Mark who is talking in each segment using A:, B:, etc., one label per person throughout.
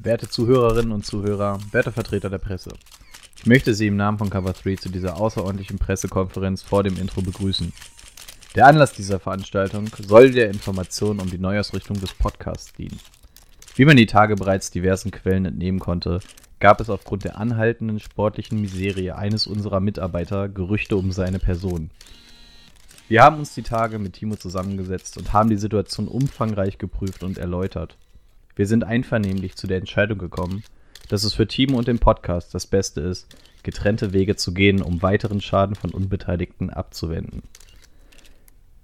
A: werte Zuhörerinnen und Zuhörer, werte Vertreter der Presse. Ich möchte Sie im Namen von Cover 3 zu dieser außerordentlichen Pressekonferenz vor dem Intro begrüßen. Der Anlass dieser Veranstaltung soll der Information um die Neuausrichtung des Podcasts dienen. Wie man die Tage bereits diversen Quellen entnehmen konnte, gab es aufgrund der anhaltenden sportlichen Miserie eines unserer Mitarbeiter Gerüchte um seine Person. Wir haben uns die Tage mit Timo zusammengesetzt und haben die Situation umfangreich geprüft und erläutert. Wir sind einvernehmlich zu der Entscheidung gekommen, dass es für Timo und den Podcast das Beste ist, getrennte Wege zu gehen, um weiteren Schaden von Unbeteiligten abzuwenden.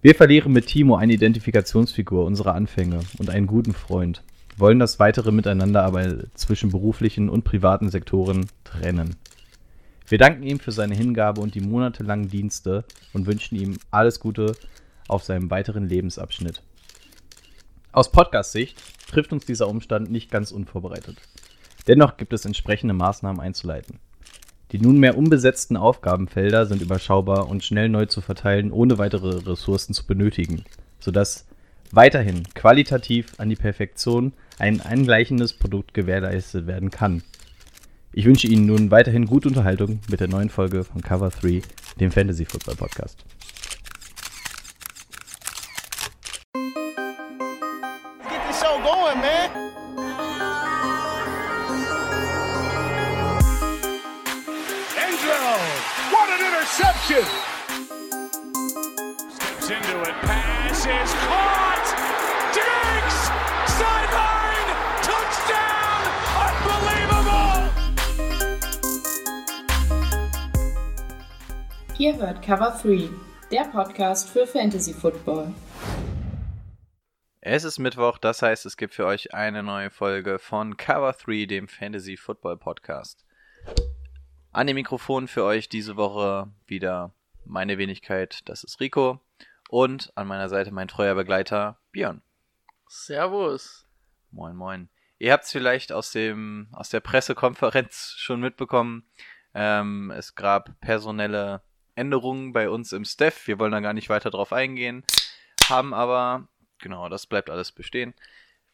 A: Wir verlieren mit Timo eine Identifikationsfigur unserer Anfänge und einen guten Freund, wollen das weitere Miteinander aber zwischen beruflichen und privaten Sektoren trennen. Wir danken ihm für seine Hingabe und die monatelangen Dienste und wünschen ihm alles Gute auf seinem weiteren Lebensabschnitt. Aus Podcast-Sicht trifft uns dieser Umstand nicht ganz unvorbereitet. Dennoch gibt es entsprechende Maßnahmen einzuleiten. Die nunmehr unbesetzten Aufgabenfelder sind überschaubar und schnell neu zu verteilen, ohne weitere Ressourcen zu benötigen, sodass weiterhin qualitativ an die Perfektion ein angleichendes Produkt gewährleistet werden kann. Ich wünsche Ihnen nun weiterhin gute Unterhaltung mit der neuen Folge von Cover 3, dem Fantasy Football Podcast.
B: Interception!
C: Steps into it. Pass is caught. Diggs! Sideline! Touchdown! Unbelievable!
D: Ihr hört Cover 3, der Podcast für Fantasy Football.
A: Es ist Mittwoch, das heißt, es gibt für euch eine neue Folge von Cover 3, dem Fantasy Football Podcast. An dem Mikrofon für euch diese Woche wieder meine Wenigkeit, das ist Rico. Und an meiner Seite mein treuer Begleiter Björn.
E: Servus.
A: Moin, moin. Ihr habt es vielleicht aus, dem, aus der Pressekonferenz schon mitbekommen. Ähm, es gab personelle Änderungen bei uns im Staff. Wir wollen da gar nicht weiter drauf eingehen. Haben aber, genau, das bleibt alles bestehen.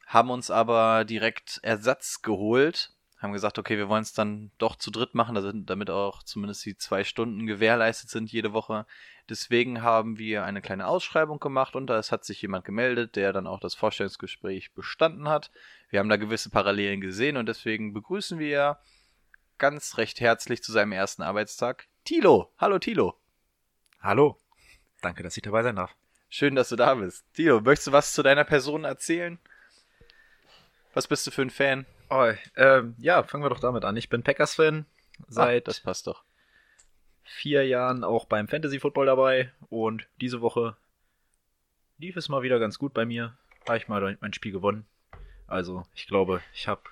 A: Haben uns aber direkt Ersatz geholt. Haben gesagt, okay, wir wollen es dann doch zu dritt machen, also damit auch zumindest die zwei Stunden gewährleistet sind jede Woche. Deswegen haben wir eine kleine Ausschreibung gemacht und da es hat sich jemand gemeldet, der dann auch das Vorstellungsgespräch bestanden hat. Wir haben da gewisse Parallelen gesehen und deswegen begrüßen wir ganz recht herzlich zu seinem ersten Arbeitstag Tilo. Hallo Tilo.
F: Hallo. Danke, dass ich dabei sein darf.
A: Schön, dass du da bist. Tilo, möchtest du was zu deiner Person erzählen? Was bist du für ein Fan?
F: Oh, ähm, ja, fangen wir doch damit an. Ich bin Packers-Fan. Seit
A: Ach, das passt doch.
F: vier Jahren auch beim Fantasy Football dabei. Und diese Woche lief es mal wieder ganz gut bei mir. Habe ich mal mein Spiel gewonnen. Also, ich glaube, ich habe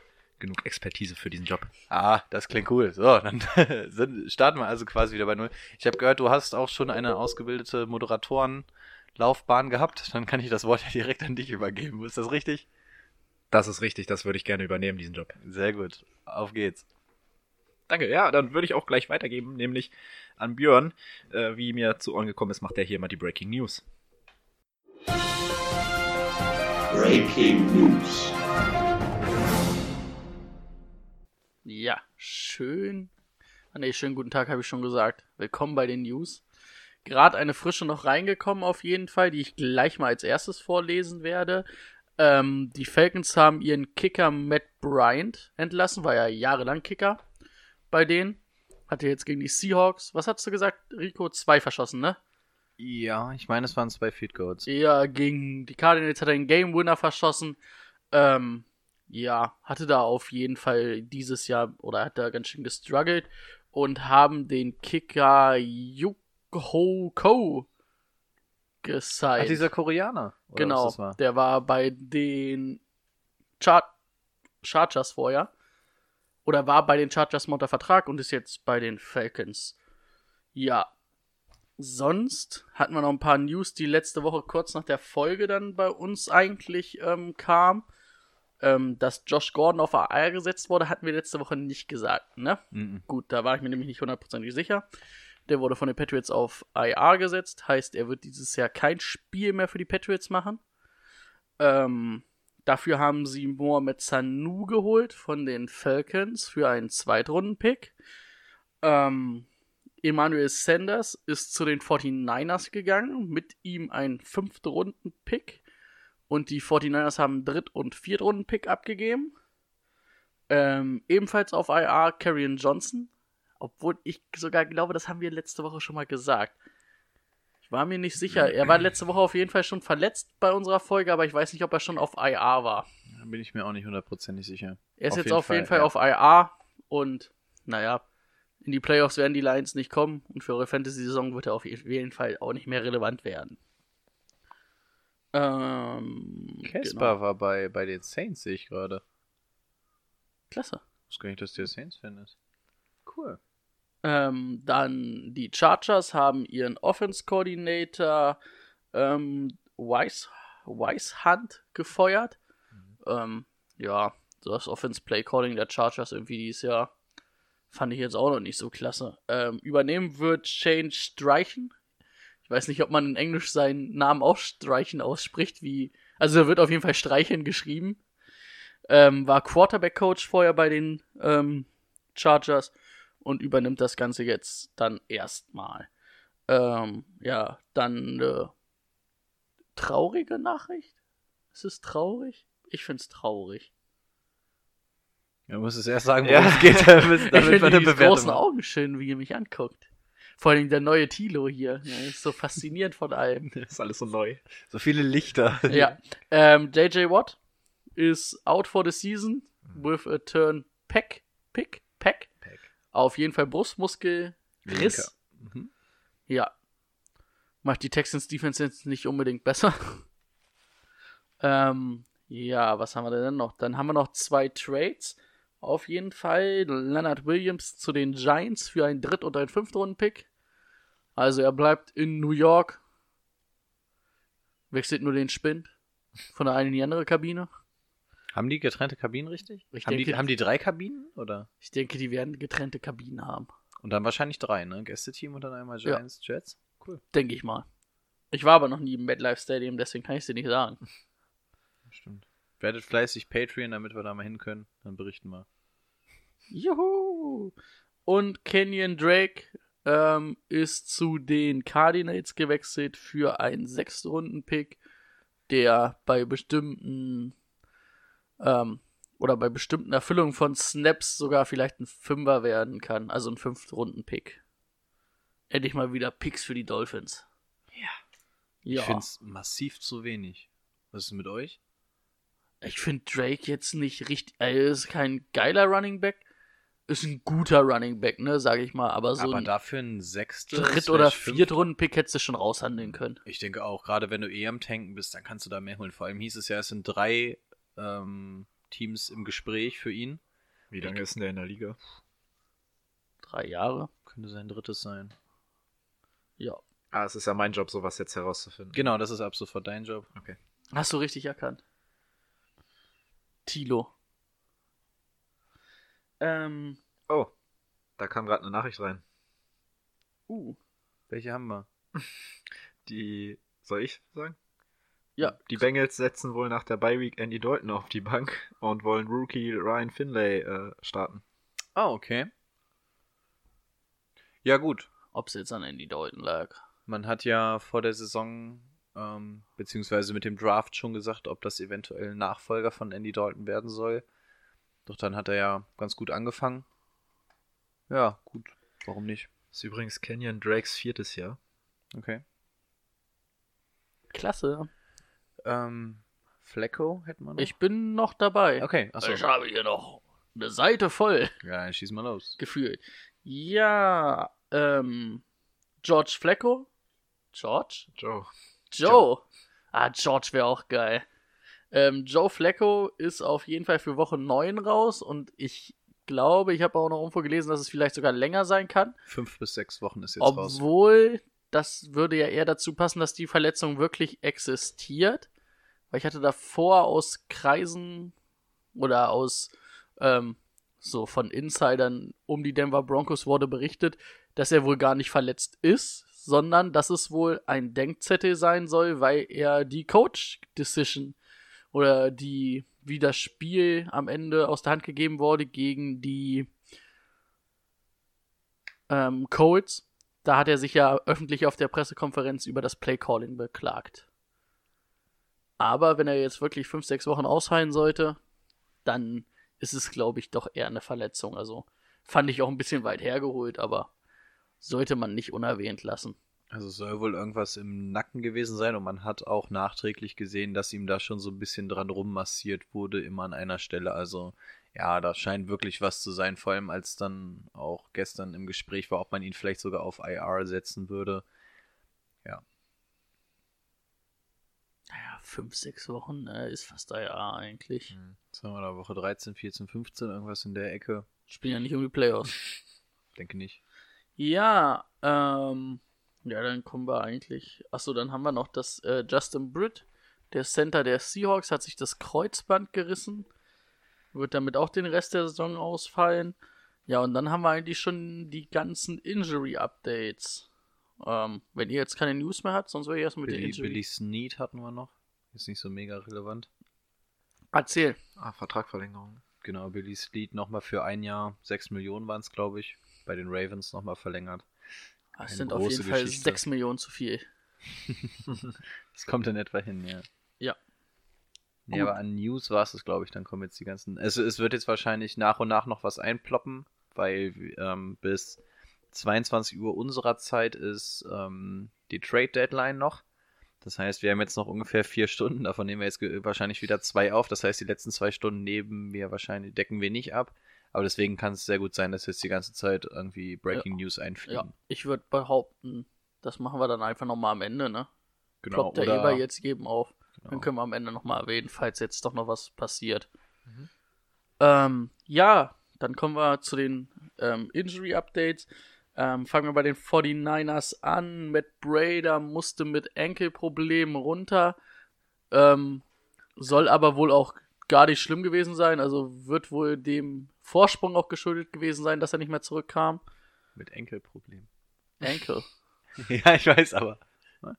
F: genug Expertise für diesen Job.
A: Ah, das klingt cool. So, dann starten wir also quasi wieder bei Null. Ich habe gehört, du hast auch schon eine ausgebildete Moderatorenlaufbahn gehabt. Dann kann ich das Wort ja direkt an dich übergeben. Ist das richtig?
F: Das ist richtig, das würde ich gerne übernehmen, diesen Job.
A: Sehr gut. Auf geht's.
F: Danke, ja, dann würde ich auch gleich weitergeben, nämlich an Björn. Äh, wie mir zu Ohren gekommen ist, macht er hier mal die Breaking News.
G: Breaking News.
E: Ja, schön. Ah, nee, schönen guten Tag, habe ich schon gesagt. Willkommen bei den News. Gerade eine frische noch reingekommen, auf jeden Fall, die ich gleich mal als erstes vorlesen werde. Ähm, die Falcons haben ihren Kicker Matt Bryant entlassen, war ja jahrelang Kicker bei denen. Hatte jetzt gegen die Seahawks, was hast du gesagt, Rico? Zwei verschossen, ne?
A: Ja, ich meine, es waren zwei Feed Goals.
E: Ja, gegen die Cardinals hat er den Game Winner verschossen. Ähm, ja, hatte da auf jeden Fall dieses Jahr oder hat da ganz schön gestruggelt und haben den Kicker Yukho Ko gesigned.
A: Ach, dieser Koreaner.
E: genau,
A: war.
E: der war bei den Char Chargers vorher. Oder war bei den Chargers mal unter Vertrag und ist jetzt bei den Falcons. Ja. Sonst hatten wir noch ein paar News, die letzte Woche kurz nach der Folge dann bei uns eigentlich ähm, kam. Ähm, dass Josh Gordon auf AR gesetzt wurde, hatten wir letzte Woche nicht gesagt, ne?
A: Mhm.
E: Gut, da war ich mir nämlich nicht hundertprozentig sicher. Der wurde von den Patriots auf IR gesetzt, heißt, er wird dieses Jahr kein Spiel mehr für die Patriots machen. Ähm, dafür haben sie Mohamed Sanu geholt von den Falcons für einen Zweitrunden-Pick. Ähm, Emmanuel Sanders ist zu den 49ers gegangen, mit ihm ein Fünftrunden-Pick. Und die 49ers haben Dritt- und Viertrunden-Pick abgegeben. Ähm, ebenfalls auf IR Karrion Johnson. Obwohl ich sogar glaube, das haben wir letzte Woche schon mal gesagt. Ich war mir nicht sicher. Er war letzte Woche auf jeden Fall schon verletzt bei unserer Folge, aber ich weiß nicht, ob er schon auf IR war.
A: Da bin ich mir auch nicht hundertprozentig sicher.
E: Er ist
A: Auf
E: jetzt
A: jeden
E: auf jeden
A: Fall,
E: Fall auf IR und naja, in die Playoffs werden die Lions nicht kommen und für eure Fantasy-Saison wird er auf jeden Fall auch nicht mehr relevant werden. Ähm,
A: Casper
E: genau.
A: war bei, bei den Saints, sehe ich gerade.
E: Klasse.
A: Ich wusste gar nicht, dass der Saints-Fan ist. Cool.
E: Ähm, dann die Chargers haben ihren Offense-Coordinator ähm, Weiss, Weisshand gefeuert. Ähm, ja, das Offense-Play-Calling der Chargers irgendwie dieses Jahr fand ich jetzt auch noch nicht so klasse. Ähm, übernehmen wird Shane Streichen. Ich weiß nicht, ob man in Englisch seinen Namen auch Streichen ausspricht, wie. Also er wird auf jeden Fall Streichen geschrieben. Ähm, war Quarterback-Coach vorher bei den ähm, Chargers und übernimmt das Ganze jetzt dann erstmal. Ähm, ja, dann äh, traurige Nachricht. Ist es traurig? Ich find's traurig.
A: Du musst es erst sagen,
F: Ja.
A: worum es geht, damit,
E: ich
A: damit wir
E: finde
A: eine
E: die
A: Bewertung
E: großen
A: haben.
E: Augen schön, wie ihr mich anguckt. Vor allem der neue Tilo hier. Ja, ist so faszinierend von allem.
F: Das ist alles so neu.
A: So viele Lichter.
E: ja. Ähm, JJ Watt ist out for the season with a turn pack, pick. Auf jeden Fall Brustmuskelriss.
A: Linker. Mhm.
E: Ja. Macht die Texans Defense jetzt nicht unbedingt besser. ähm, ja, was haben wir denn noch? Dann haben wir noch zwei Trades. Auf jeden Fall Leonard Williams zu den Giants für einen Dritt- und einen Fünftrunden-Pick. Also er bleibt in New York. Wechselt nur den Spind von der einen in die andere Kabine.
A: Haben die getrennte Kabinen richtig?
E: Ich
A: haben,
E: denke-
A: die, haben die drei Kabinen? Oder?
E: Ich denke, die werden getrennte Kabinen haben.
A: Und dann wahrscheinlich drei, ne? Gästeteam und dann einmal
E: Ja.
A: Giants, Jets. Cool.
E: Denke ich mal. Ich war aber noch nie im MetLife Stadium, deswegen kann ich es dir nicht sagen.
A: Stimmt. Werdet fleißig Patreon, damit wir da mal hin können. Dann berichten wir.
E: Juhu! Und Kenyon Drake ähm, ist zu den Cardinals gewechselt für einen Sechstrunden-Pick, der bei bestimmten ähm, oder bei bestimmten Erfüllungen von Snaps sogar vielleicht ein Fünfer werden kann, also ein Fünftrunden-Pick. Endlich mal wieder Picks für die Dolphins. Ja.
A: Ich
E: Ja.
A: finde es massiv zu wenig. Was ist mit euch?
E: Ich finde Drake jetzt nicht richtig. Er ist kein geiler Running Back. Ist ein guter Running Back, ne, sag ich mal. Aber so
A: Aber
E: ein
A: dafür ein Sechstel.
E: Dritt- oder Viertrunden-Pick hättest du schon raushandeln können.
A: Ich denke auch, gerade wenn du eh am Tanken bist, dann kannst du da mehr holen. Vor allem hieß es ja, es sind drei ähm, Teams im Gespräch für ihn.
F: Wie lange ist denn der in der Liga?
E: Drei Jahre.
A: Könnte sein drittes sein.
E: Ja.
F: Ah, es ist ja mein Job, sowas jetzt herauszufinden.
A: Genau, das ist ab sofort dein Job.
E: Hast du richtig erkannt. Tilo. Ähm,
F: Oh, da kam gerade eine Nachricht rein.
E: uh,
A: Welche haben wir?
F: Die, soll ich sagen?
E: Ja,
F: Die Bengals setzen wohl nach der Bye Week Andy Dalton auf die Bank und wollen Rookie Ryan Finlay äh, starten.
A: Ah, okay. Ja, gut.
E: ob es jetzt an Andy Dalton lag.
A: Man hat ja vor der Saison, ähm, beziehungsweise mit dem Draft schon gesagt, ob das eventuell ein Nachfolger von Andy Dalton werden soll. Doch dann hat er ja ganz gut angefangen. Ja, gut. Warum nicht?
F: ist übrigens Kenyon Drakes viertes Jahr.
A: Okay.
E: Klasse.
A: Ähm, Flecko hätten wir noch?
E: Ich bin noch dabei.
A: Okay, achso.
E: Ich habe hier noch eine Seite voll.
A: Ja, dann schieß mal los.
E: gefühlt. Ja, ähm, George Flecko. George?
F: Joe.
E: Joe. Ah, George wäre auch geil. Ähm, Joe Flecko ist auf jeden Fall für Woche 9 raus und ich glaube, ich habe auch noch irgendwo gelesen, dass es vielleicht sogar länger sein kann.
A: Fünf bis sechs Wochen ist jetzt raus.
E: Obwohl, das würde ja eher dazu passen, dass die Verletzung wirklich existiert. Weil ich hatte davor aus Kreisen oder aus ähm, so von Insidern um die Denver Broncos wurde berichtet, dass er wohl gar nicht verletzt ist, sondern dass es wohl ein Denkzettel sein soll, weil er die Coach-Decision oder die, wie das Spiel am Ende aus der Hand gegeben wurde gegen die ähm, Colts. Da hat er sich ja öffentlich auf der Pressekonferenz über das Playcalling beklagt. Aber wenn er jetzt wirklich fünf, sechs Wochen ausfallen sollte, dann ist es, glaube ich, doch eher eine Verletzung. Also fand ich auch ein bisschen weit hergeholt, aber sollte man nicht unerwähnt lassen.
A: Also es soll wohl irgendwas im Nacken gewesen sein und man hat auch nachträglich gesehen, dass ihm da schon so ein bisschen dran rummassiert wurde, immer an einer Stelle. Also ja, da scheint wirklich was zu sein, vor allem als dann auch gestern im Gespräch war, ob man ihn vielleicht sogar auf IR setzen würde. Ja.
E: Fünf, sechs Wochen äh, ist fast IR eigentlich.
A: Jetzt haben wir da Woche 13, 14, 15, irgendwas in der Ecke.
E: Spielen ja nicht um die Playoffs.
A: Denke nicht.
E: Ja, ähm, ja, dann kommen wir eigentlich. Achso, dann haben wir noch das äh, Justin Britt, der Center der Seahawks, hat sich das Kreuzband gerissen. Wird damit auch den Rest der Saison ausfallen. Ja, und dann haben wir eigentlich schon die ganzen Injury-Updates. Ähm, wenn ihr jetzt keine News mehr habt, sonst wäre ich erstmal mit den
A: Billy,
E: Injury.
A: Billy Snead hatten wir noch. Ist nicht so mega relevant.
E: Erzähl.
F: Ah, Vertragverlängerung.
A: Genau, Billy Snead nochmal für ein Jahr, 6 Millionen waren es, glaube ich, bei den Ravens nochmal verlängert.
E: Das
A: Eine
E: sind auf jeden Fall
A: Geschichte.
E: 6 Millionen zu viel.
A: Das kommt in etwa hin, ja.
E: Ja.
A: Nee,
E: Gut.
A: aber an News war es das, glaube ich. Dann kommen jetzt die ganzen. Es, es wird jetzt wahrscheinlich nach und nach noch was einploppen, weil ähm, bis 22 Uhr unserer Zeit ist ähm, die Trade Deadline noch. Das heißt, wir haben jetzt noch ungefähr vier Stunden. Davon nehmen wir jetzt wahrscheinlich wieder zwei auf. Das heißt, die letzten zwei Stunden nehmen wir wahrscheinlich, decken wir nicht ab. Aber deswegen kann es sehr gut sein, dass jetzt die ganze Zeit irgendwie Breaking News
E: Ja,
A: einfliegen.
E: ich würde behaupten, das machen wir dann einfach nochmal am Ende, ne?
A: genau.
E: Ploppt der Eber jetzt jedem auf.
A: genau.
E: Dann können wir am Ende nochmal erwähnen, falls jetzt doch noch was passiert. Ähm, ja, dann kommen wir zu den ähm, Injury-Updates. Ähm, fangen wir bei den 49ers an. Matt Brader musste mit Enkelproblemen runter. Ähm, soll aber wohl auch gar nicht schlimm gewesen sein. Also wird wohl dem Vorsprung auch geschuldet gewesen sein, dass er nicht mehr zurückkam.
A: Mit Enkelproblem.
E: Enkel.
A: ja, ich weiß aber.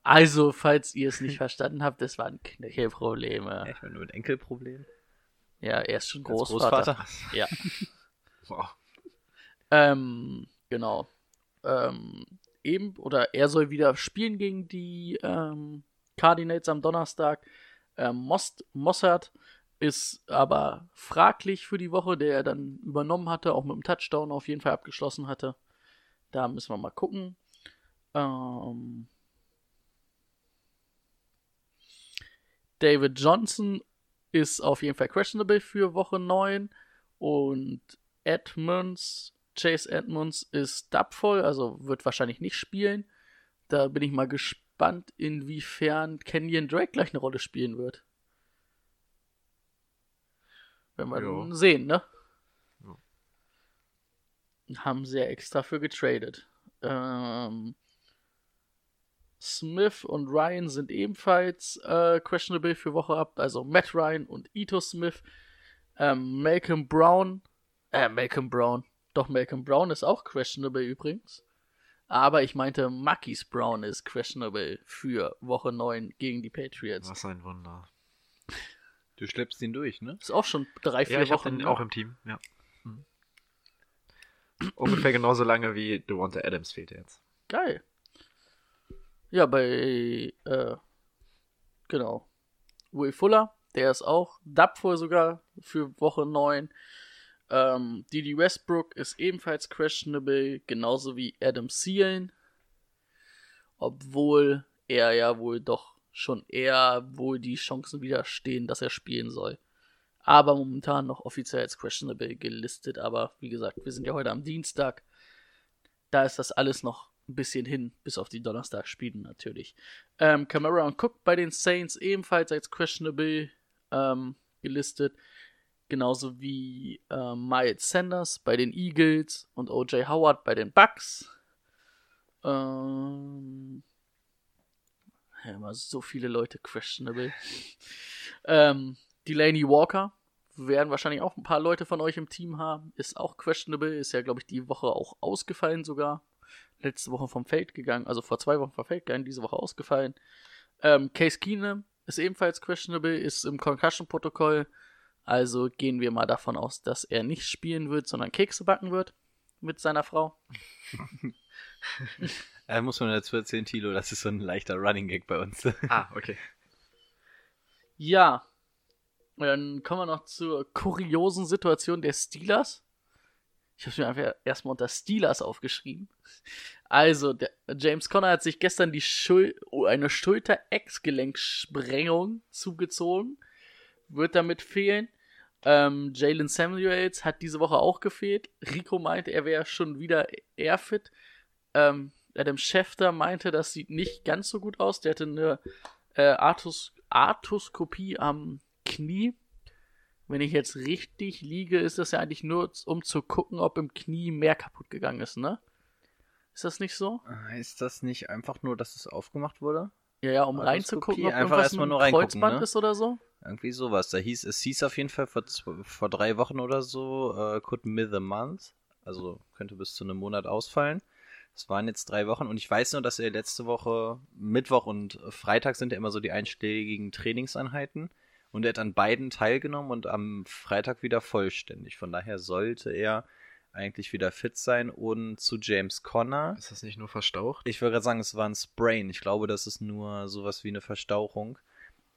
E: Also, falls ihr es nicht verstanden habt, das waren Knöchelprobleme.
A: Ich meine, mit Enkelproblem.
E: Ja, er ist schon
A: Als
E: Großvater. Ja.
F: Wow.
E: Ähm, genau. Ähm, eben, oder er soll wieder spielen gegen die ähm, Cardinals am Donnerstag. Ähm, Most, ist aber fraglich für die Woche, der er dann übernommen hatte, auch mit dem Touchdown auf jeden Fall abgeschlossen hatte. Da müssen wir mal gucken. Ähm, David Johnson ist auf jeden Fall questionable für Woche 9 und Edmonds, Chase Edmonds ist dubvoll, also wird wahrscheinlich nicht spielen. Da bin ich mal gespannt, inwiefern Kenyon Drake gleich eine Rolle spielen wird. Wenn wir dann sehen, ne?
F: Ja.
E: Haben sie ja extra für getradet. Ähm, Smith und Ryan sind ebenfalls äh, questionable für Woche ab. Also Matt Ryan und Ito Smith. Ähm, Malcolm Brown. Äh, Malcolm Brown. Doch, Malcolm Brown ist auch questionable übrigens. Aber ich meinte, Marquis Brown ist questionable für Woche 9 gegen die Patriots.
F: Was ein Wunder.
A: Du schleppst ihn durch, ne?
E: Ist auch schon drei, vier
F: Ja, ich
E: Wochen.
F: den
E: ne?
F: auch im Team, ja. Mhm. Ungefähr genauso lange wie Devonta Adams fehlt jetzt.
E: Geil. Ja, bei, äh, genau. Will Fuller, der ist auch dubvoll sogar für Woche 9. Ähm, Didi Westbrook ist ebenfalls questionable, genauso wie Adam Thielen. Obwohl er ja wohl doch schon eher wohl die Chancen widerstehen, dass er spielen soll. Aber momentan noch offiziell als questionable gelistet. Aber wie gesagt, wir sind ja heute am Dienstag. Da ist das alles noch ein bisschen hin, bis auf die Donnerstagsspiele natürlich. Ähm, Camara und Cook bei den Saints ebenfalls als questionable ähm, gelistet. Genauso wie ähm, Miles Sanders bei den Eagles und OJ Howard bei den Bucks. Ähm, immer so viele Leute questionable. ähm, Delaney Walker werden wahrscheinlich auch ein paar Leute von euch im Team haben. Ist auch questionable. Ist ja, glaube ich, die Woche auch ausgefallen sogar. Letzte Woche vom Feld gegangen. Also vor zwei Wochen vom Feld gegangen, diese Woche ausgefallen. Ähm, Case Keenum ist ebenfalls questionable, ist im Concussion-Protokoll. Also gehen wir mal davon aus, dass er nicht spielen wird, sondern Kekse backen wird mit seiner Frau.
A: Äh, muss man dazu erzählen, Tilo, das ist so ein leichter Running Gag bei uns.
F: Ah, okay.
E: Ja. Dann kommen wir noch zur kuriosen Situation der Steelers. Ich habe mir einfach erstmal unter Steelers aufgeschrieben. Also, der James Conner hat sich gestern die Schul oh, eine Schulter-Ex-Gelenksprengung zugezogen. Wird damit fehlen. Ähm, Jalen Samuels hat diese Woche auch gefehlt. Rico meinte, er wäre schon wieder eher fit. Ähm, Adam Schefter meinte, das sieht nicht ganz so gut aus. Der hatte eine äh, Arthros Arthroskopie am Knie. Wenn ich jetzt richtig liege, ist das ja eigentlich nur, um zu gucken, ob im Knie mehr kaputt gegangen ist, ne? Ist das nicht so?
A: Ist das nicht einfach nur, dass es aufgemacht wurde?
E: Ja, ja, um reinzugucken, ob
A: einfach
E: irgendwas
A: erstmal nur
E: Kreuzband
A: ne?
E: ist oder so.
A: Irgendwie sowas. Da hieß, es hieß auf jeden Fall vor, vor drei Wochen oder so, äh, could miss a month. Also könnte bis zu einem Monat ausfallen. Es waren jetzt drei Wochen und ich weiß nur, dass er letzte Woche, Mittwoch und Freitag sind ja immer so die einschlägigen Trainingseinheiten. Und er hat an beiden teilgenommen und am Freitag wieder vollständig. Von daher sollte er eigentlich wieder fit sein. Und zu James Conner.
F: Ist das nicht nur verstaucht?
A: Ich würde gerade sagen, es war ein Sprain. Ich glaube, das ist nur sowas wie eine Verstauchung.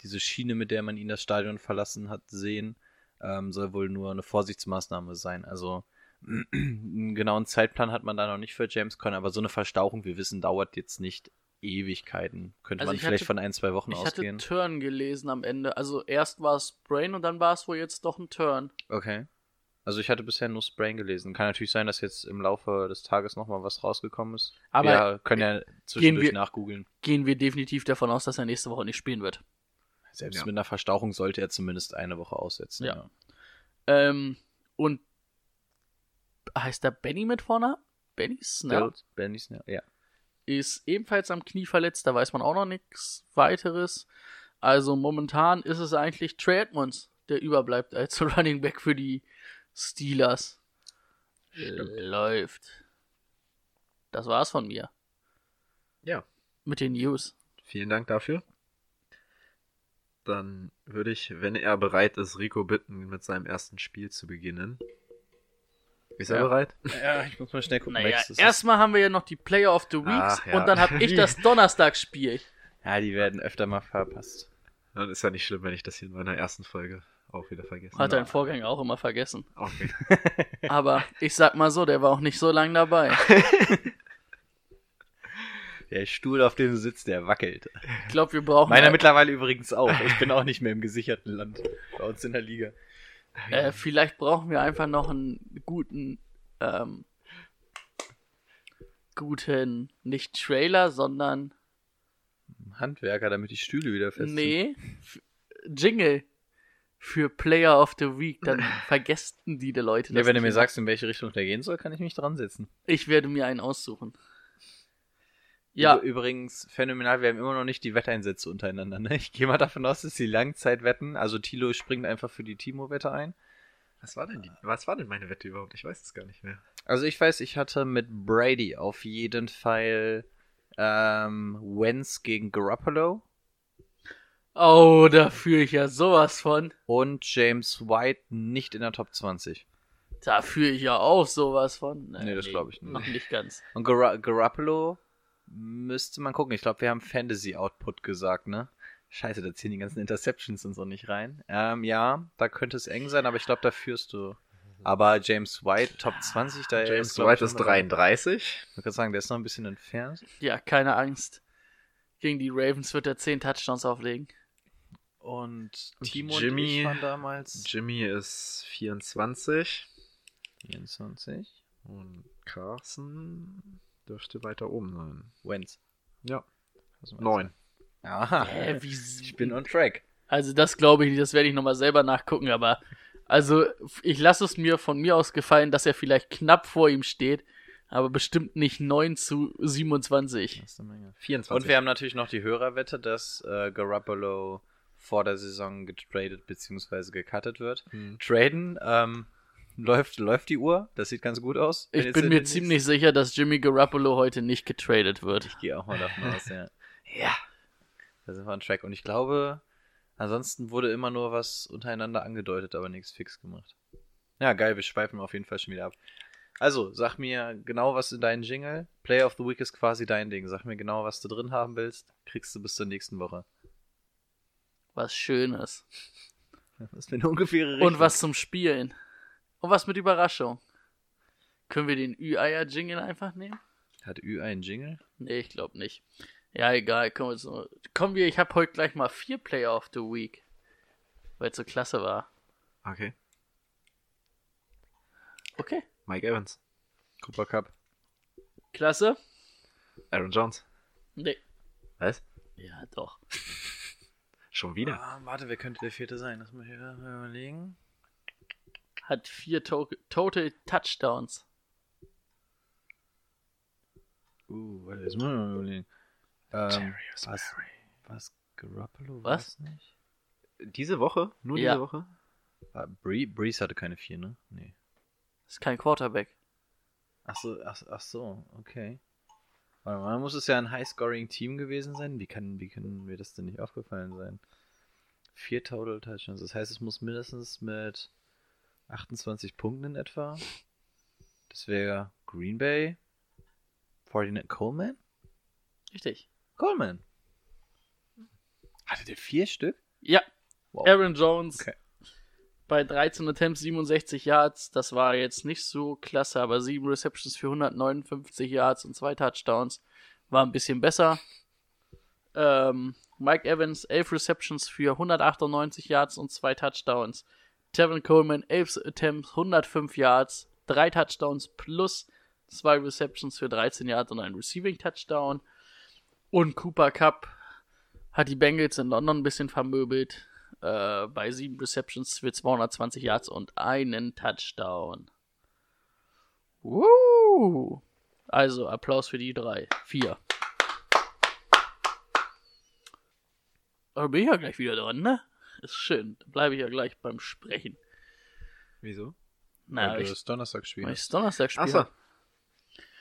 A: Diese Schiene, mit der man ihn das Stadion verlassen hat, sehen, ähm, soll wohl nur eine Vorsichtsmaßnahme sein. Also einen genauen Zeitplan hat man da noch nicht für James Conner, aber so eine Verstauchung, wir wissen, dauert jetzt nicht Ewigkeiten. Könnte
E: Also
A: man
E: ich
A: vielleicht
E: hatte-
A: von ein, zwei Wochen
E: Ich
A: ausgehen.
E: hatte Turn gelesen am Ende. Also erst war es Brain und dann war es wohl jetzt doch ein Turn.
A: Okay. Also ich hatte bisher nur Sprain gelesen. Kann natürlich sein, dass jetzt im Laufe des Tages nochmal was rausgekommen ist.
E: Aber
A: wir können ja zwischendurch
E: wir-
A: nachgoogeln.
E: Gehen wir definitiv davon aus, dass er nächste Woche nicht spielen wird.
A: Selbst
F: Ja.
A: mit einer Verstauchung sollte er zumindest eine Woche aussetzen.
E: Ja. Ähm, und heißt da Benny mit vorne? Benny Snell
A: Benny Snell, ja.
E: ist ebenfalls am Knie verletzt, da weiß man auch noch nichts weiteres. Also momentan ist es eigentlich Trey Edmonds, der überbleibt als Running Back für die Steelers. Läuft. Das war's von mir.
F: Ja.
E: Mit den News.
F: Vielen Dank dafür. Dann würde ich, wenn er bereit ist, Rico bitten, mit seinem ersten Spiel zu beginnen. Ist er
A: Ja.
F: bereit?
A: Ja, ich muss mal schnell gucken.
E: Naja,
A: welches es ist.
E: erstmal haben wir ja noch die Player of the Weeks
F: Ach, ja.
E: und dann habe ich das Donnerstagsspiel.
A: Ja, die werden öfter mal verpasst.
F: Dann ist ja nicht schlimm, wenn ich das hier in meiner ersten Folge auch wieder vergesse.
E: Hat dein Vorgänger auch immer vergessen.
F: Okay.
E: Aber ich sag mal so, der war auch nicht so lange dabei.
A: Der Stuhl, auf dem du sitzt, der wackelt.
E: Ich glaube, wir brauchen
A: Meiner mittlerweile übrigens auch. Ich bin auch nicht mehr im gesicherten Land. Bei uns in der Liga.
E: Äh, vielleicht brauchen wir einfach noch einen guten, ähm, guten, nicht Trailer, sondern,
A: Handwerker, damit die Stühle wieder fest sind.
E: nee, Jingle für Player of the Week. Dann vergessen die, die Leute das
A: wenn du mir sagst, in welche Richtung der gehen soll, kann ich mich dran setzen.
E: Ich werde mir einen aussuchen. Ja,
A: Üb- Übrigens, phänomenal, wir haben immer noch nicht die Wetteinsätze untereinander. Ne? Ich gehe mal davon aus, dass die Langzeitwetten, also Tilo springt einfach für die Timo-Wette ein.
F: Was war denn die? Was war denn meine Wette überhaupt? Ich weiß es gar nicht mehr.
A: Also ich weiß, ich hatte mit Brady auf jeden Fall ähm, Wentz gegen Garoppolo
E: oh, da führe ich ja sowas von.
A: und James White nicht in der Top 20.
E: Da führe ich ja auch sowas von.
A: Nee, das glaub ich nicht.
E: Noch nicht ganz.
A: Und Gar Garoppolo müsste man gucken. Ich glaube, wir haben Fantasy Output gesagt, ne? Scheiße, da ziehen die ganzen Interceptions und so nicht rein. Ähm, ja, da könnte es eng sein, aber ich glaube, da führst du. Aber James White, Top 20, da
F: James
A: ich,
F: White ist
A: noch dabei.
F: 33.
A: Ich würde sagen, der ist noch ein bisschen entfernt.
E: Ja, keine Angst. Gegen die Ravens wird er 10 Touchdowns auflegen.
A: Und Timo
F: Jimmy-
A: und ich waren damals
F: Jimmy ist 24.
A: 24.
F: Und Carson dürfte weiter oben sein.
A: Wentz.
F: Ja. 9.
A: Aha.
E: Wie,
A: Ich bin on track.
E: Also das glaube ich nicht, das werde ich nochmal selber nachgucken, aber also ich lasse es mir von mir aus gefallen, dass er vielleicht knapp vor ihm steht, aber bestimmt nicht 9 zu 27.
A: Das ist eine Menge.
F: 24.
A: Und wir haben natürlich noch die Hörerwette, dass äh, Garoppolo vor der Saison getradet bzw. gecuttet wird.
F: Hm.
A: Traden, ähm, läuft, läuft die Uhr. Das sieht ganz gut aus.
E: Ich bin
A: in
E: mir ziemlich sicher, dass Jimmy Garoppolo heute nicht getradet wird.
A: Ich gehe auch mal davon aus, ja. Ja. Da sind wir on track. Und ich glaube, Ansonsten wurde immer nur was untereinander angedeutet, aber nichts fix gemacht. Ja, geil, wir schweifen auf jeden Fall schon wieder ab. Also, sag mir genau, was in deinen Jingle. Play of the Week ist quasi dein Ding. Sag mir genau, was du drin haben willst. Kriegst du bis zur nächsten Woche.
E: Was Schönes.
A: Das wäre eine ungefähre Richtung.
E: Und was zum Spielen. Und was mit Überraschung. Können wir den Ü-Eier-Jingle einfach nehmen?
A: Hat Ü einen Jingle?
E: Nee, ich glaube nicht. Ja, egal. Kommen wir, so. kommen wir ich habe heute gleich mal vier Player of the Week. Weil es so klasse war.
F: Okay.
E: Okay.
F: Mike Evans.
A: Cooper Cup.
E: Klasse?
F: Aaron Jones.
E: Nee.
F: Was?
E: Ja, doch.
F: Schon wieder?
A: Ah, warte, wer könnte der vierte sein? Lass mal hier mal überlegen.
E: Hat vier to Total Touchdowns.
A: Uh, warte, jetzt muss ich mal überlegen. Ähm, was, was Garoppolo?
E: Was?
A: nicht?
F: Diese Woche? Nur
E: Ja.
F: diese Woche?
A: War Bree, Breeze hatte keine vier, ne? Nee.
E: Ist kein Quarterback.
A: Ach so, ach, ach so, okay. Warte mal, muss es ja ein High-Scoring-Team gewesen sein? Wie kann, wie kann mir das denn nicht aufgefallen sein? Vier Total Touchdowns. Das heißt, es muss mindestens mit 28 Punkten in etwa. Das wäre Green Bay. 49 Coleman?
E: Richtig.
A: Coleman. Hatte der vier Stück?
E: Ja.
A: Wow.
E: Aaron Jones
A: Okay.
E: bei 13 Attempts 67 Yards. Das war jetzt nicht so klasse, aber 7 Receptions für 159 Yards und 2 Touchdowns. War ein bisschen besser. Ähm, Mike Evans 11 Receptions für 198 Yards und 2 Touchdowns. Tevin Coleman 11 Attempts 105 Yards, 3 Touchdowns plus 2 Receptions für 13 Yards und ein Receiving Touchdown. Und Cooper Cup hat die Bengals in London ein bisschen vermöbelt. Äh, bei 7 Receptions für 220 Yards und einen Touchdown. Woo! Also Applaus für die drei. Vier. Aber bin ich ja gleich wieder dran, ne? Ist schön. Da bleibe ich ja gleich beim Sprechen.
F: Wieso?
E: Na,
A: Weil du
E: ich,
A: das Donnerstagsspiel
E: weil ich das Donnerstagspiel
F: Achso.
E: hab.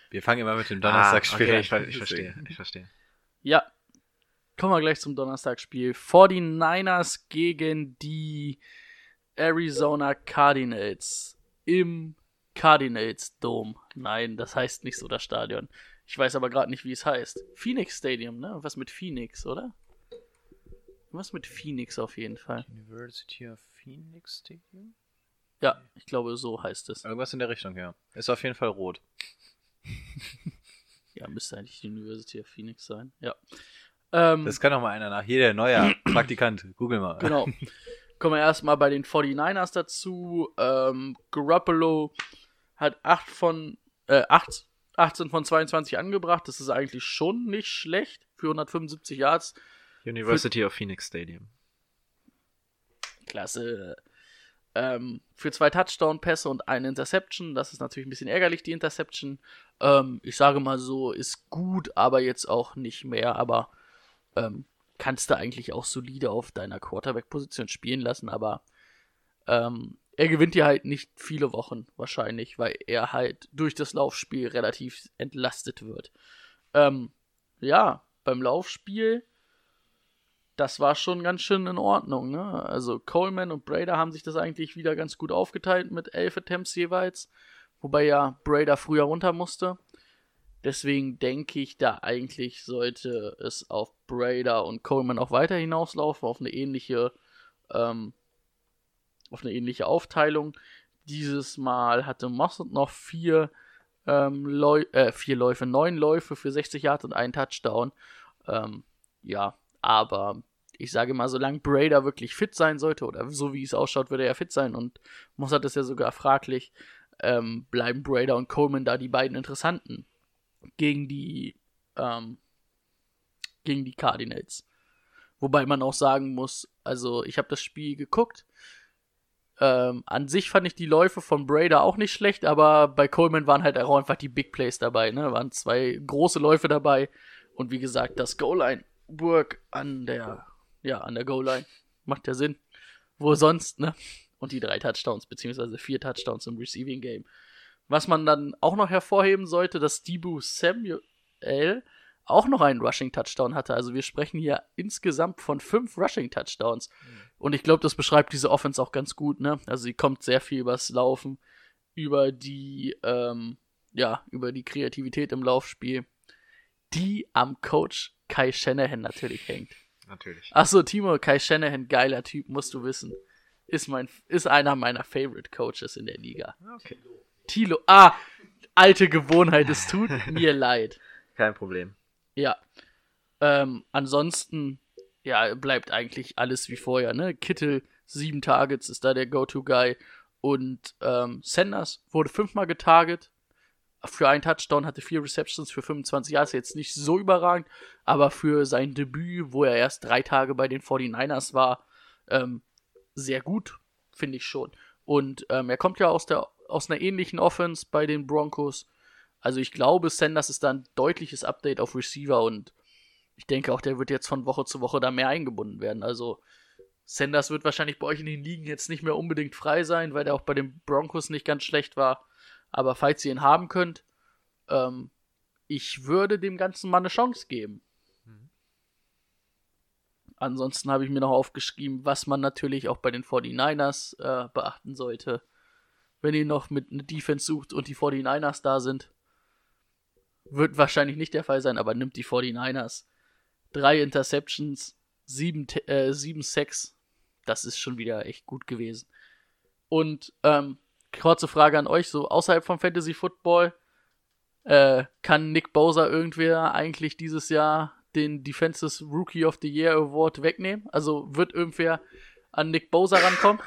A: Wir fangen immer mit dem
F: Ah,
A: Donnerstagsspiel
F: okay,
A: an.
F: ich, ich verstehe. Ich verstehe.
E: Ja. Kommen wir gleich zum Donnerstagsspiel. 49ers gegen die Arizona Cardinals im Cardinals Dome. Nein, das heißt nicht so das Stadion. Ich weiß aber gerade nicht, wie es heißt. Phoenix Stadium, ne? Was mit Phoenix, oder? Was mit Phoenix auf jeden Fall.
A: University of Phoenix Stadium?
E: Ja, ich glaube, so heißt es.
A: Irgendwas in der Richtung, ja. Ist auf jeden Fall rot.
E: Ja, müsste eigentlich die University of Phoenix sein. Ja. Ähm,
A: Das kann doch mal einer nach. Hier der neue Praktikant. Google mal.
E: Genau. Kommen wir erstmal bei den 49ers dazu. Ähm, Garoppolo hat 8 von, äh, 8, 18 von 22 angebracht. Das ist eigentlich schon nicht schlecht für 175 Yards.
F: University of Phoenix Stadium.
E: Klasse. Ähm, für zwei Touchdown-Pässe und eine Interception. Das ist natürlich ein bisschen ärgerlich, die Interception. Ähm, ich sage mal so, ist gut, aber jetzt auch nicht mehr. Aber ähm, kannst du eigentlich auch solide auf deiner Quarterback-Position spielen lassen. Aber ähm, er gewinnt dir halt nicht viele Wochen wahrscheinlich, weil er halt durch das Laufspiel relativ entlastet wird. Ähm, ja, beim Laufspiel das war schon ganz schön in Ordnung. Ne? Also Coleman und Brader haben sich das eigentlich wieder ganz gut aufgeteilt mit elf Attempts jeweils. Wobei ja Brader früher runter musste. Deswegen denke ich, da eigentlich sollte es auf Brader und Coleman auch weiter hinauslaufen, auf eine ähnliche, ähm, auf eine ähnliche Aufteilung. Dieses Mal hatte Mossad noch vier, ähm, Läu äh, vier Läufe, neun Läufe für 60 Yards und einen Touchdown. Ähm, ja, aber ich sage mal, solange Brader wirklich fit sein sollte, oder so wie es ausschaut, würde er fit sein und Mossad ist ja sogar fraglich, ähm, bleiben Brader und Coleman da die beiden interessanten gegen die, ähm, gegen die Cardinals. Wobei man auch sagen muss, also ich habe das Spiel geguckt. Ähm, an sich fand ich die Läufe von Brader auch nicht schlecht, aber bei Coleman waren halt auch einfach die Big Plays dabei, ne? Waren zwei große Läufe dabei und wie gesagt, das Goal-Line-Work an der, ja, an der Goal-Line macht ja Sinn. Wo sonst, ne? Und die drei Touchdowns, beziehungsweise vier Touchdowns im Receiving Game. Was man dann auch noch hervorheben sollte, dass Debu Samuel auch noch einen Rushing-Touchdown hatte. Also wir sprechen hier insgesamt von fünf Rushing-Touchdowns. Und ich glaube, das beschreibt diese Offense auch ganz gut, ne? Also sie kommt sehr viel übers Laufen, über die, ähm, ja, über die Kreativität im Laufspiel, die am Coach Kai Shanahan natürlich hängt.
F: Natürlich.
E: Achso, Timo, Kai Shanahan, geiler Typ, musst du wissen. Ist, mein, ist einer meiner Favorite Coaches in der Liga.
F: Okay.
E: Tilo, ah, alte Gewohnheit, es tut mir leid.
F: Kein Problem.
E: Ja. Ähm, ansonsten, ja, bleibt eigentlich alles wie vorher, ne? Kittel, sieben Targets, ist da der Go-To-Guy. Und ähm, Sanders wurde fünfmal getarget. Für einen Touchdown hatte vier Receptions für 25 Jahre. Ist jetzt nicht so überragend, aber für sein Debüt, wo er erst drei Tage bei den 49ers war, ähm, sehr gut, finde ich schon. Und ähm, er kommt ja aus, der, aus einer ähnlichen Offense bei den Broncos. Also ich glaube, Sanders ist da ein deutliches Update auf Receiver und ich denke auch, der wird jetzt von Woche zu Woche da mehr eingebunden werden. Also Sanders wird wahrscheinlich bei euch in den Ligen jetzt nicht mehr unbedingt frei sein, weil der auch bei den Broncos nicht ganz schlecht war. Aber falls ihr ihn haben könnt, ähm, ich würde dem Ganzen mal eine Chance geben. Ansonsten habe ich mir noch aufgeschrieben, was man natürlich auch bei den 49ers äh, beachten sollte. Wenn ihr noch mit einer Defense sucht und die 49ers da sind, wird wahrscheinlich nicht der Fall sein, aber nimmt die 49ers. Drei Interceptions, sieben, äh, sieben Sacks. Das ist schon wieder echt gut gewesen. Und ähm, kurze Frage an euch, so außerhalb vom Fantasy Football, äh, kann Nick Bowser irgendwer eigentlich dieses Jahr den Defensive Rookie of the Year Award wegnehmen? Also wird irgendwer an Nick Bowser rankommen?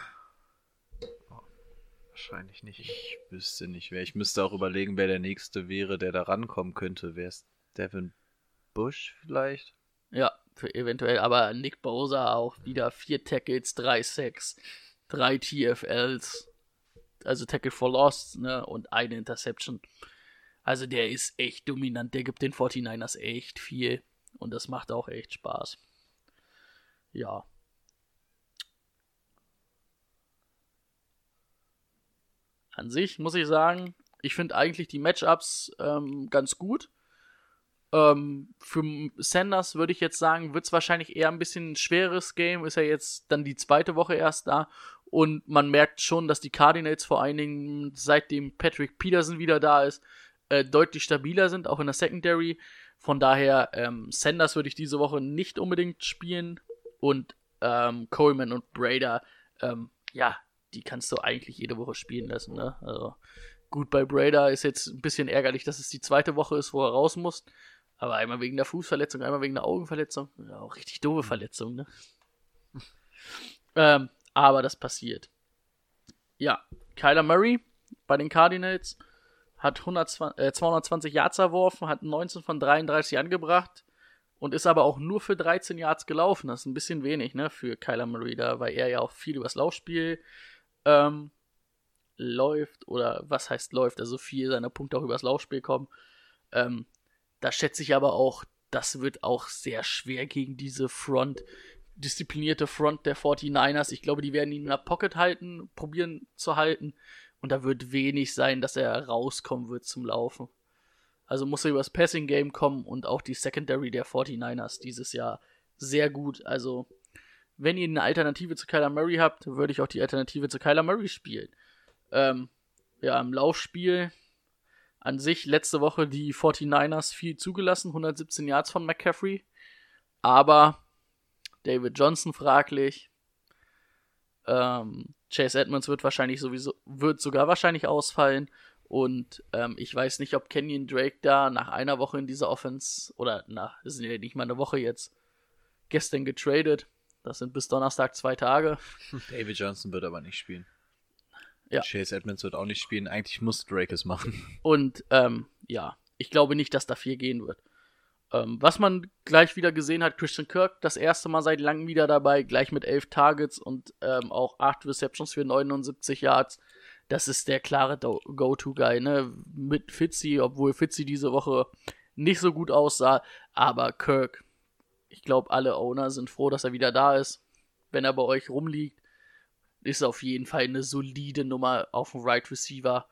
F: Wahrscheinlich nicht.
A: Ich wüsste nicht, wer. Ich müsste auch überlegen, wer der nächste wäre, der da rankommen könnte. Wer ist Devin Bush vielleicht?
E: Ja, eventuell, aber Nick Bowser auch wieder vier Tackles, drei Sacks, drei TFLs, also Tackle for Lost, ne, und eine Interception. Also der ist echt dominant, der gibt den 49ers echt viel und das macht auch echt Spaß. Ja. An sich muss ich sagen, ich finde eigentlich die Matchups ähm, ganz gut. Ähm, für Sanders würde ich jetzt sagen, wird es wahrscheinlich eher ein bisschen ein schweres Game. Ist ja jetzt dann die zweite Woche erst da. Und man merkt schon, dass die Cardinals vor allen Dingen, seitdem Patrick Peterson wieder da ist, äh, deutlich stabiler sind, auch in der Secondary. Von daher, ähm, Sanders würde ich diese Woche nicht unbedingt spielen. Und ähm, Coleman und Brader, ähm, ja, die kannst du eigentlich jede Woche spielen lassen. Ne? Also gut, bei Brader ist jetzt ein bisschen ärgerlich, dass es die zweite Woche ist, wo er raus muss. Aber einmal wegen der Fußverletzung, einmal wegen der Augenverletzung. Ja, auch richtig doofe Verletzung, ne? ähm, aber das passiert. Ja, Kyler Murray bei den Cardinals hat 120, äh, 220 Yards erworfen, hat 19 von 33 angebracht und ist aber auch nur für 13 Yards gelaufen. Das ist ein bisschen wenig, ne, für Kyler Murray da, weil er ja auch viel übers Laufspiel ähm, läuft oder was heißt läuft, also viel seiner Punkte auch übers Laufspiel kommen. Ähm, da schätze ich aber auch, das wird auch sehr schwer gegen diese Front, disziplinierte Front der 49ers. Ich glaube, die werden ihn in der Pocket halten, probieren zu halten. Und da wird wenig sein, dass er rauskommen wird zum Laufen. Also muss er übers Passing Game kommen und auch die Secondary der 49ers dieses Jahr sehr gut. Also, wenn ihr eine Alternative zu Kyler Murray habt, würde ich auch die Alternative zu Kyler Murray spielen. Ähm, ja, im Laufspiel an sich letzte Woche die 49ers viel zugelassen, 117 Yards von McCaffrey. Aber David Johnson fraglich. Ähm, Chase Edmonds wird wahrscheinlich sowieso, wird sogar wahrscheinlich ausfallen. Und ähm, ich weiß nicht, ob Kenyon Drake da nach einer Woche in dieser Offense, oder nach, das sind ja nicht mal eine Woche jetzt, gestern getradet. Das sind bis Donnerstag zwei Tage.
A: David Johnson wird aber nicht spielen.
E: Ja.
A: Chase Edmonds wird auch nicht spielen. Eigentlich muss Drake es machen.
E: Und ähm, ja, ich glaube nicht, dass da viel gehen wird. Ähm, was man gleich wieder gesehen hat, Christian Kirk, das erste Mal seit langem wieder dabei, gleich mit elf Targets und ähm, auch acht Receptions für 79 Yards. Das ist der klare Go-To-Guy, ne? Mit Fitzy, obwohl Fitzy diese Woche nicht so gut aussah, aber Kirk, ich glaube, alle Owner sind froh, dass er wieder da ist. Wenn er bei euch rumliegt, ist auf jeden Fall eine solide Nummer auf dem Right Receiver.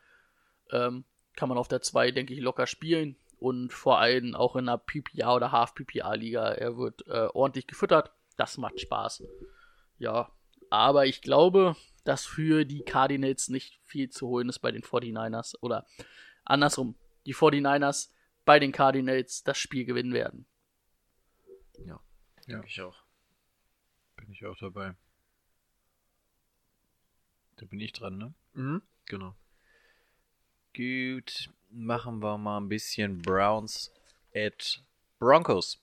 E: Ähm, kann man auf der 2, denke ich, locker spielen. Und vor allem auch in einer PPA oder Half-PPA-Liga. Er wird äh, ordentlich gefüttert. Das macht Spaß. Ja, aber ich glaube, dass für die Cardinals nicht viel zu holen ist bei den 49ers. Oder andersrum, die 49ers bei den Cardinals das Spiel gewinnen werden.
F: Ja,
A: Ja.
F: denke ich auch.
A: Bin ich auch dabei. Da bin ich dran, ne?
F: Mhm. Genau.
A: Gut, machen wir mal ein bisschen Browns at Broncos.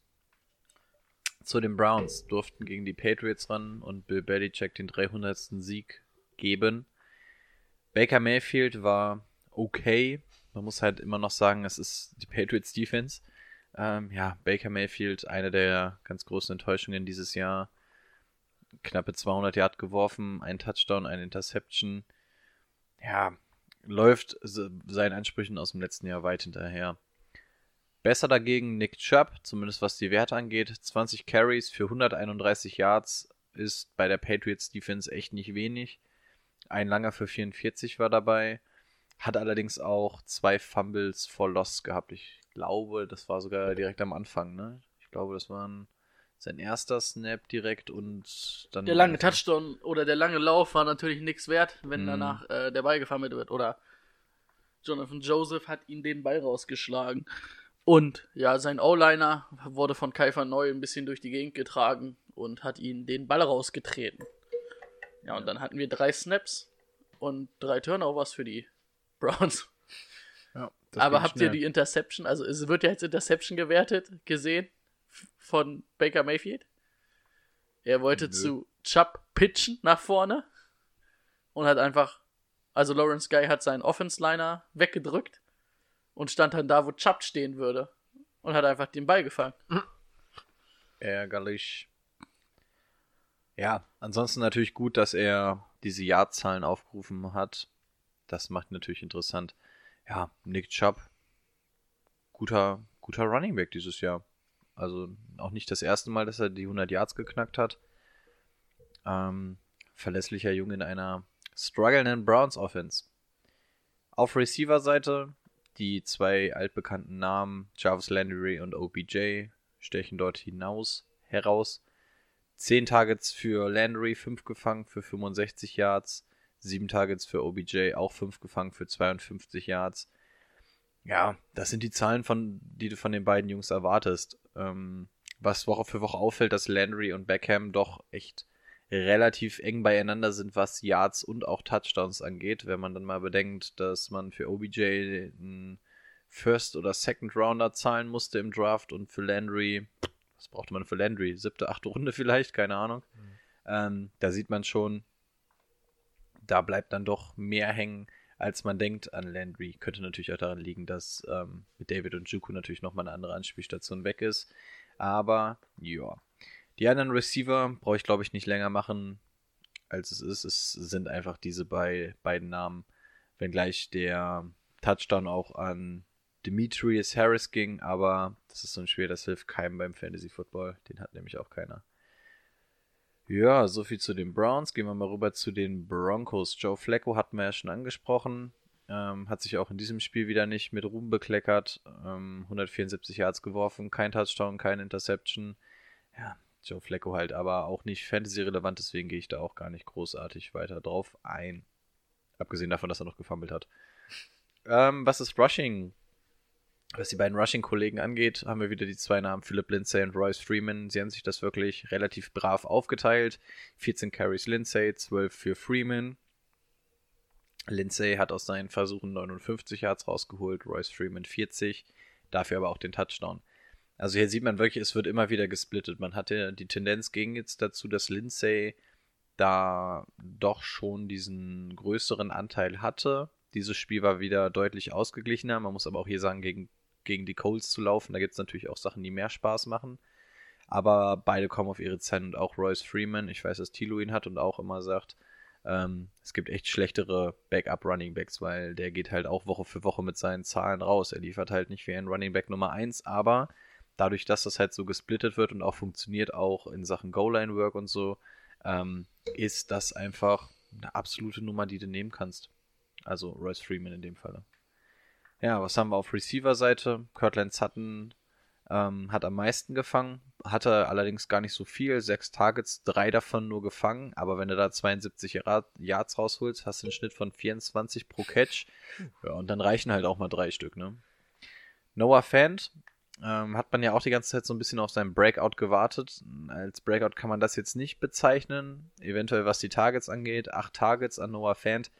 A: Zu den Browns durften gegen die Patriots ran und Bill Belichick den 300. Sieg geben. Baker Mayfield war okay. Man muss halt immer noch sagen, es ist die Patriots Defense. Ähm, ja, Baker Mayfield, eine der ganz großen Enttäuschungen dieses Jahr. Knappe 200 Yard geworfen, ein Touchdown, ein Interception. Ja, läuft se- seinen Ansprüchen aus dem letzten Jahr weit hinterher. Besser dagegen Nick Chubb, zumindest was die Werte angeht. 20 Carries für 131 Yards ist bei der Patriots Defense echt nicht wenig. Ein langer für 44 war dabei. Hat allerdings auch zwei Fumbles for Loss gehabt. Ich glaube, das war sogar direkt am Anfang, ne? Ich glaube, das waren sein erster Snap direkt und dann.
E: Der lange Touchdown oder der lange Lauf war natürlich nichts wert, wenn
A: Mhm.
E: danach äh, der Ball gefammelt wird. Oder Jonathan Joseph hat ihn den Ball rausgeschlagen. Und ja, sein O-Liner wurde von Kaifer Neu ein bisschen durch die Gegend getragen und hat ihn den Ball rausgetreten. Ja, und dann hatten wir drei Snaps und drei Turnovers für die Browns.
A: Ja, das
E: Aber habt
A: schnell.
E: ihr die Interception, also es wird ja jetzt Interception gewertet, gesehen von Baker Mayfield? Er wollte
A: Nö.
E: zu Chubb pitchen nach vorne und hat einfach, also Lawrence Guy hat seinen Offense-Liner weggedrückt und stand dann da, wo Chubb stehen würde und hat einfach den Ball gefangen.
A: Ärgerlich. Ja, ansonsten natürlich gut, dass er diese Jahrzahlen aufgerufen hat. Das macht natürlich interessant. Ja, Nick Chubb, guter, guter Running Back dieses Jahr. Also auch nicht das erste Mal, dass er die 100 Yards geknackt hat. Ähm, verlässlicher Junge in einer strugglenden Browns Offense. Auf Receiver-Seite die zwei altbekannten Namen Jarvis Landry und OBJ stechen dort hinaus, heraus. 10 Targets für Landry, 5 gefangen für 65 Yards. 7 Targets für OBJ, auch 5 gefangen für 52 Yards. Ja, das sind die Zahlen, von, die du von den beiden Jungs erwartest. Ähm, was Woche für Woche auffällt, dass Landry und Beckham doch echt relativ eng beieinander sind, was Yards und auch Touchdowns angeht. Wenn man dann mal bedenkt, dass man für OBJ einen First- oder Second-Rounder zahlen musste im Draft und für Landry, was brauchte man für Landry? Siebte, achte Runde vielleicht, keine Ahnung. Ähm, da sieht man schon, da bleibt dann doch mehr hängen, als man denkt an Landry. Könnte natürlich auch daran liegen, dass ähm, mit David und Juku natürlich nochmal eine andere Anspielstation weg ist. Aber ja. Die anderen Receiver brauche ich, glaube ich, nicht länger machen, als es ist. Es sind einfach diese bei, beiden Namen. Wenngleich der Touchdown auch an Demetrius Harris ging, aber das ist so ein Spiel, das hilft keinem beim Fantasy Football. Den hat nämlich auch keiner. Ja, so viel zu den Browns. Gehen wir mal rüber zu den Broncos. Joe Flacco hatten wir ja schon angesprochen. Ähm, hat sich auch in diesem Spiel wieder nicht mit Ruhm bekleckert. Ähm, 174 Yards geworfen, kein Touchdown, kein Interception. Ja, Joe Flacco halt, aber auch nicht fantasy-relevant, deswegen gehe ich da auch gar nicht großartig weiter drauf ein. Abgesehen davon, dass er noch gefummelt hat. Ähm, was ist Rushing? Was die beiden Rushing-Kollegen angeht, haben wir wieder die zwei Namen Philip Lindsay und Royce Freeman. Sie haben sich das wirklich relativ brav aufgeteilt. 14 Carries Lindsay, 12 für Freeman. Lindsay hat aus seinen Versuchen 59 Yards rausgeholt, Royce Freeman 40, dafür aber auch den Touchdown. Also hier sieht man wirklich, es wird immer wieder gesplittet. Man hatte die Tendenz ging jetzt dazu, dass Lindsay da doch schon diesen größeren Anteil hatte. Dieses Spiel war wieder deutlich ausgeglichener. Man muss aber auch hier sagen, gegen, gegen die Colts zu laufen, da gibt es natürlich auch Sachen, die mehr Spaß machen. Aber beide kommen auf ihre Zeit und auch Royce Freeman. Ich weiß, dass Tilo ihn hat und auch immer sagt, ähm, es gibt echt schlechtere Backup-Running-Backs, weil der geht halt auch Woche für Woche mit seinen Zahlen raus. Er liefert halt nicht wie ein Running-Back Nummer 1, aber dadurch, dass das halt so gesplittet wird und auch funktioniert, auch in Sachen Goal-Line-Work und so, ähm, ist das einfach eine absolute Nummer, die du nehmen kannst. Also Royce Freeman in dem Falle. Ja, was haben wir auf Receiver-Seite? Cortland Sutton ähm, hat am meisten gefangen, hatte allerdings gar nicht so viel. Sechs Targets, drei davon nur gefangen. Aber wenn du da 72 Yards rausholst, hast du einen Schnitt von 24 pro Catch. Ja, und dann reichen halt auch mal drei Stück, ne? Noah Fant ähm, hat man ja auch die ganze Zeit so ein bisschen auf seinen Breakout gewartet. Als Breakout kann man das jetzt nicht bezeichnen. Eventuell was die Targets angeht. Acht Targets an Noah Fant.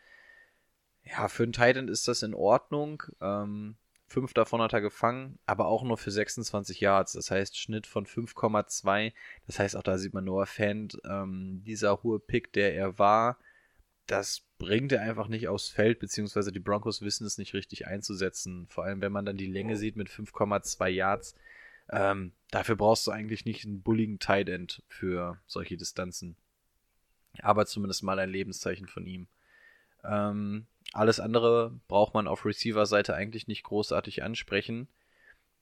A: Ja, für einen Titan ist das in Ordnung. Ähm, Fünf davon hat er gefangen, aber auch nur für 26 Yards. Das heißt, Schnitt von 5,2. Das heißt, auch da sieht man Noah Fant, ähm, dieser hohe Pick, der er war, das bringt er einfach nicht aufs Feld, beziehungsweise die Broncos wissen es nicht richtig einzusetzen. Vor allem, wenn man dann die Länge sieht mit 5,2 Yards. Ähm, dafür brauchst du eigentlich nicht einen bulligen Tight End für solche Distanzen. Aber zumindest mal ein Lebenszeichen von ihm. Ähm, alles andere braucht man auf Receiver-Seite eigentlich nicht großartig ansprechen.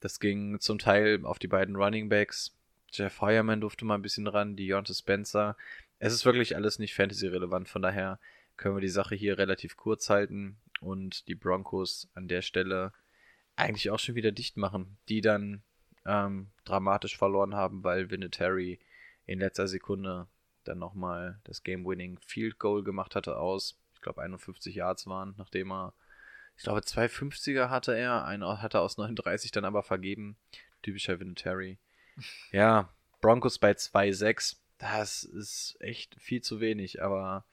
A: Das ging zum Teil auf die beiden Running Backs. Jeff Heuerman durfte mal ein bisschen ran, Deontay Spencer. Es ist wirklich alles nicht Fantasy-relevant, von daher können wir die Sache hier relativ kurz halten und die Broncos an der Stelle eigentlich auch schon wieder dicht machen, die dann ähm, dramatisch verloren haben, weil Vinatieri in letzter Sekunde dann nochmal das Game-Winning Field Goal gemacht hatte aus ich glaube 51 Yards waren, nachdem er, ich glaube 250er hatte er, einen hat er aus 39 dann aber vergeben. Typischer Vinatieri. Ja, Broncos bei 2,6. Das ist echt viel zu wenig, aber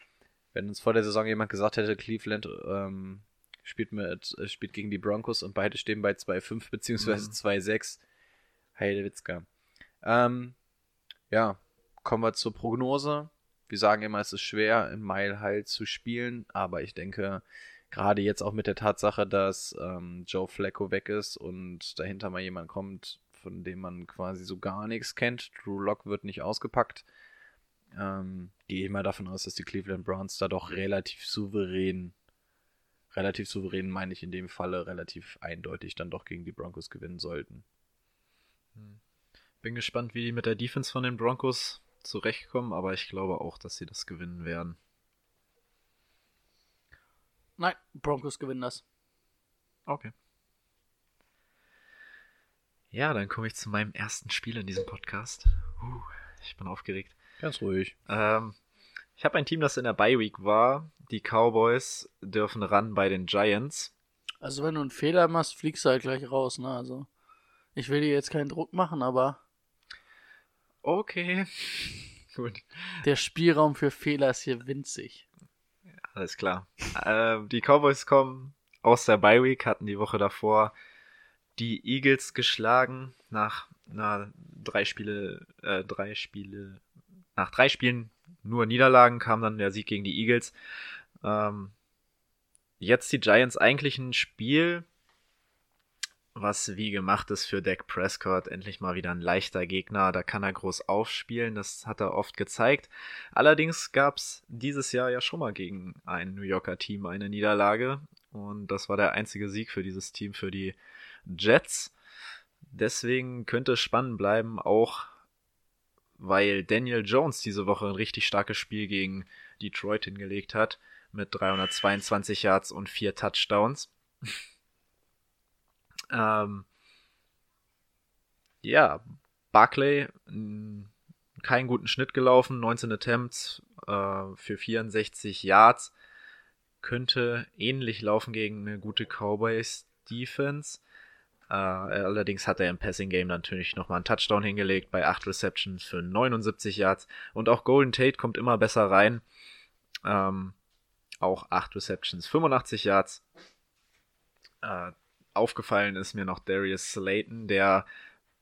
A: wenn uns vor der Saison jemand gesagt hätte, Cleveland ähm, spielt mit, äh, spielt gegen die Broncos und beide stehen bei 2,5 beziehungsweise mhm. 2,6. Heidewitzka. Ähm, ja, kommen wir zur Prognose wir sagen immer, es ist schwer, im Mile halt zu spielen, aber ich denke, gerade jetzt auch mit der Tatsache, dass ähm, Joe Flacco weg ist und dahinter mal jemand kommt, von dem man quasi so gar nichts kennt. Drew Lock wird nicht ausgepackt. Ähm, gehe ich mal davon aus, dass die Cleveland Browns da doch relativ souverän, relativ souverän meine ich in dem Falle, relativ eindeutig dann doch gegen die Broncos gewinnen sollten.
F: Hm. Bin gespannt, wie die mit der Defense von den Broncos zurechtkommen, aber ich glaube auch, dass sie das gewinnen werden.
E: Nein, Broncos gewinnen das.
F: Okay. Ja, dann komme ich zu meinem ersten Spiel in diesem Podcast. Uh, ich bin aufgeregt.
A: Ganz ruhig.
F: Ähm, ich habe ein Team, das in der Bye Week war. Die Cowboys dürfen ran bei den Giants.
E: Also wenn du einen Fehler machst, fliegst du halt gleich raus, ne? Also ich will dir jetzt keinen Druck machen, aber
F: Okay.
E: Gut. Der Spielraum für Fehler ist hier winzig.
F: Alles klar. äh, die Cowboys kommen aus der Bye Week, hatten die Woche davor die Eagles geschlagen nach na, drei Spiele, äh, drei Spiele, nach drei Spielen nur Niederlagen kam dann der Sieg gegen die Eagles. Ähm, jetzt die Giants eigentlich ein Spiel, was wie gemacht ist für Dak Prescott. Endlich mal wieder ein leichter Gegner. Da kann er groß aufspielen. Das hat er oft gezeigt. Allerdings gab es dieses Jahr ja schon mal gegen ein New Yorker Team eine Niederlage. Und das war der einzige Sieg für dieses Team, für die Jets. Deswegen könnte es spannend bleiben, auch weil Daniel Jones diese Woche ein richtig starkes Spiel gegen Detroit hingelegt hat. Mit 322 Yards und vier Touchdowns. Ähm, ja, Barclay, keinen guten Schnitt gelaufen, 19 Attempts äh, für 64 Yards. Könnte ähnlich laufen gegen eine gute Cowboys Defense. Äh, allerdings hat er im Passing Game natürlich nochmal einen Touchdown hingelegt bei 8 Receptions für 79 Yards. Und auch Golden Tate kommt immer besser rein. Ähm, auch 8 Receptions, 85 Yards. Äh, aufgefallen ist mir noch Darius Slayton, der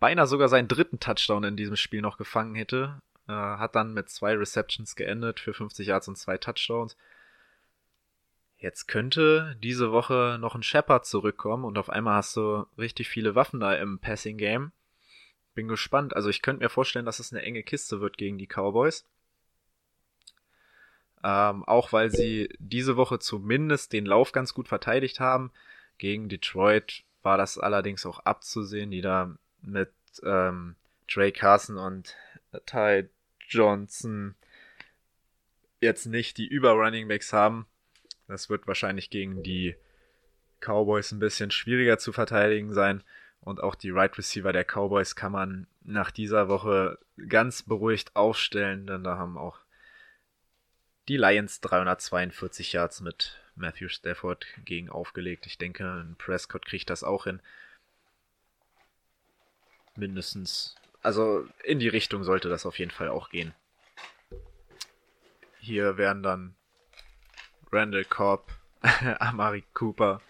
F: beinahe sogar seinen dritten Touchdown in diesem Spiel noch gefangen hätte. Äh, hat dann mit zwei Receptions geendet für 50 Yards und zwei Touchdowns. Jetzt könnte diese Woche noch ein Shepard zurückkommen und auf einmal hast du richtig viele Waffen da im Passing Game. Bin gespannt. Also ich könnte mir vorstellen, dass es eine enge Kiste wird gegen die Cowboys. Ähm, auch weil sie diese Woche zumindest den Lauf ganz gut verteidigt haben. Gegen Detroit war das allerdings auch abzusehen, die da mit ähm, Trey Carson und Ty Johnson jetzt nicht die Über-Running Backs haben. Das wird wahrscheinlich gegen die Cowboys ein bisschen schwieriger zu verteidigen sein. Und auch die Right Receiver der Cowboys kann man nach dieser Woche ganz beruhigt aufstellen, denn da haben auch die Lions 342 Yards mit Matthew Stafford gegen aufgelegt. Ich denke, ein Prescott kriegt das auch hin. Mindestens. Also in die Richtung sollte das auf jeden Fall auch gehen. Hier werden dann Randall Cobb, Amari Cooper.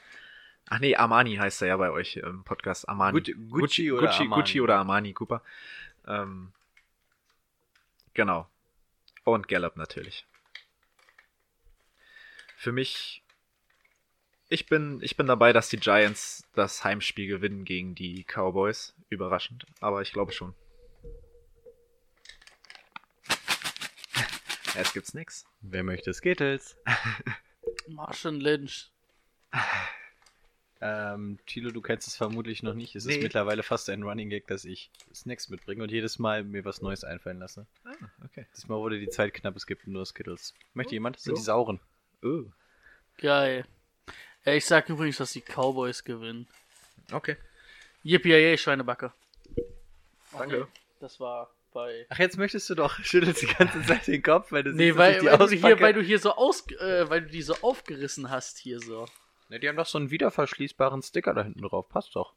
F: Ach nee, Armani heißt er ja bei euch im Podcast. Armani.
A: Gucci- Gucci oder
F: Gucci,
A: Armani.
F: Gucci oder Armani Cooper. Ähm, genau. Und Gallup natürlich. Für mich, ich bin, ich bin dabei, dass die Giants das Heimspiel gewinnen gegen die Cowboys. Überraschend, aber ich glaube schon. Jetzt gibt's nix.
A: Wer möchte Skittles?
E: Martian Lynch.
A: Ähm, Tilo, du kennst es vermutlich noch nicht. Es
F: Nee.
A: ist mittlerweile fast ein Running Gag, dass ich Snacks mitbringe und jedes Mal mir was Neues einfallen lasse.
F: Ah, okay.
A: Diesmal wurde die Zeit knapp, es gibt nur Skittles. Möchte jemand? Das sind
F: Ja.
A: die sauren.
F: Uh,
E: Geil. Ich sag übrigens, dass die Cowboys gewinnen.
F: okay.
E: Yippie Schweinebacke.
F: Danke.
E: Das war bei.
A: Ach, jetzt möchtest du doch. Schüttelst die ganze Zeit den Kopf, weil du
E: Nee,
A: siehst,
E: weil, weil, du hier, weil du hier so aus, äh, weil du die so aufgerissen hast hier so.
A: Ne, die haben doch so einen wiederverschließbaren Sticker da hinten drauf. Passt doch.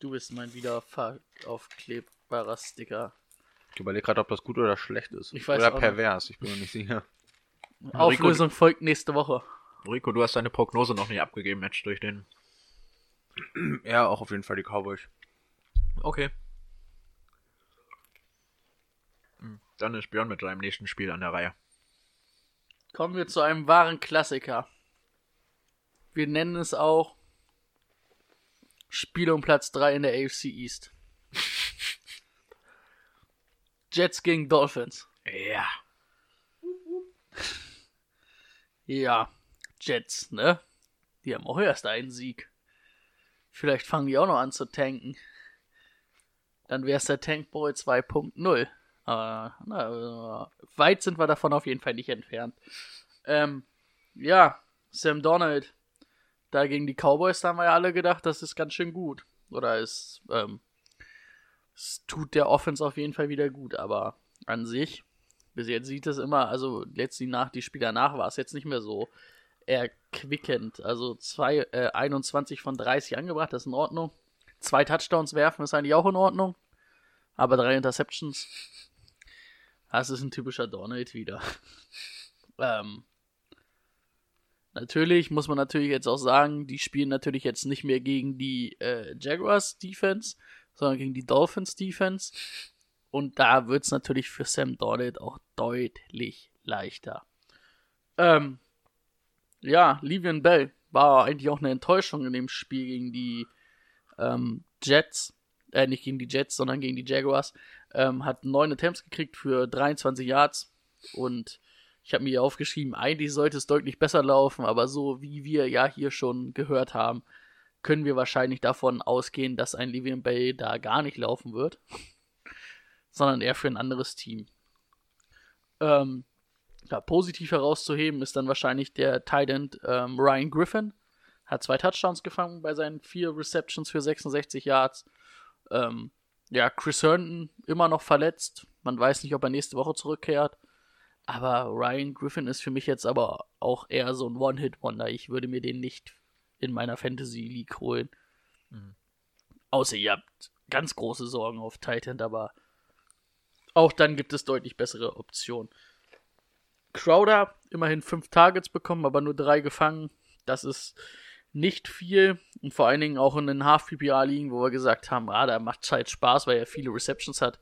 E: Du bist mein wieder ver- aufklebbarer Sticker.
A: Ich überlege gerade, ob das gut oder schlecht ist.
E: Ich weiß
A: oder
E: auch nicht.
A: pervers, ich bin mir nicht sicher.
E: Auflösung folgt nächste Woche.
F: Rico, du hast deine Prognose noch nicht abgegeben, Match durch den.
A: Ja, auch auf jeden Fall die Cowboys.
F: Okay. Hm, Dann ist Björn mit seinem nächsten Spiel an der Reihe.
E: Kommen wir zu einem wahren Klassiker. Wir nennen es auch Spiel um Platz 3 in der AFC East. Jets gegen Dolphins.
F: Ja.
E: Ja, Jets, ne? Die haben auch erst einen Sieg. Vielleicht fangen die auch noch an zu tanken. Dann wär's der Tankboy 2.0. Aber na, äh, weit sind wir davon auf jeden Fall nicht entfernt. Ähm, ja, Sam Donald. Da gegen die Cowboys, da haben wir ja alle gedacht, das ist ganz schön gut. Oder es, ähm, es tut der Offense auf jeden Fall wieder gut. Aber an sich, bis jetzt sieht es immer, also letztlich nach, die Spiele danach war es jetzt nicht mehr so erquickend. Also zwei, äh, 21 von 30 angebracht, das ist in Ordnung. Zwei Touchdowns werfen ist eigentlich auch in Ordnung. Aber drei Interceptions, das ist ein typischer Donald wieder. ähm, natürlich muss man natürlich jetzt auch sagen, die spielen natürlich jetzt nicht mehr gegen die äh, Jaguars Defense, sondern gegen die Dolphins Defense. Und da wird es natürlich für Sam Donald auch deutlich leichter. Ähm, ja, Livian Bell war eigentlich auch eine Enttäuschung in dem Spiel gegen die ähm, Jets. Äh, nicht gegen die Jets, sondern gegen die Jaguars. Ähm, hat neun Attempts gekriegt für 23 Yards. Und ich habe mir hier aufgeschrieben, eigentlich sollte es deutlich besser laufen, aber so wie wir ja hier schon gehört haben, können wir wahrscheinlich davon ausgehen, dass ein Livian Bell da gar nicht laufen wird. sondern eher für ein anderes Team. Ähm, ja, positiv herauszuheben ist dann wahrscheinlich der Tight End ähm, Ryan Griffin. Hat zwei Touchdowns gefangen bei seinen vier Receptions für 66 Yards. Ähm, ja, Chris Herndon immer noch verletzt. Man weiß nicht, ob er nächste Woche zurückkehrt. Aber Ryan Griffin ist für mich jetzt aber auch eher so ein One-Hit-Wonder. Ich würde mir den nicht in meiner Fantasy League holen. Außer ihr habt ganz große Sorgen auf Titan, aber auch dann gibt es deutlich bessere Optionen. Crowder immerhin fünf Targets bekommen, aber nur drei gefangen. Das ist nicht viel und vor allen Dingen auch in den Half-PPA-Ligen, wo wir gesagt haben, ah, da macht halt Spaß, weil er viele Receptions hat.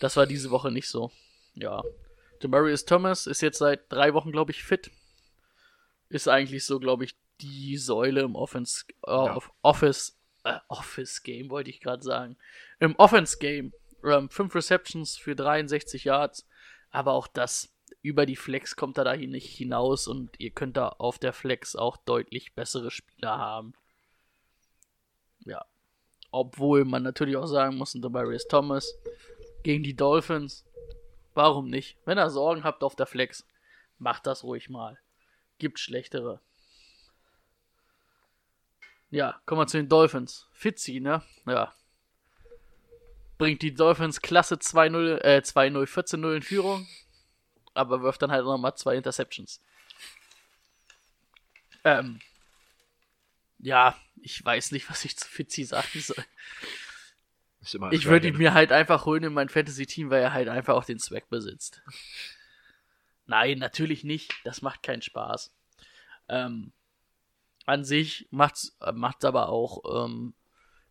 E: Das war diese Woche nicht so. Ja. Demarius Thomas ist jetzt seit drei Wochen, glaube ich, fit. Ist eigentlich so, glaube ich, die Säule im Offense, äh, auf Office, äh, Office Game, wollte ich gerade sagen. Im Offense Game. Ähm, fünf Receptions für 63 Yards. Aber auch das über die Flex kommt er da nicht hinaus und ihr könnt da auf der Flex auch deutlich bessere Spieler haben. Ja. Obwohl man natürlich auch sagen muss, unter Darius Thomas gegen die Dolphins, warum nicht? Wenn ihr Sorgen habt auf der Flex, macht das ruhig mal. Gibt schlechtere. Ja, kommen wir zu den Dolphins. Fitzy, ne? Ja. Bringt die Dolphins Klasse 2-0, äh, 2-0, 14-0 in Führung. Aber wirft dann halt nochmal zwei Interceptions. Ähm. Ja, ich weiß nicht, was ich zu Fitzy sagen soll. Ich würde ihn mir halt einfach holen in mein Fantasy-Team, weil er halt einfach auch den Swag besitzt. Nein, natürlich nicht. Das macht keinen Spaß. Ähm, an sich macht's, äh, macht's aber auch ähm,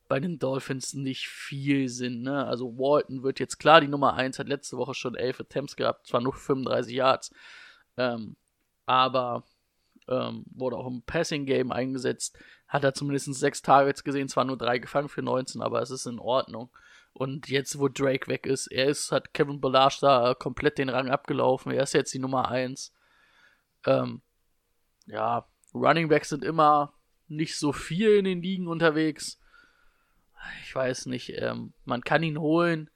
E: bei den Dolphins nicht viel Sinn. Ne? Also Walton wird jetzt klar die Nummer 1, hat letzte Woche schon 11 Attempts gehabt, zwar nur 35 Yards, ähm, aber ähm, wurde auch im Passing Game eingesetzt, hat er zumindest sechs Targets gesehen, zwar nur drei gefangen für 19, aber es ist in Ordnung. Und jetzt, wo Drake weg ist, er ist, hat Kevin Ballage da komplett den Rang abgelaufen. Er ist jetzt die Nummer 1. Ähm, ja, Running Backs sind immer nicht so viel in den Ligen unterwegs. Ich weiß nicht, ähm, man kann ihn holen,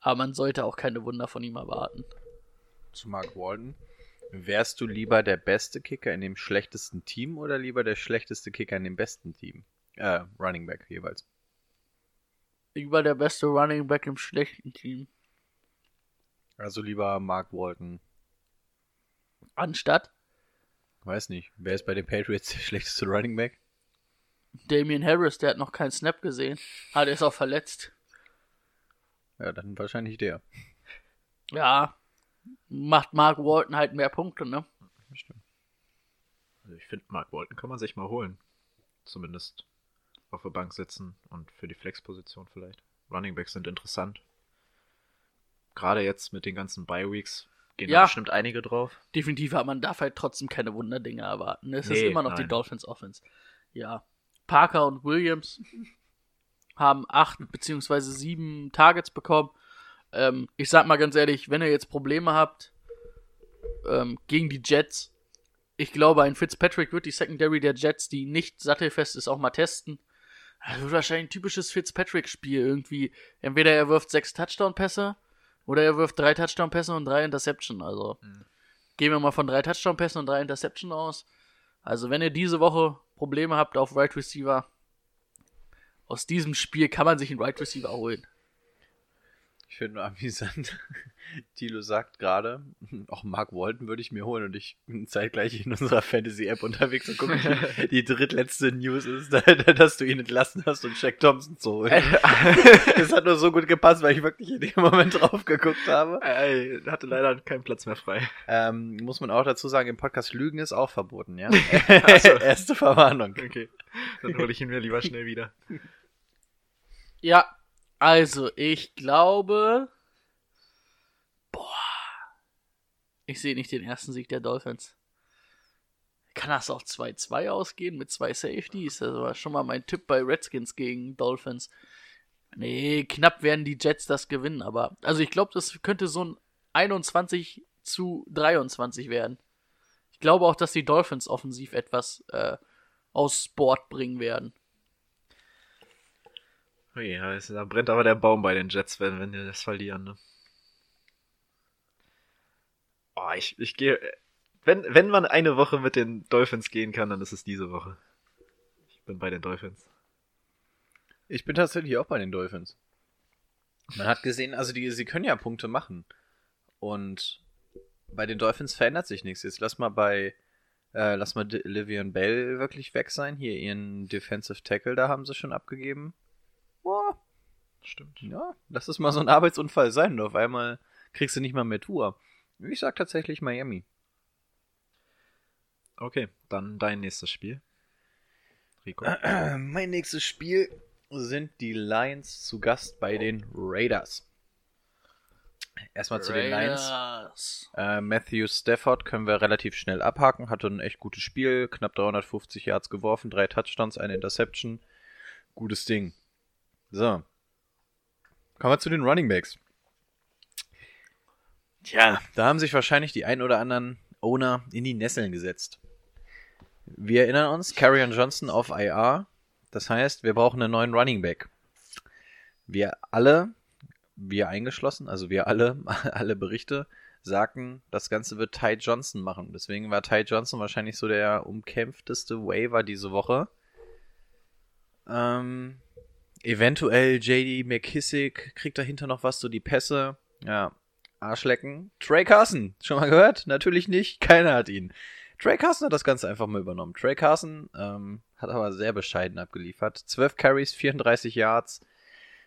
E: aber man sollte auch keine Wunder von ihm erwarten.
A: Zu Mark Walton. Wärst du lieber der beste Kicker in dem schlechtesten Team oder lieber der schlechteste Kicker in dem besten Team? Äh, Running Back jeweils.
E: Ich war der beste Running Back im schlechten Team.
A: Also lieber Mark Walton.
E: Anstatt
A: Weiß nicht. Wer ist bei den Patriots der schlechteste Running Back?
E: Damian Harris, der hat noch keinen Snap gesehen. Ah, der ist auch verletzt.
A: Ja, dann wahrscheinlich der.
E: Ja, macht Mark Walton halt mehr Punkte, ne?
F: Also ich finde, Mark Walton kann man sich mal holen. Zumindest auf der Bank sitzen und für die Flexposition vielleicht. Running Backs sind interessant. Gerade jetzt mit den ganzen Bye-Weeks gehen
E: Ja.
F: da bestimmt einige drauf.
E: Definitiv, aber man darf halt trotzdem keine Wunderdinge erwarten. Es ist
F: Nee,
E: immer noch die
F: nein.
E: Dolphins Offense. Ja. Parker und Williams haben acht beziehungsweise sieben Targets bekommen. Ähm, ich sag mal ganz ehrlich, wenn ihr jetzt Probleme habt ähm, gegen die Jets, ich glaube, ein Fitzpatrick wird die Secondary der Jets, die nicht sattelfest ist, auch mal testen. Das wird wahrscheinlich ein typisches Fitzpatrick-Spiel irgendwie. Entweder er wirft sechs Touchdown-Pässe oder er wirft drei Touchdown-Pässe und drei Interception. Also gehen wir mal von drei Touchdown-Pässen und drei Interception aus. Also wenn ihr diese Woche Probleme habt auf Right Receiver, aus diesem Spiel kann man sich einen Right Receiver holen.
A: Ich finde nur amüsant. Tilo sagt gerade, auch Mark Walton würde ich mir holen und ich bin zeitgleich in unserer Fantasy-App unterwegs und gucke, die, die drittletzte News ist, dass du ihn entlassen hast und Shaq Thompson zu holen. das hat nur so gut gepasst, weil ich wirklich in dem Moment drauf geguckt habe.
F: Ey, hatte leider keinen Platz mehr frei.
A: Ähm, muss man auch dazu sagen, im Podcast Lügen ist auch verboten, ja?
F: so.
A: Erste Verwarnung.
F: Okay. Dann hole ich ihn mir lieber schnell wieder.
E: Ja, also ich glaube, boah, ich sehe nicht den ersten Sieg der Dolphins. Kann das auch 2-2 ausgehen mit zwei Safeties? Das war schon mal mein Tipp bei Redskins gegen Dolphins. Nee, knapp werden die Jets das gewinnen, aber also ich glaube, das könnte so ein 21 zu 23 werden. Ich glaube auch, dass die Dolphins offensiv etwas äh, aus Sport bringen werden.
F: Ja, es- da brennt aber der Baum bei den Jets, wenn, wenn die das verlieren, ne? Oh, ich, ich gehe. Wenn, wenn man eine Woche mit den Dolphins gehen kann, dann ist es diese Woche. Ich bin bei den Dolphins.
A: Ich bin tatsächlich auch bei den Dolphins. Man hat gesehen, also die, sie können ja Punkte machen. Und bei den Dolphins verändert sich nichts. Jetzt lass mal bei, äh, lass mal Livian Bell wirklich weg sein. Hier ihren Defensive Tackle, da haben sie schon abgegeben. Boah,
F: Stimmt.
A: ja, lass es mal so ein Arbeitsunfall sein. Und auf einmal kriegst du nicht mal mehr Tour. Ich sag tatsächlich Miami.
F: Okay, dann dein nächstes Spiel. Rico.
A: Mein nächstes Spiel sind die Lions zu Gast bei den Raiders. Erstmal zu den Lions. Äh, Matthew Stafford können wir relativ schnell abhaken. Hatte ein echt gutes Spiel. Knapp 350 Yards geworfen, drei Touchdowns, eine Interception. Gutes Ding. So. Kommen wir zu den Running Backs. Tja, da haben sich wahrscheinlich die ein oder anderen Owner in die Nesseln gesetzt. Wir erinnern uns, Carrion Johnson auf IR. Das heißt, wir brauchen einen neuen Running Back. Wir alle, wir eingeschlossen, also wir alle, alle Berichte, sagten, das Ganze wird Ty Johnson machen. Deswegen war Ty Johnson wahrscheinlich so der umkämpfteste Waiver diese Woche. Ähm, eventuell JD McKissick kriegt dahinter noch was, so die Pässe. Ja, Arschlecken. Trey Carson, schon mal gehört? Natürlich nicht, keiner hat ihn. Trey Carson hat das Ganze einfach mal übernommen. Trey Carson ähm, hat aber sehr bescheiden abgeliefert. 12 Carries, 34 Yards.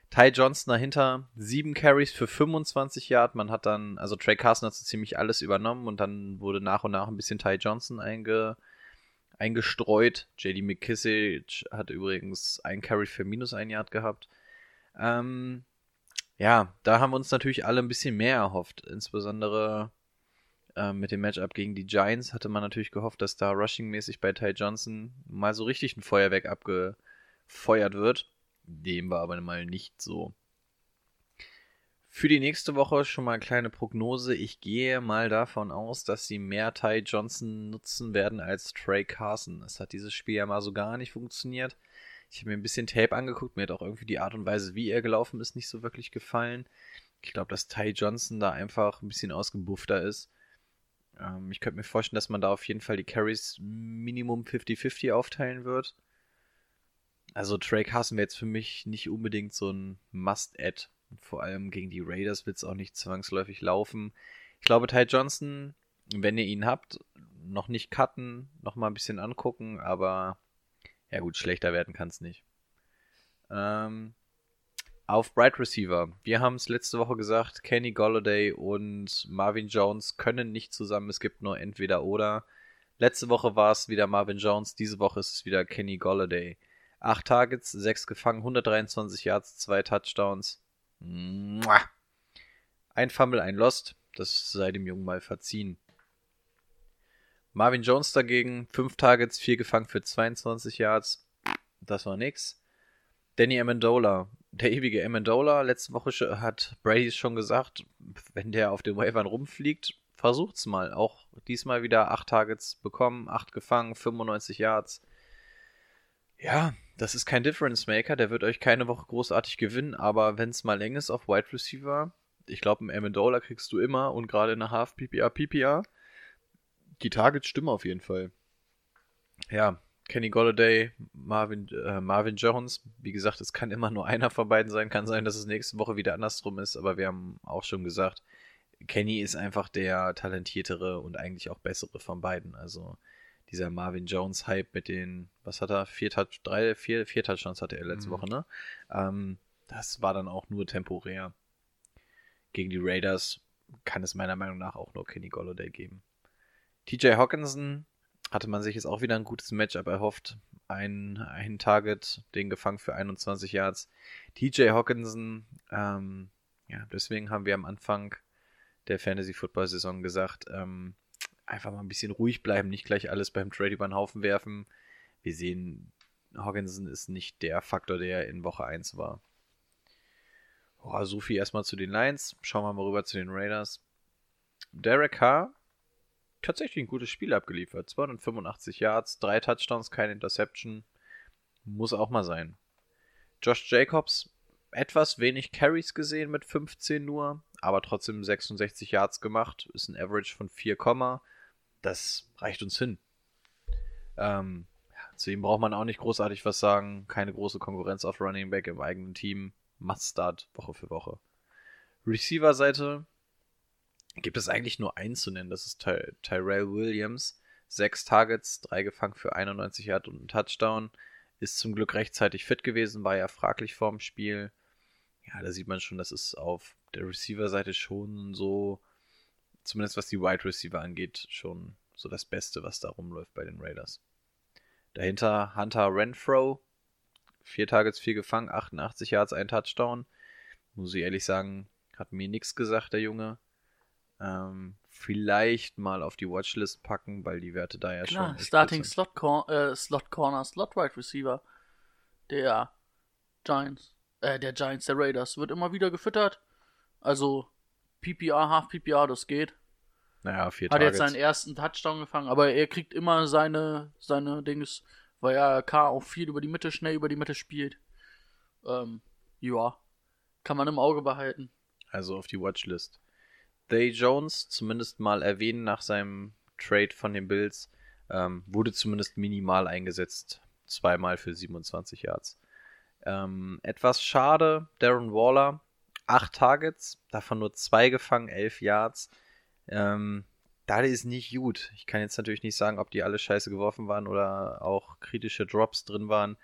A: Ty Johnson dahinter, 7 Carries für 25 Yards. Man hat dann, also Trey Carson hat so ziemlich alles übernommen und dann wurde nach und nach ein bisschen Ty Johnson einge, eingestreut. JD McKissick hat übrigens ein Carry für minus ein Yard gehabt. Ähm, ja, da haben wir uns natürlich alle ein bisschen mehr erhofft. Insbesondere äh, mit dem Matchup gegen die Giants hatte man natürlich gehofft, dass da rushing-mäßig bei Ty Johnson mal so richtig ein Feuerwerk abgefeuert wird. Dem war aber mal nicht so. Für die nächste Woche schon mal eine kleine Prognose. Ich gehe mal davon aus, dass sie mehr Ty Johnson nutzen werden als Trey Carson. Es hat dieses Spiel ja mal so gar nicht funktioniert. Ich habe mir ein bisschen Tape angeguckt. Mir hat auch irgendwie die Art und Weise, wie er gelaufen ist, nicht so wirklich gefallen. Ich glaube, dass Ty Johnson da einfach ein bisschen ausgebuffter ist. Ähm, ich könnte mir vorstellen, dass man da auf jeden Fall die Carries Minimum 50-50 aufteilen wird. Also Trey Carson wäre jetzt für mich nicht unbedingt so ein Must-Add. Vor allem gegen die Raiders wird es auch nicht zwangsläufig laufen. Ich glaube, Ty Johnson, wenn ihr ihn habt, noch nicht cutten, noch mal ein bisschen angucken, aber ja gut, schlechter werden kann es nicht. Ähm, auf Bright Receiver. Wir haben es letzte Woche gesagt, Kenny Golladay und Marvin Jones können nicht zusammen. Es gibt nur entweder oder. Letzte Woche war es wieder Marvin Jones, diese Woche ist es wieder Kenny Golladay. Acht Targets, sechs gefangen, 123 Yards, zwei Touchdowns. Ein Fumble, ein Lost. Das sei dem Jungen mal verziehen. Marvin Jones dagegen, fünf Targets, vier gefangen für 22 Yards. Das war nix. Danny Amendola, der ewige Amendola. Letzte Woche hat Brady schon gesagt, wenn der auf den Wavern rumfliegt, versucht's mal. Auch diesmal wieder acht Targets bekommen, acht gefangen, 95 Yards. Ja, das ist kein Difference Maker, der wird euch keine Woche großartig gewinnen, aber wenn es mal eng ist auf Wide Receiver, ich glaube, einen Amendola kriegst du immer und gerade in der Half PPR, PPR, die Targets stimmen auf jeden Fall. Ja, Kenny Golladay, Marvin, äh, Marvin Jones, wie gesagt, es kann immer nur einer von beiden sein, kann sein, dass es nächste Woche wieder andersrum ist, aber wir haben auch schon gesagt, Kenny ist einfach der talentiertere und eigentlich auch bessere von beiden, also dieser Marvin Jones Hype mit den, was hat er, vier, Touch, drei, vier, vier Touchdowns hatte er letzte mhm. Woche, ne? Ähm, das war dann auch nur temporär. Gegen die Raiders kann es meiner Meinung nach auch nur Kenny Golladay geben. TJ Hawkinson hatte man sich jetzt auch wieder ein gutes Matchup erhofft. Ein, ein Target, den gefangen für 21 Yards. TJ Hawkinson, ähm, ja, deswegen haben wir am Anfang der Fantasy-Football-Saison gesagt, ähm, einfach mal ein bisschen ruhig bleiben, nicht gleich alles beim Trade über den Haufen werfen. Wir sehen, Hawkinson ist nicht der Faktor, der in Woche 1 war. Oh, so viel erstmal zu den Lions. Schauen wir mal rüber zu den Raiders. Derek Carr, tatsächlich ein gutes Spiel abgeliefert. 285 Yards, drei Touchdowns, keine Interception. Muss auch mal sein. Josh Jacobs, etwas wenig Carries gesehen mit 15 nur, aber trotzdem 66 Yards gemacht. Ist ein Average von 4, das reicht uns hin. Ähm, zu ihm braucht man auch nicht großartig was sagen. Keine große Konkurrenz auf Running Back im eigenen Team. Must start Woche für Woche. Receiver-Seite gibt es eigentlich nur einen zu nennen. Das ist Ty Tyrell Williams. Sechs Targets, drei gefangen für 91 Yard und einen Touchdown. Ist zum Glück rechtzeitig fit gewesen, war ja fraglich vorm Spiel. Ja, da sieht man schon, das ist auf der Receiver-Seite schon so zumindest was die Wide Receiver angeht, schon so das Beste, was da rumläuft bei den Raiders. Dahinter Hunter Renfro, vier Targets, vier gefangen, 88 Yards, ein Touchdown. Muss ich ehrlich sagen, hat mir nichts gesagt, der Junge. Ähm, vielleicht mal auf die Watchlist packen, weil die Werte da ja Klar,
E: schon. Starting Slot, Cor äh, Slot Corner, Slot Wide Receiver der Giants, äh, der Giants, der Raiders, wird immer wieder gefüttert. Also PPR, Half PPR, das geht.
A: Naja, vier
E: Hat Targets. jetzt seinen ersten Touchdown gefangen, aber er kriegt immer seine, seine Dings, weil er K auch viel über die Mitte, schnell über die Mitte spielt. Ähm, ja. Kann man im Auge behalten.
A: Also auf die Watchlist. Day Jones, zumindest mal erwähnen nach seinem Trade von den Bills, ähm, wurde zumindest minimal eingesetzt. Zweimal für 27 Yards. Ähm, etwas schade, Darren Waller, acht Targets, davon nur zwei gefangen, elf Yards. Ähm, das ist nicht gut. Ich kann jetzt natürlich nicht sagen, ob die alle scheiße geworfen waren oder auch kritische Drops drin waren.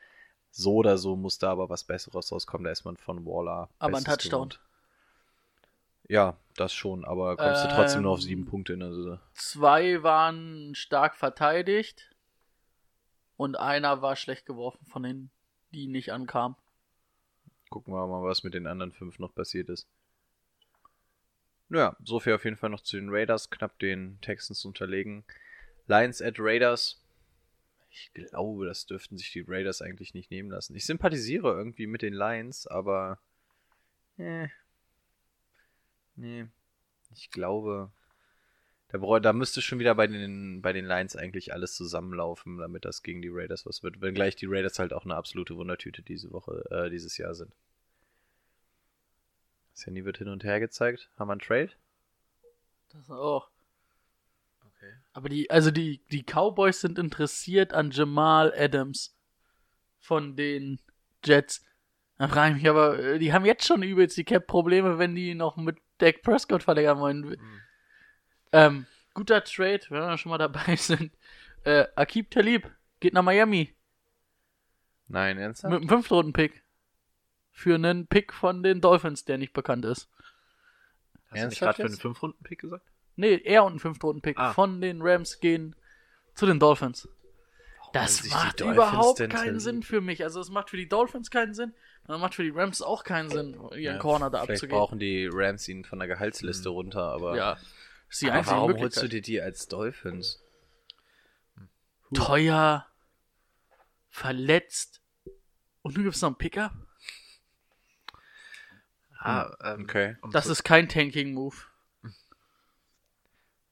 A: So oder so muss da aber was Besseres rauskommen. Da ist man von Waller.
E: Aber ein Touchdown.
A: gewohnt. Ja, das schon, aber kommst du trotzdem nur auf
E: Ähm,
A: sieben Punkte in der Saison.
E: Zwei waren stark verteidigt und einer war schlecht geworfen von denen, die nicht ankamen.
A: Gucken wir mal, was mit den anderen fünf noch passiert ist. Naja, so viel auf jeden Fall noch zu den Raiders, knapp den Texans unterlegen. Lions at Raiders. Ich glaube, das dürften sich die Raiders eigentlich nicht nehmen lassen. Ich sympathisiere irgendwie mit den Lions, aber. Eh. Nee. Ich glaube. Da, da müsste schon wieder bei den, bei den Lions eigentlich alles zusammenlaufen, damit das gegen die Raiders was wird. Wenngleich die Raiders halt auch eine absolute Wundertüte diese Woche, äh, dieses Jahr sind. Das Handy wird hin und her gezeigt. Haben wir einen Trade?
E: Das auch.
A: Okay.
E: Aber die, also die, die Cowboys sind interessiert an Jamal Adams von den Jets. Da frage ich mich aber, äh, die haben jetzt schon übelst die Cap-Probleme, wenn die noch mit Dak Prescott verlängern wollen. Ähm, guter Trade, wenn wir schon mal dabei sind. Äh, Akib Talib geht nach Miami
A: Nein, ernsthaft?
E: mit einem Fünftrunden-Pick. Für einen Pick von den Dolphins, der nicht bekannt ist.
F: Hast du nicht gerade für einen? Fünf-Runden-Pick gesagt?
E: Nee, er und ein Fünftrunden-Pick
F: Ah.
E: von den Rams gehen zu den Dolphins. Das macht
A: Dolphins
E: überhaupt
A: denn
E: keinen? Sinn für mich. Also es macht für die Dolphins keinen Sinn. Und es macht für die Rams auch keinen Sinn, ihren Corner da
A: Vielleicht
E: abzugeben.
A: brauchen die Rams ihn von der Gehaltsliste runter, aber.
E: Ja, ist die einzige
A: warum holst du dir die als Dolphins?
E: Teuer, verletzt und du gibst noch einen Picker?
F: Ah, ähm,
A: Okay.
F: um
E: Das
F: zu-
E: ist kein Tanking-Move.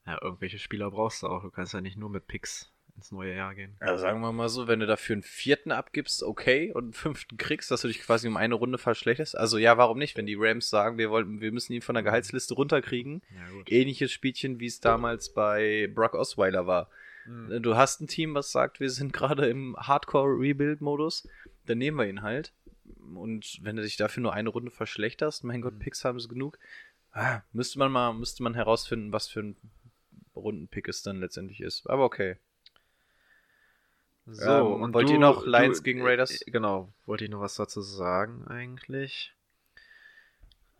F: Ja, irgendwelche Spieler brauchst du auch. Du kannst ja nicht nur mit Picks ins neue Jahr gehen.
A: Also sagen wir mal so, wenn du dafür einen vierten abgibst, okay, und einen fünften kriegst, dass du dich quasi um eine Runde verschlechterst. Also ja, warum nicht? Wenn die Rams sagen, wir wollen, wir müssen ihn von der Gehaltsliste runterkriegen.
F: Ja, gut.
A: Ähnliches Spielchen, wie es damals bei Brock Osweiler war.
F: Mhm.
A: Du hast ein Team, was sagt, wir sind gerade im Hardcore-Rebuild-Modus, dann nehmen wir ihn halt. Und wenn du dich dafür nur eine Runde verschlechterst, mein
F: Mhm.
A: Gott, Picks haben sie genug. Ah, müsste man mal, müsste man herausfinden, was für ein Rundenpick es dann letztendlich ist. Aber okay.
F: So,
A: Ähm,
F: und
A: wollt
F: du,
A: ihr noch Lions
F: du,
A: gegen Raiders?
F: äh, Genau, wollte ich noch was dazu sagen eigentlich.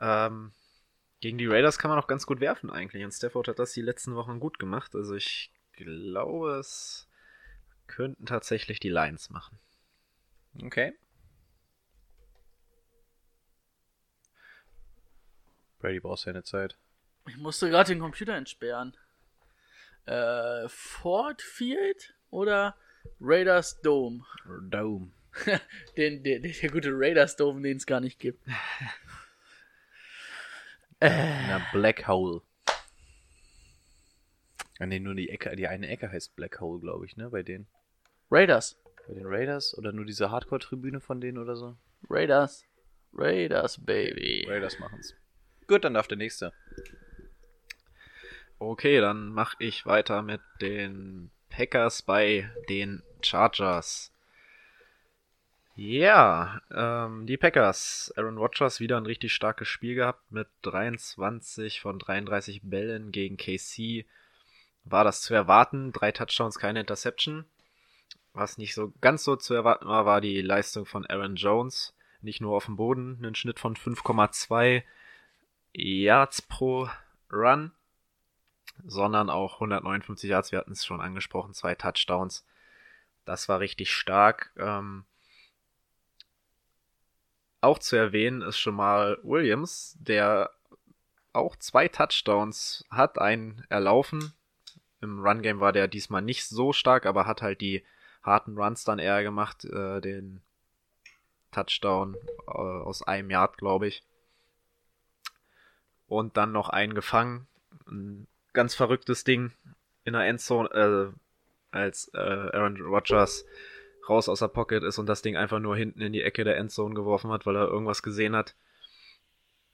F: Ähm, gegen die Raiders kann man auch ganz gut werfen eigentlich. Und Stafford hat das die letzten Wochen gut gemacht. Also ich glaube, es könnten tatsächlich die Lions machen.
A: Okay. Brady brauchst ja eine Zeit.
E: Ich musste gerade den Computer entsperren. Äh, Ford Field oder Raiders Dome?
A: Dome.
E: Den, der, der, gute Raiders Dome, den es gar nicht gibt. äh,
A: Na, Black Hole. Ah, nee, nur die Ecke, die eine Ecke heißt Black Hole, glaube ich, ne, bei denen.
E: Raiders.
A: Bei den Raiders oder nur diese Hardcore-Tribüne von denen oder so?
E: Raiders. Raiders, Baby.
A: Raiders machen's. Gut, dann darf der nächste.
F: Okay, dann mache ich weiter mit den Packers bei den Chargers. Ja, ähm, die Packers. Aaron Rodgers wieder ein richtig starkes Spiel gehabt mit 23 von 33 Bällen gegen KC. War das zu erwarten? Drei Touchdowns, keine Interception. Was nicht so ganz so zu erwarten war, war die Leistung von Aaron Jones. Nicht nur auf dem Boden, einen Schnitt von 5,2 Yards pro Run sondern auch 159 Yards. Wir hatten es schon angesprochen, zwei Touchdowns. Das war richtig stark. Ähm, auch zu erwähnen ist schon mal Williams, der auch zwei Touchdowns hat, einen erlaufen. Im Run-Game war der diesmal nicht so stark, aber hat halt die harten Runs dann eher gemacht. Äh, den Touchdown äh, aus einem Yard, glaube ich. Und dann noch einen gefangen. Ein ganz verrücktes Ding in der Endzone, äh, als äh, Aaron Rodgers raus aus der Pocket ist und das Ding einfach nur hinten in die Ecke der Endzone geworfen hat, weil er irgendwas gesehen hat.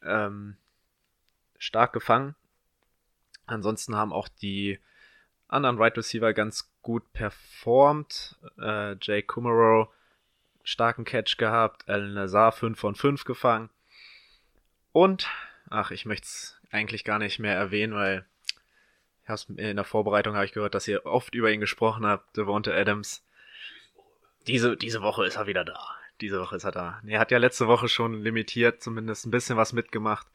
F: Ähm, stark gefangen. Ansonsten haben auch die anderen Right Receiver ganz gut performt. Äh, Jay Kummerow starken Catch gehabt. Alan Lazar 5 von 5 gefangen. Und, ach, ich möchte es eigentlich gar nicht mehr erwähnen, weil in der Vorbereitung habe ich gehört, dass ihr oft über ihn gesprochen habt, Devonta Adams. Diese, diese Woche ist er wieder da. Diese Woche ist er da. Er hat ja letzte Woche schon limitiert, zumindest ein bisschen was mitgemacht.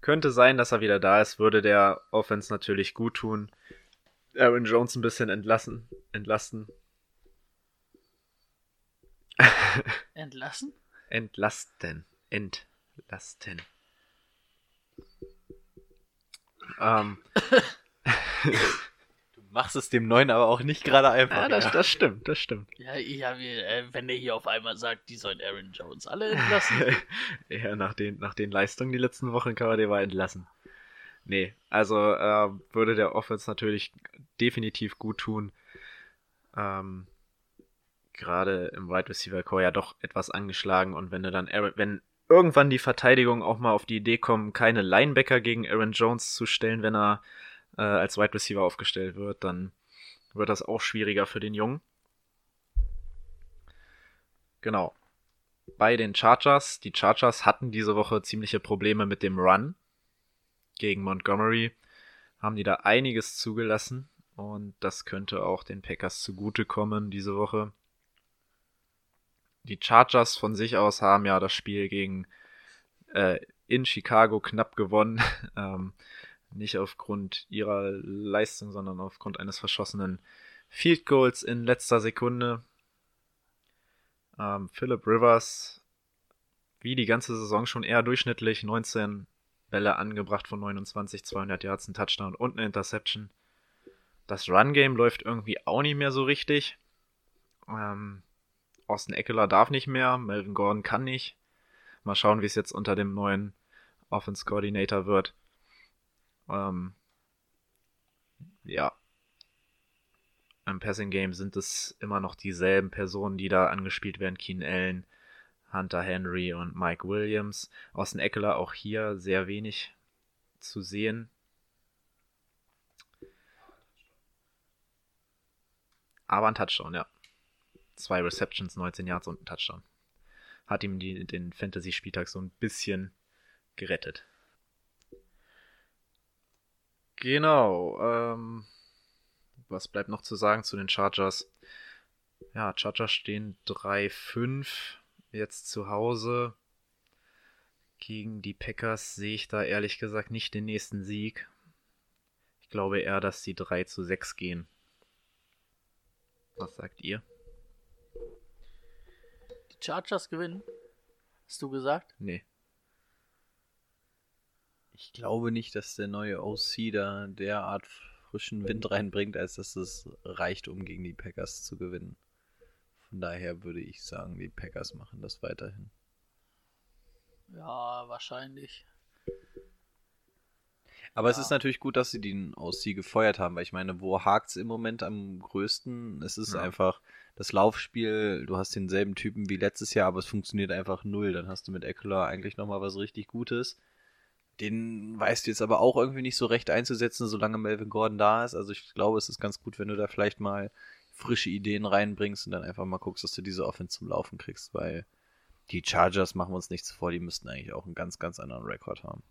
F: Könnte sein, dass er wieder da ist, würde der Offense natürlich gut tun. Aaron Jones ein bisschen entlassen, entlasten.
E: Entlassen?
F: Entlasten. Entlasten. Ähm,
A: Du machst es dem Neuen aber auch nicht gerade einfach.
F: ja, das, das stimmt, das stimmt.
E: Ja, ja wir, äh, wenn der hier auf einmal sagt, die sollen Aaron Jones alle entlassen.
F: ja, nach den, nach den Leistungen die letzten Wochen kann man den mal entlassen. Nee, also äh, würde der Offense natürlich definitiv gut tun. Ähm, Gerade im Wide Receiver Core ja doch etwas angeschlagen und wenn du dann Aaron, wenn irgendwann die Verteidigung auch mal auf die Idee kommen, keine Linebacker gegen Aaron Jones zu stellen, wenn er äh, als Wide Receiver aufgestellt wird, dann wird das auch schwieriger für den Jungen. Genau. Bei den Chargers, die Chargers hatten diese Woche ziemliche Probleme mit dem Run gegen Montgomery, haben die da einiges zugelassen und das könnte auch den Packers zugutekommen diese Woche. Die Chargers von sich aus haben ja das Spiel gegen äh, in Chicago knapp gewonnen. ähm, nicht aufgrund ihrer Leistung, sondern aufgrund eines verschossenen Field Goals in letzter Sekunde. Ähm, Philip Rivers, wie die ganze Saison schon eher durchschnittlich, 19 Bälle angebracht von 29, 200 Yards, ein Touchdown und eine Interception. Das Run-Game läuft irgendwie auch nicht mehr so richtig. Ähm, Austin Eckler darf nicht mehr, Melvin Gordon kann nicht. Mal schauen, wie es jetzt unter dem neuen Offense Coordinator wird. Ähm, ja. Im Passing Game sind es immer noch dieselben Personen, die da angespielt werden. Keen Allen, Hunter Henry und Mike Williams. Austin Eckler auch hier sehr wenig zu sehen. Aber ein Touchdown, ja. Zwei Receptions, 19 Yards und ein Touchdown. Hat ihm die, den Fantasy-Spieltag so ein bisschen gerettet. Genau. Ähm, was bleibt noch zu sagen zu den Chargers? Ja, Chargers stehen 3-5 jetzt zu Hause. Gegen die Packers sehe ich da ehrlich gesagt nicht den nächsten Sieg. Ich glaube eher, dass sie 3 zu 6 gehen. Was sagt ihr?
E: Chargers gewinnen. Hast du gesagt?
F: Nee.
A: Ich glaube nicht, dass der neue OC da derart frischen Wind reinbringt, als dass es reicht, um gegen die Packers zu gewinnen. Von daher würde ich sagen, die Packers machen das weiterhin.
E: Ja, wahrscheinlich.
A: Aber es ist natürlich gut, dass sie den OC gefeuert haben, weil ich meine, wo hakt es im Moment am größten? Es ist
F: Ja.
A: einfach das Laufspiel, du hast denselben Typen wie letztes Jahr, aber es funktioniert einfach null. Dann hast du mit Eckler eigentlich nochmal was richtig Gutes. Den weißt du jetzt aber auch irgendwie nicht so recht einzusetzen, solange Melvin Gordon da ist. Also ich glaube, es ist ganz gut, wenn du da vielleicht mal frische Ideen reinbringst und dann einfach mal guckst, dass du diese Offense zum Laufen kriegst, weil die Chargers, machen wir uns nichts vor, die müssten eigentlich auch einen ganz, ganz anderen Rekord haben.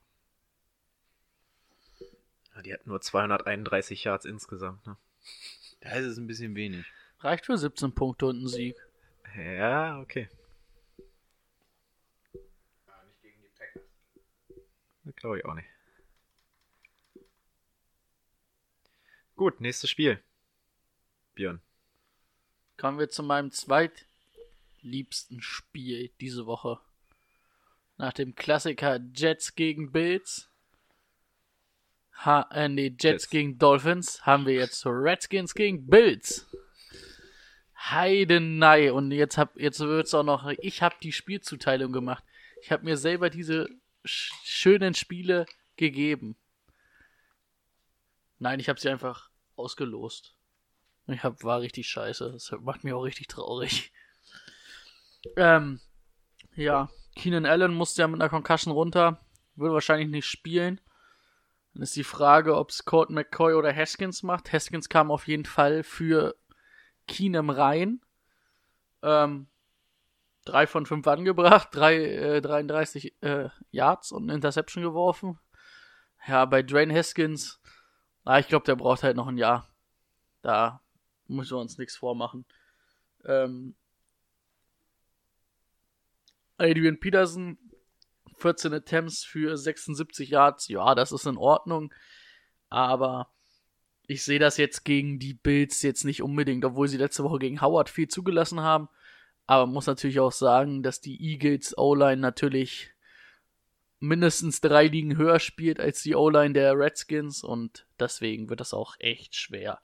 F: Ja, Die hatten nur 231 Yards insgesamt. Ne?
A: Da ist es ein bisschen wenig.
E: Reicht für 17 Punkte und einen Sieg.
F: Ja, okay. Das glaube ich auch nicht. Gut, nächstes Spiel. Björn.
E: Kommen wir zu meinem zweitliebsten Spiel diese Woche. Nach dem Klassiker Jets gegen Bills. Ha, äh, nee, Jets,
F: Jets.
E: gegen Dolphins haben wir jetzt Redskins gegen Bills. Heidenei. Und jetzt hab, jetzt wird's auch noch, ich habe die Spielzuteilung gemacht. Ich habe mir selber diese sch schönen Spiele gegeben. Nein, ich habe sie einfach ausgelost. Ich hab, war richtig scheiße. Das macht mich auch richtig traurig. Ähm, ja, Keenan Allen musste ja mit einer Concussion runter. Würde wahrscheinlich nicht spielen. Dann ist die Frage, ob es Colt McCoy oder Haskins macht. Haskins kam auf jeden Fall für Keenum rein. Ähm, drei von fünf angebracht, drei, äh, 33 äh, Yards und eine Interception geworfen. Ja, bei Dwayne Haskins, ah, ich glaube, der braucht halt noch ein Jahr. Da müssen wir uns nichts vormachen. Ähm, Adrian Peterson, 14 Attempts für 76 Yards, ja, das ist in Ordnung. Aber ich sehe das jetzt gegen die Bills jetzt nicht unbedingt, obwohl sie letzte Woche gegen Howard viel zugelassen haben. Aber muss natürlich auch sagen, dass die Eagles O-Line natürlich mindestens drei Ligen höher spielt als die O-Line der Redskins und deswegen wird das auch echt schwer.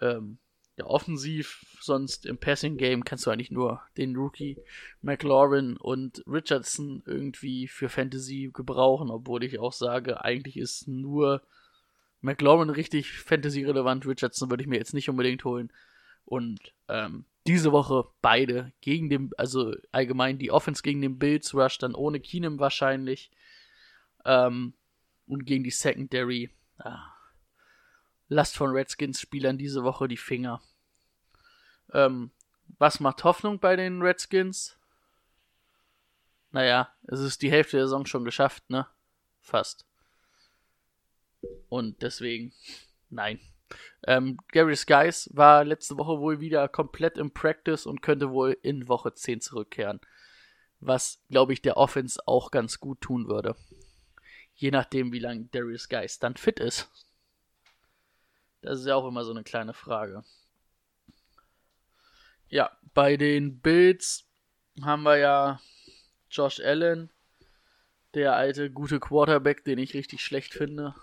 E: Ähm, ja, offensiv, sonst im Passing Game kannst du eigentlich nur den Rookie McLaurin und Richardson irgendwie für Fantasy gebrauchen, obwohl ich auch sage, eigentlich ist nur McLaurin richtig Fantasy relevant. Richardson würde ich mir jetzt nicht unbedingt holen. Und ähm, diese Woche beide gegen den, also allgemein die Offense gegen den Bills Rush, dann ohne Keenum wahrscheinlich. Ähm, und gegen die Secondary. Ah, lasst von Redskins-Spielern diese Woche die Finger. Ähm, was macht Hoffnung bei den Redskins? Naja, es ist die Hälfte der Saison schon geschafft, ne? Fast. Und deswegen, nein. Ähm, Gary Skies war letzte Woche wohl wieder komplett im Practice und könnte wohl in Woche 10 zurückkehren. Was, glaube ich, der Offense auch ganz gut tun würde. Je nachdem, wie lange Darius Geist dann fit ist. Das ist ja auch immer so eine kleine Frage. Ja, bei den Bills haben wir ja Josh Allen, der alte gute Quarterback, den ich richtig schlecht finde.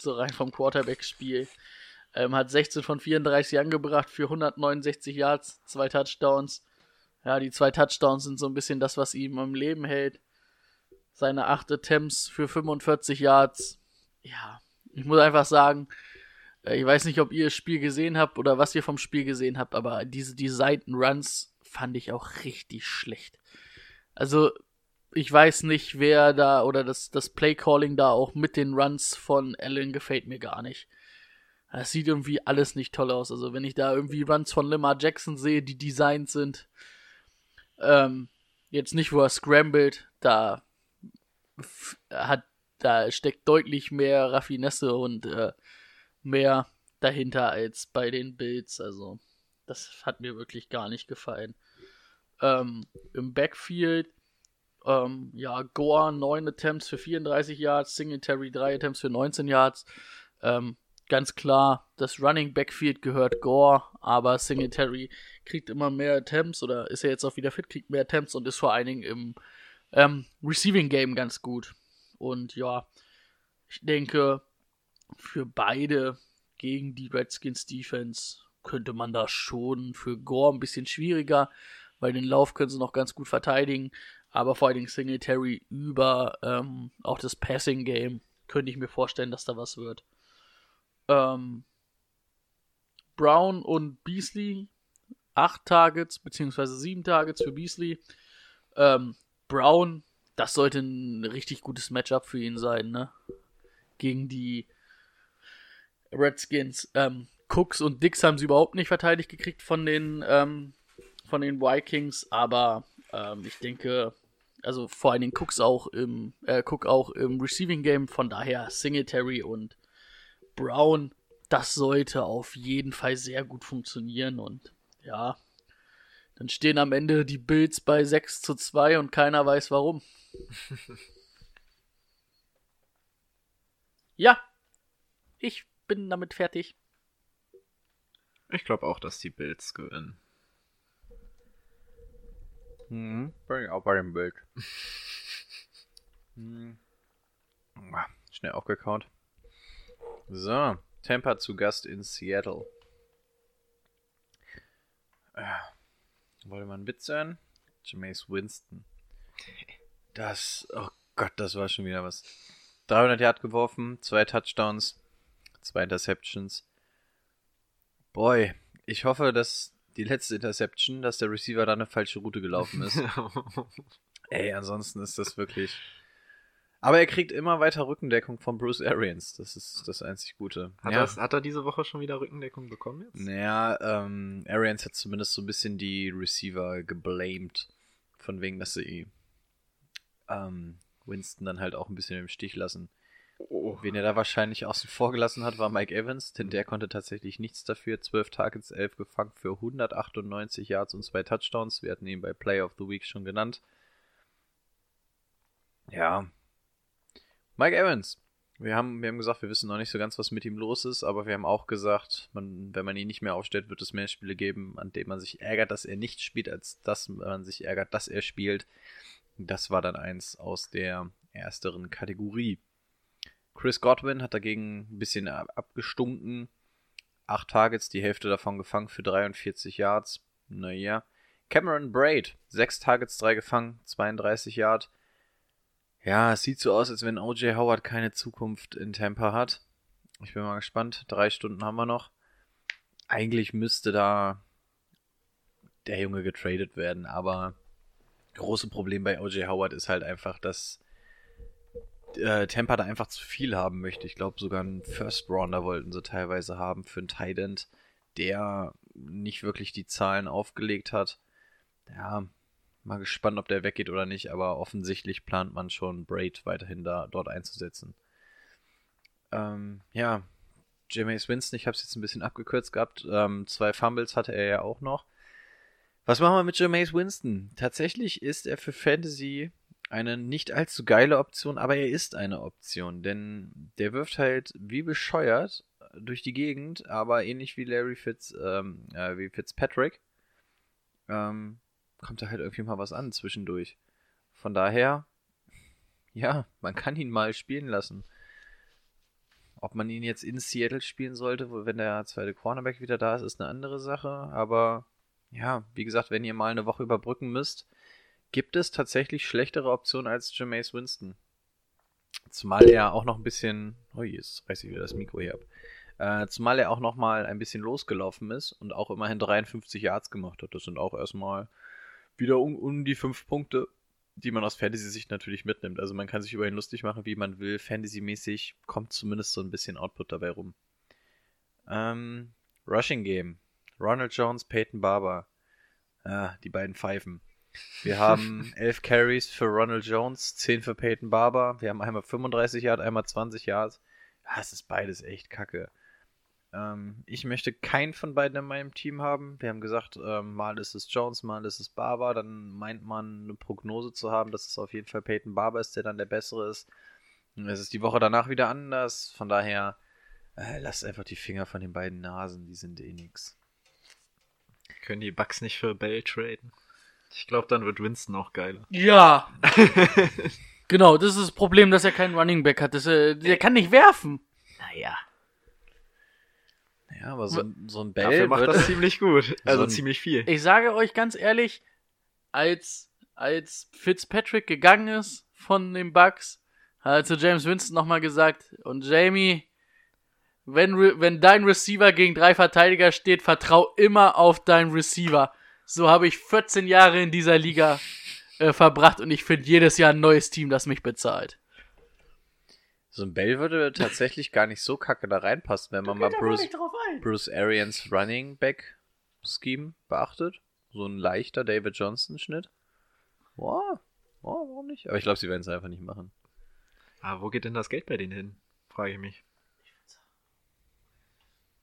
E: So rein vom Quarterback-Spiel. Ähm, hat 16 von 34 angebracht für 169 Yards, zwei Touchdowns. Ja, die zwei Touchdowns sind so ein bisschen das, was ihm im Leben hält. Seine acht Attempts für 45 Yards. Ja, ich muss einfach sagen, äh, ich weiß nicht, ob ihr das Spiel gesehen habt oder was ihr vom Spiel gesehen habt, aber diese die Seitenruns fand ich auch richtig schlecht. Also, ich weiß nicht, wer da oder das, das Playcalling da auch mit den Runs von Allen gefällt mir gar nicht. Das sieht irgendwie alles nicht toll aus. Also wenn ich da irgendwie Runs von Lamar Jackson sehe, die designt sind, ähm, jetzt nicht, wo er scrambled, da hat, da steckt deutlich mehr Raffinesse und äh, mehr dahinter als bei den Bills. Also das hat mir wirklich gar nicht gefallen. Ähm, Im Backfield, ähm, ja, Goa 9 Attempts für 34 Yards, Singletary 3 Attempts für 19 Yards. Ähm, ganz klar, das Running Backfield gehört Gore, aber Singletary kriegt immer mehr Attempts oder ist er jetzt auch wieder fit, kriegt mehr Attempts und ist vor allen Dingen im ähm, Receiving Game ganz gut. Und ja, ich denke, für beide gegen die Redskins Defense könnte man da schon für Gore ein bisschen schwieriger, weil den Lauf können sie noch ganz gut verteidigen, aber vor allen Dingen Singletary über ähm, auch das Passing Game könnte ich mir vorstellen, dass da was wird. Ähm, Brown und Beasley, acht Targets, beziehungsweise sieben Targets für Beasley. Ähm, Brown, das sollte ein richtig gutes Matchup für ihn sein, ne? Gegen die Redskins. Ähm, Cooks und Dix haben sie überhaupt nicht verteidigt gekriegt von den, ähm, von den Vikings, aber ähm, ich denke, also vor allen Dingen Cooks auch im, äh, Cook auch im Receiving Game, von daher Singletary und Brown, das sollte auf jeden Fall sehr gut funktionieren und ja, dann stehen am Ende die Bills bei 6 zu 2 und keiner weiß warum. ja, ich bin damit fertig.
F: Ich glaube auch, dass die Bills gewinnen.
A: Mhm, bin ich auch bei dem Bild. hm. Schnell aufgekaut. So, Tampa zu Gast in Seattle. Äh, wollte man einen Witz hören? Jameis Winston. Das, oh Gott, das war schon wieder was. 300 Yard geworfen, zwei Touchdowns, zwei Interceptions. Boy, ich hoffe, dass die letzte Interception, dass der Receiver da eine falsche Route gelaufen ist. Ey, ansonsten ist das wirklich. Aber er kriegt immer weiter Rückendeckung von Bruce Arians. Das ist das einzig Gute.
F: Hat,
A: ja.
F: er's- hat er diese Woche schon wieder Rückendeckung bekommen jetzt?
A: Naja, ähm, Arians hat zumindest so ein bisschen die Receiver geblamed. Von wegen, dass sie ähm, Winston dann halt auch ein bisschen im Stich lassen.
F: Oh.
A: Wen er da wahrscheinlich außen vor gelassen hat, war Mike Evans, denn der konnte tatsächlich nichts dafür. 12 Targets, 11 gefangen für 198 Yards und zwei Touchdowns. Wir hatten ihn bei Play of the Week schon genannt. Ja. Mike Evans. Wir haben, wir haben gesagt, wir wissen noch nicht so ganz, was mit ihm los ist, aber wir haben auch gesagt, man, wenn man ihn nicht mehr aufstellt, wird es mehr Spiele geben, an denen man sich ärgert, dass er nicht spielt, als dass man sich ärgert, dass er spielt. Das war dann eins aus der ersteren Kategorie. Chris Godwin hat dagegen ein bisschen ab- abgestunken. Acht Targets, die Hälfte davon gefangen für 43 Yards. Naja. Cameron Braid, sechs Targets, drei gefangen, 32 Yards. Ja, es sieht so aus, als wenn OJ Howard keine Zukunft in Tampa hat. Ich bin mal gespannt. Drei Stunden haben wir noch. Eigentlich müsste da der Junge getradet werden, aber große Problem bei OJ Howard ist halt einfach, dass äh, Tampa da einfach zu viel haben möchte. Ich glaube, sogar einen First Rounder wollten sie teilweise haben für einen Tight der nicht wirklich die Zahlen aufgelegt hat. Ja, mal gespannt, ob der weggeht oder nicht, aber offensichtlich plant man schon Braid weiterhin da dort einzusetzen. Ähm, ja, Jameis Winston, ich habe es jetzt ein bisschen abgekürzt gehabt. Ähm, zwei Fumbles hatte er ja auch noch. Was machen wir mit Jameis Winston? Tatsächlich ist er für Fantasy eine nicht allzu geile Option, aber er ist eine Option, denn der wirft halt wie bescheuert durch die Gegend, aber ähnlich wie Larry Fitz, ähm, äh, wie Fitzpatrick, ähm, kommt da halt irgendwie mal was an zwischendurch. Von daher, ja, man kann ihn mal spielen lassen. Ob man ihn jetzt in Seattle spielen sollte, wenn der zweite Cornerback wieder da ist, ist eine andere Sache. Aber ja, wie gesagt, wenn ihr mal eine Woche überbrücken müsst, gibt es tatsächlich schlechtere Optionen als Jameis Winston. Zumal er auch noch ein bisschen. Oh, jetzt reiß ich wieder das Mikro hier ab. Äh, zumal er auch noch mal ein bisschen losgelaufen ist und auch immerhin 53 Yards gemacht hat. Das sind auch erstmal wieder um, um die fünf Punkte, die man aus Fantasy-Sicht natürlich mitnimmt. Also man kann sich über ihn lustig machen, wie man will. Fantasy-mäßig kommt zumindest so ein bisschen Output dabei rum. Ähm, Rushing Game. Ronald Jones, Peyton Barber. Ah, die beiden Pfeifen. Wir haben 11 Carries für Ronald Jones, 10 für Peyton Barber. Wir haben einmal 35 Yards, einmal 20 Yards. Ja, es ist beides echt kacke. Ähm, ich möchte keinen von beiden in meinem Team haben. Wir haben gesagt, ähm, mal ist es Jones, mal ist es Barber. Dann meint man eine Prognose zu haben, dass es auf jeden Fall Peyton Barber ist, der dann der bessere ist. Es ist die Woche danach wieder anders. Von daher, äh, lasst einfach die Finger von den beiden Nasen, die sind eh nix.
F: Können die Bucks nicht für Bell traden? Ich glaube, dann wird Winston auch geiler.
E: Ja. genau, das ist das Problem, dass er keinen Running Back hat. Das, äh, der kann nicht werfen.
F: Naja.
A: Ja, aber so, ein- so ein Bell
F: Dafür macht
A: wird-
F: das ziemlich gut. Also
A: ein-
F: ziemlich viel.
E: Ich sage euch ganz ehrlich, als, als Fitzpatrick gegangen ist von den Bucks, hat er zu James Winston nochmal gesagt, und Jamie, wenn, wenn dein Receiver gegen drei Verteidiger steht, vertrau immer auf deinen Receiver. So habe ich 14 Jahre in dieser Liga äh, verbracht und ich finde jedes Jahr ein neues Team, das mich bezahlt.
A: So ein Bell würde tatsächlich gar nicht so kacke da reinpassen, wenn man mal Bruce. Bruce Arians Running Back Scheme beachtet. So ein leichter David Johnson Schnitt. Boah, boah, warum nicht? Aber ich glaube, sie werden es einfach nicht machen.
F: Aber wo geht denn das Geld bei denen hin? Frage ich mich.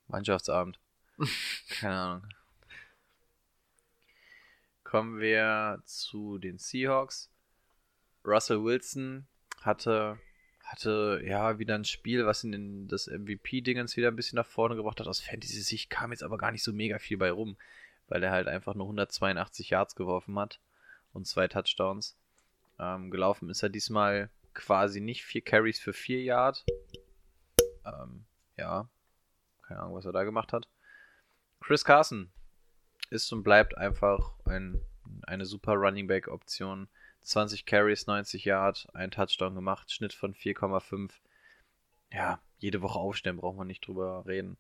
A: Mannschaftsabend. Keine Ahnung. Kommen wir zu den Seahawks. Russell Wilson hatte, hatte ja wieder ein Spiel, was ihn in das MVP-Dingens wieder ein bisschen nach vorne gebracht hat. Aus Fantasy-Sicht kam jetzt aber gar nicht so mega viel bei rum, weil er halt einfach nur 182 Yards geworfen hat und zwei Touchdowns. Ähm, gelaufen ist er diesmal quasi nicht vier Carries für vier Yard. Ähm, ja, keine Ahnung, was er da gemacht hat. Chris Carson ist und bleibt einfach ein, eine super Running Back Option. 20 Carries, 90 Yard, ein Touchdown gemacht, Schnitt von 4,5. Ja, jede Woche aufstellen, braucht man nicht drüber reden.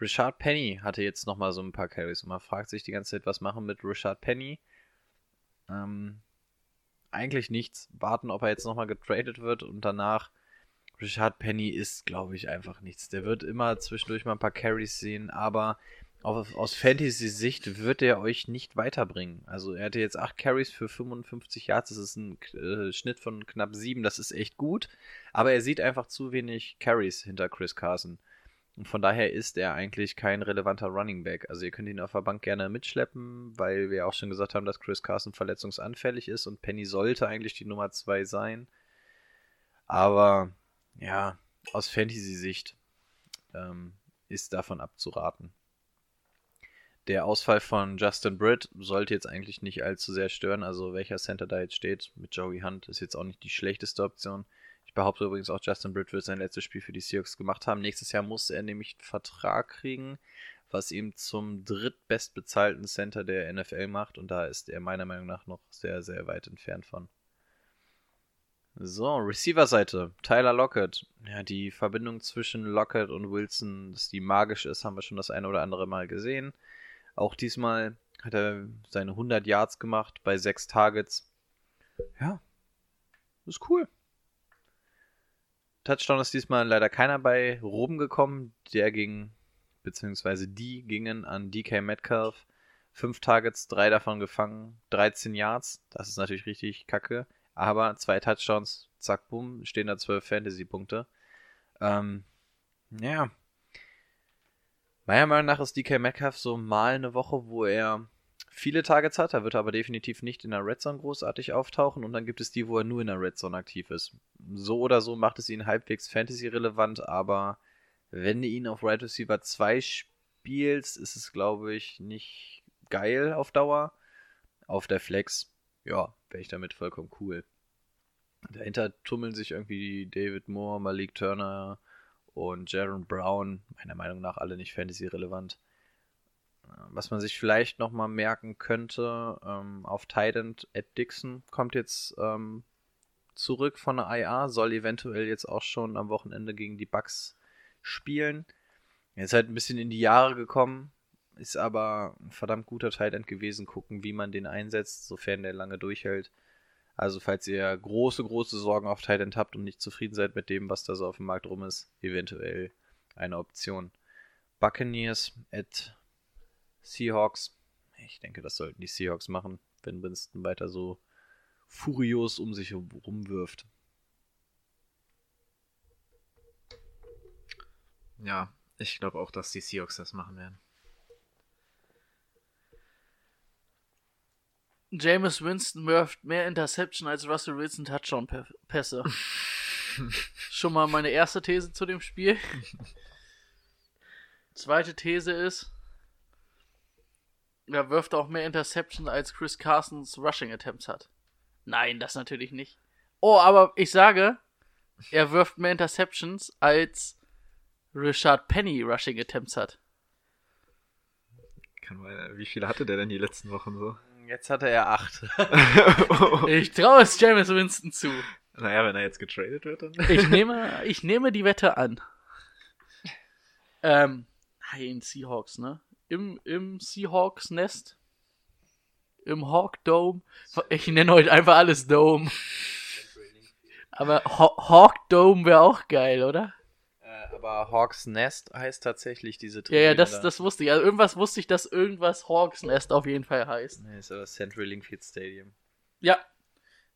A: Richard Penny hatte jetzt nochmal so ein paar Carries und man fragt sich die ganze Zeit, was machen mit Richard Penny? Ähm, eigentlich nichts. Warten, ob er jetzt nochmal getradet wird und danach. Richard Penny ist, glaube ich, einfach nichts. Der wird immer zwischendurch mal ein paar Carries sehen, aber aus Fantasy-Sicht wird er euch nicht weiterbringen. Also er hatte jetzt 8 Carries für 55 Yards, das ist ein äh, Schnitt von knapp 7, das ist echt gut. Aber er sieht einfach zu wenig Carries hinter Chris Carson. Und von daher ist er eigentlich kein relevanter Running Back. Also ihr könnt ihn auf der Bank gerne mitschleppen, weil wir auch schon gesagt haben, dass Chris Carson verletzungsanfällig ist und Penny sollte eigentlich die Nummer 2 sein. Aber ja, aus Fantasy-Sicht ähm, ist davon abzuraten. Der Ausfall von Justin Britt sollte jetzt eigentlich nicht allzu sehr stören. Also welcher Center da jetzt steht mit Joey Hunt ist jetzt auch nicht die schlechteste Option. Ich behaupte übrigens auch, Justin Britt wird sein letztes Spiel für die Seahawks gemacht haben. Nächstes Jahr muss er nämlich einen Vertrag kriegen, was ihm zum drittbestbezahlten Center der NFL macht. Und da ist er meiner Meinung nach noch sehr, sehr weit entfernt von. So, Receiver-Seite. Tyler Lockett. Ja, die Verbindung zwischen Lockett und Wilson, dass die magisch ist, haben wir schon das eine oder andere Mal gesehen. Auch diesmal hat er seine 100 Yards gemacht bei 6 Targets. Ja, ist cool. Touchdown ist diesmal leider keiner bei Ruben gekommen. Der ging, beziehungsweise die gingen an DK Metcalf. 5 Targets, 3 davon gefangen, 13 Yards. Das ist natürlich richtig kacke. Aber zwei Touchdowns, zack, bumm, stehen da 12 Fantasy-Punkte. Ähm, ja, Meiner Meinung nach ist DK Metcalf so mal eine Woche, wo er viele Targets hat. Da wird er aber definitiv nicht in der Red Zone großartig auftauchen. Und dann gibt es die, wo er nur in der Red Zone aktiv ist. So oder so macht es ihn halbwegs Fantasy-relevant, aber wenn du ihn auf Right Receiver 2 spielst, ist es, glaube ich, nicht geil auf Dauer. Auf der Flex, ja, wäre ich damit vollkommen cool. Dahinter tummeln sich irgendwie David Moore, Malik Turner, und Jaron Brown, meiner Meinung nach alle nicht Fantasy-relevant. Äh, was man sich vielleicht nochmal merken könnte, ähm, auf Titan Ed Dixon kommt jetzt ähm, zurück von der IA, soll eventuell jetzt auch schon am Wochenende gegen die Bucks spielen. Er ist halt ein bisschen in die Jahre gekommen, ist aber ein verdammt guter Titan gewesen. Gucken, wie man den einsetzt, sofern der lange durchhält. Also falls ihr große, große Sorgen auf Titan habt und nicht zufrieden seid mit dem, was da so auf dem Markt rum ist, eventuell eine Option. Buccaneers at Seahawks. Ich denke, das sollten die Seahawks machen, wenn Winston weiter so furios um sich rumwirft.
F: Ja, ich glaube auch, dass die Seahawks das machen werden.
E: James Winston wirft mehr Interception als Russell Wilson Touchdown-Pässe. Schon mal meine erste These zu dem Spiel. Zweite These ist, er wirft auch mehr Interception als Chris Carsons Rushing Attempts hat. Nein, das natürlich nicht. Oh, aber ich sage, er wirft mehr Interceptions als Richard Penny Rushing Attempts hat.
F: Kann mal, wie viele hatte der denn die letzten Wochen so?
A: Jetzt hatte er acht.
E: ich traue es James Winston zu.
F: Naja, wenn er jetzt getradet wird, dann.
E: ich, nehme, ich nehme die Wette an. Ähm, in Seahawks, ne? Im, im Seahawks-Nest. Im Hawk Dome. Ich nenne heute einfach alles Dome. Aber Hawk Dome wäre auch geil, oder?
A: Aber Hawks Nest heißt tatsächlich diese
E: Tribüne. Ja, ja, das, das wusste ich. Also irgendwas wusste ich, dass irgendwas Hawks Nest auf jeden Fall heißt.
A: Nee, ist aber Central Linkfield Stadium.
E: Ja.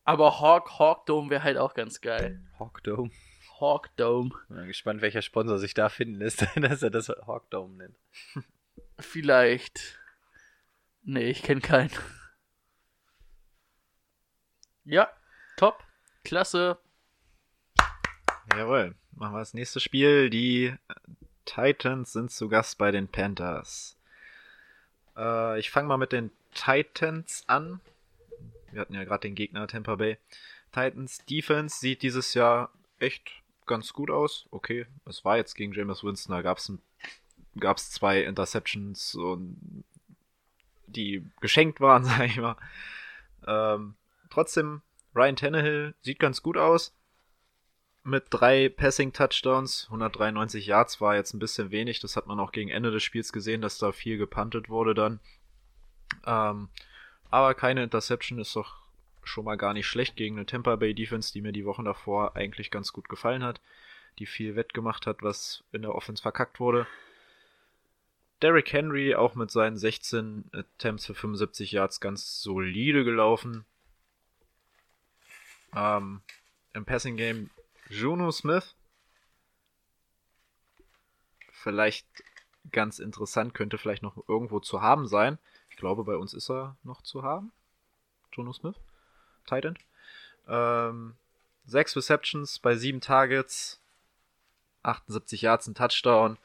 E: Aber Hawk, Hawk Dome wäre halt auch ganz geil.
A: Hawk Dome.
E: Hawk Dome.
A: Bin gespannt, welcher Sponsor sich da finden lässt, dass er das Hawk Dome nennt.
E: Vielleicht. Nee, ich kenne keinen. Ja, top. Klasse.
F: Jawohl. Machen wir das nächste Spiel. Die Titans sind zu Gast bei den Panthers. Äh, ich fange mal mit den Titans an. Wir hatten ja gerade den Gegner Tampa Bay. Titans Defense sieht dieses Jahr echt ganz gut aus. Okay, es war jetzt gegen James Winston, da gab es gab's zwei Interceptions und die geschenkt waren, sag ich mal. Ähm, trotzdem, Ryan Tannehill sieht ganz gut aus mit drei Passing-Touchdowns, 193 Yards war jetzt ein bisschen wenig. Das hat man auch gegen Ende des Spiels gesehen, dass da viel gepuntet wurde dann. Ähm, aber keine Interception ist doch schon mal gar nicht schlecht gegen eine Tampa Bay Defense, die mir die Wochen davor eigentlich ganz gut gefallen hat, die viel wettgemacht hat, was in der Offense verkackt wurde. Derrick Henry auch mit seinen 16 Attempts für 75 Yards ganz solide gelaufen. Ähm, Im Passing Game Juno Smith. Vielleicht ganz interessant, könnte vielleicht noch irgendwo zu haben sein. Ich glaube, bei uns ist er noch zu haben. Juno Smith. Titan. Ähm, sechs Receptions bei sieben Targets. 78 Yards, ein Touchdown.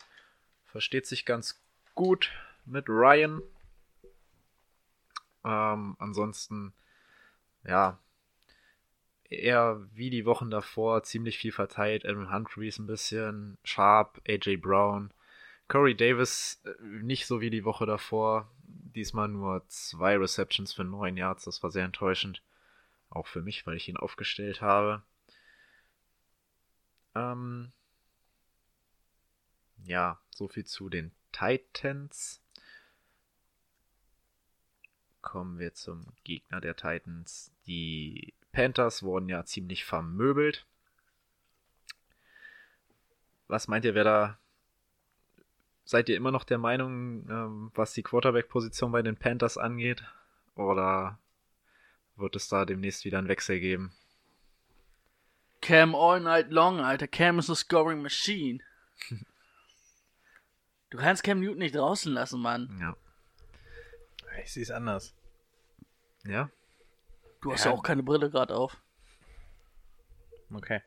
F: Versteht sich ganz gut mit Ryan. Ähm, ansonsten, ja, eher wie die Wochen davor ziemlich viel verteilt. Aaron Humphreys ein bisschen, Sharp, AJ Brown, Corey Davis äh, nicht so wie die Woche davor. Diesmal nur zwei Receptions für neun Yards. Das war sehr enttäuschend. Auch für mich, weil ich ihn aufgestellt habe. Ähm ja, so viel zu den Titans. Kommen wir zum Gegner der Titans. Die Panthers wurden ja ziemlich vermöbelt. Was meint ihr, wer da. Seid ihr immer noch der Meinung, ähm, was die Quarterback-Position bei den Panthers angeht? Oder wird es da demnächst wieder einen Wechsel geben?
E: Cam all night long, Alter. Cam is a scoring machine. du kannst Cam Newton nicht draußen lassen, Mann.
F: Ja.
A: Ich sehe es anders.
F: Ja?
E: Du hast ja,
A: Ja.
E: auch keine Brille gerade auf.
A: Okay.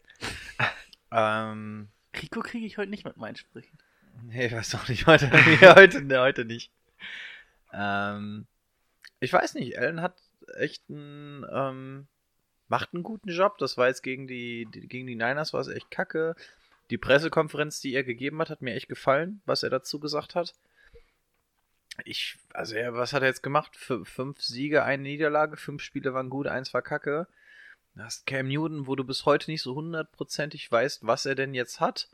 A: ähm,
E: Rico kriege ich heute nicht mit meinen Sprüchen.
A: nee, ich weiß doch nicht heute. heute, nee, heute nicht. Ähm, ich weiß nicht, Allen hat echt einen, ähm, macht einen guten Job. Das war jetzt gegen die, die gegen die Niners war es echt kacke. Die Pressekonferenz, die er gegeben hat, hat mir echt gefallen, was er dazu gesagt hat. Ich, also er, was hat er jetzt gemacht? F fünf Siege, eine Niederlage, fünf Spiele waren gut, eins war kacke. Du hast Cam Newton, wo du bis heute nicht so hundertprozentig weißt, was er denn jetzt hat.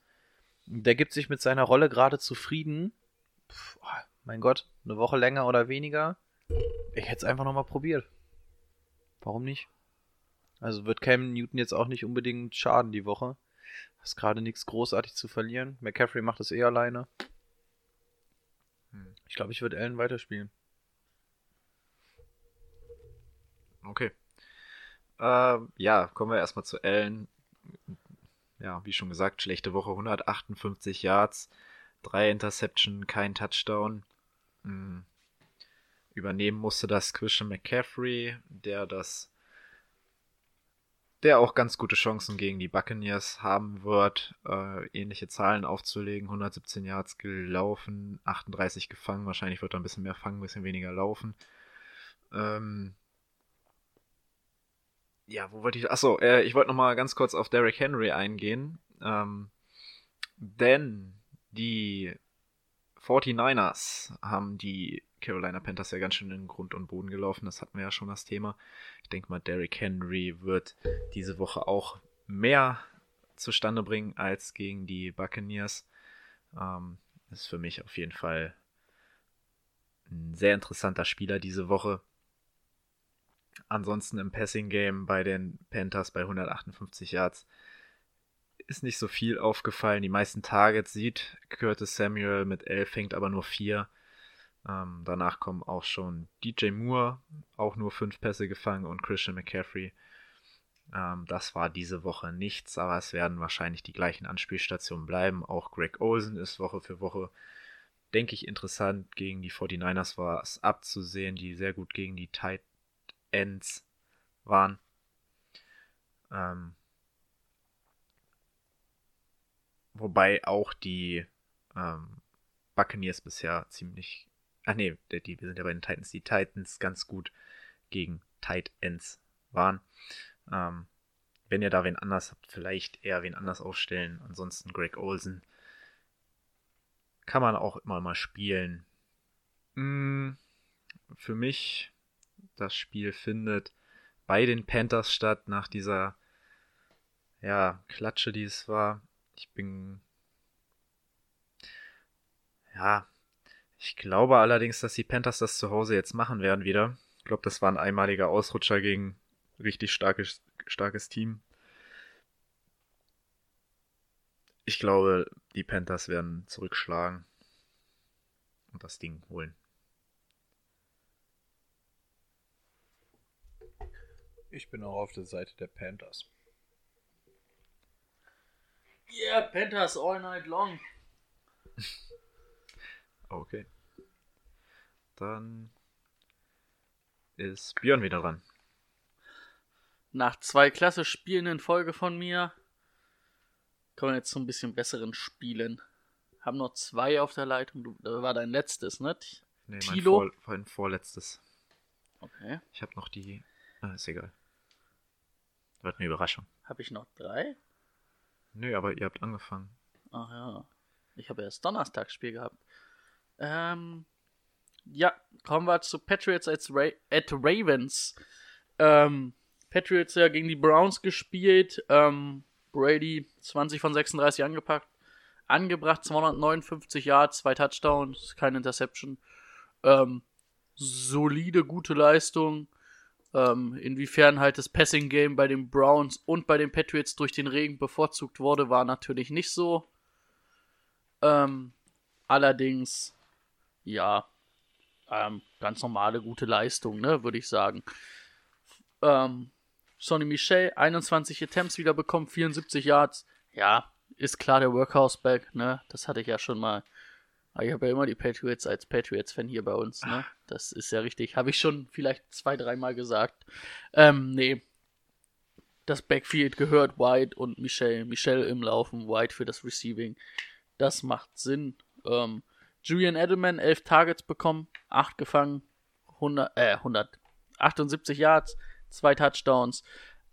A: Der gibt sich mit seiner Rolle gerade zufrieden. Oh, mein Gott, eine Woche länger oder weniger. Ich hätte es einfach nochmal probiert. Warum nicht? Also wird Cam Newton jetzt auch nicht unbedingt schaden die Woche. Hast gerade nichts großartig zu verlieren. McCaffrey macht es eh alleine. Ich glaube, ich würde Allen weiterspielen.
F: Okay. Ähm, ja, kommen wir erstmal zu Allen. Ja, wie schon gesagt, schlechte Woche, 158 Yards, drei Interception, kein Touchdown. Hm. Übernehmen musste das Christian McCaffrey, der das der auch ganz gute Chancen gegen die Buccaneers haben wird, äh, ähnliche Zahlen aufzulegen. 117 Yards gelaufen, 38 gefangen. Wahrscheinlich wird er ein bisschen mehr fangen, ein bisschen weniger laufen. Ähm, ja, wo wollte ich. Achso, äh, ich wollte nochmal ganz kurz auf Derrick Henry eingehen. Ähm, denn die 49ers haben die Carolina Panthers ja ganz schön in Grund und Boden gelaufen. Das hatten wir ja schon das Thema. Ich denke mal, Derrick Henry wird diese Woche auch mehr zustande bringen als gegen die Buccaneers. Ähm, ist für mich auf jeden Fall ein sehr interessanter Spieler diese Woche. Ansonsten im Passing Game bei den Panthers bei 158 Yards ist nicht so viel aufgefallen. Die meisten Targets sieht Curtis Samuel mit 11, fängt aber nur 4. Ähm, danach kommen auch schon DJ Moore, auch nur 5 Pässe gefangen und Christian McCaffrey. Ähm, das war diese Woche nichts, aber es werden wahrscheinlich die gleichen Anspielstationen bleiben. Auch Greg Olsen ist Woche für Woche, denke ich, interessant. Gegen die 49ers war es abzusehen, die sehr gut gegen die Tight Ends waren. Ähm, wobei auch die ähm, Buccaneers bisher ziemlich. Ach nee, die, wir sind ja bei den Titans. Die Titans ganz gut gegen Tight Ends waren. Ähm, wenn ihr da wen anders habt, vielleicht eher wen anders aufstellen. Ansonsten Greg Olsen kann man auch immer mal spielen. Mm, für mich, das Spiel findet bei den Panthers statt, nach dieser ja, Klatsche, die es war. Ich bin. Ja. Ich glaube allerdings, dass die Panthers das zu Hause jetzt machen werden wieder. Ich glaube, das war ein einmaliger Ausrutscher gegen richtig starkes, starkes Team. Ich glaube, die Panthers werden zurückschlagen und das Ding holen.
A: Ich bin auch auf der Seite der Panthers.
E: Yeah, Panthers all night long.
F: Okay. Dann ist Björn wieder dran.
E: Nach zwei klasse Spielen in Folge von mir kommen wir jetzt zu ein bisschen besseren Spielen. Haben noch zwei auf der Leitung. Du, das war dein letztes, ne?
F: Nee, mein,
E: Tilo?
F: Vor, mein vorletztes.
E: Okay.
F: Ich habe noch die. Ah, ist egal. Wird eine Überraschung.
E: Habe ich noch drei?
F: Nö, aber ihr habt angefangen.
E: Ach ja. Ich habe erst Donnerstagsspiel gehabt. Ähm, ja, kommen wir zu Patriots als Ra at Ravens. Ähm, Patriots ja gegen die Browns gespielt. Ähm, Brady 20 von 36 angepackt. Angebracht 259 Yards, zwei Touchdowns, keine Interception. Ähm, solide, gute Leistung. Ähm, inwiefern halt das Passing Game bei den Browns und bei den Patriots durch den Regen bevorzugt wurde, war natürlich nicht so. Ähm, allerdings, ja, ähm, ganz normale gute Leistung, ne, würde ich sagen. Ähm, Sonny Michel, 21 Attempts wieder bekommen, 74 Yards. Ja, ist klar der Workhouse-Back, ne, das hatte ich ja schon mal. Aber ich habe ja immer die Patriots als Patriots-Fan hier bei uns, ne? Das ist ja richtig. Habe ich schon vielleicht zwei, dreimal gesagt. Ähm, nee. Das Backfield gehört White und Michelle. Michelle im Laufen, White für das Receiving. Das macht Sinn. Ähm, Julian Edelman, 11 Targets bekommen, 8 gefangen, 100, äh, 178 Yards, 2 Touchdowns.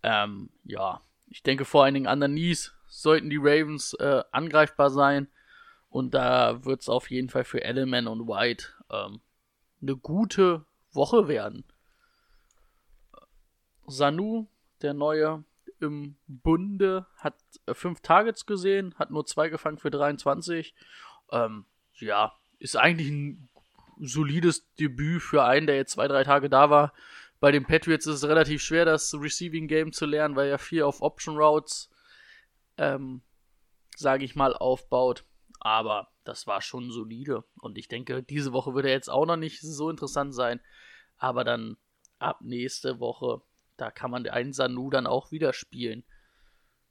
E: Ähm, ja, ich denke vor allen Dingen an der Knees sollten die Ravens äh, angreifbar sein. Und da wird es auf jeden Fall für Edelman und White ähm, eine gute Woche werden. Sanu, der neue im Bunde, hat äh, fünf Targets gesehen, hat nur zwei gefangen für 23. Ähm, ja, ist eigentlich ein solides Debüt für einen, der jetzt zwei, drei Tage da war. Bei den Patriots ist es relativ schwer, das Receiving Game zu lernen, weil er viel auf Option Routes, ähm, sage ich mal, aufbaut. Aber das war schon solide. Und ich denke, diese Woche wird er jetzt auch noch nicht so interessant sein. Aber dann ab nächste Woche, da kann man einen Sanu dann auch wieder spielen.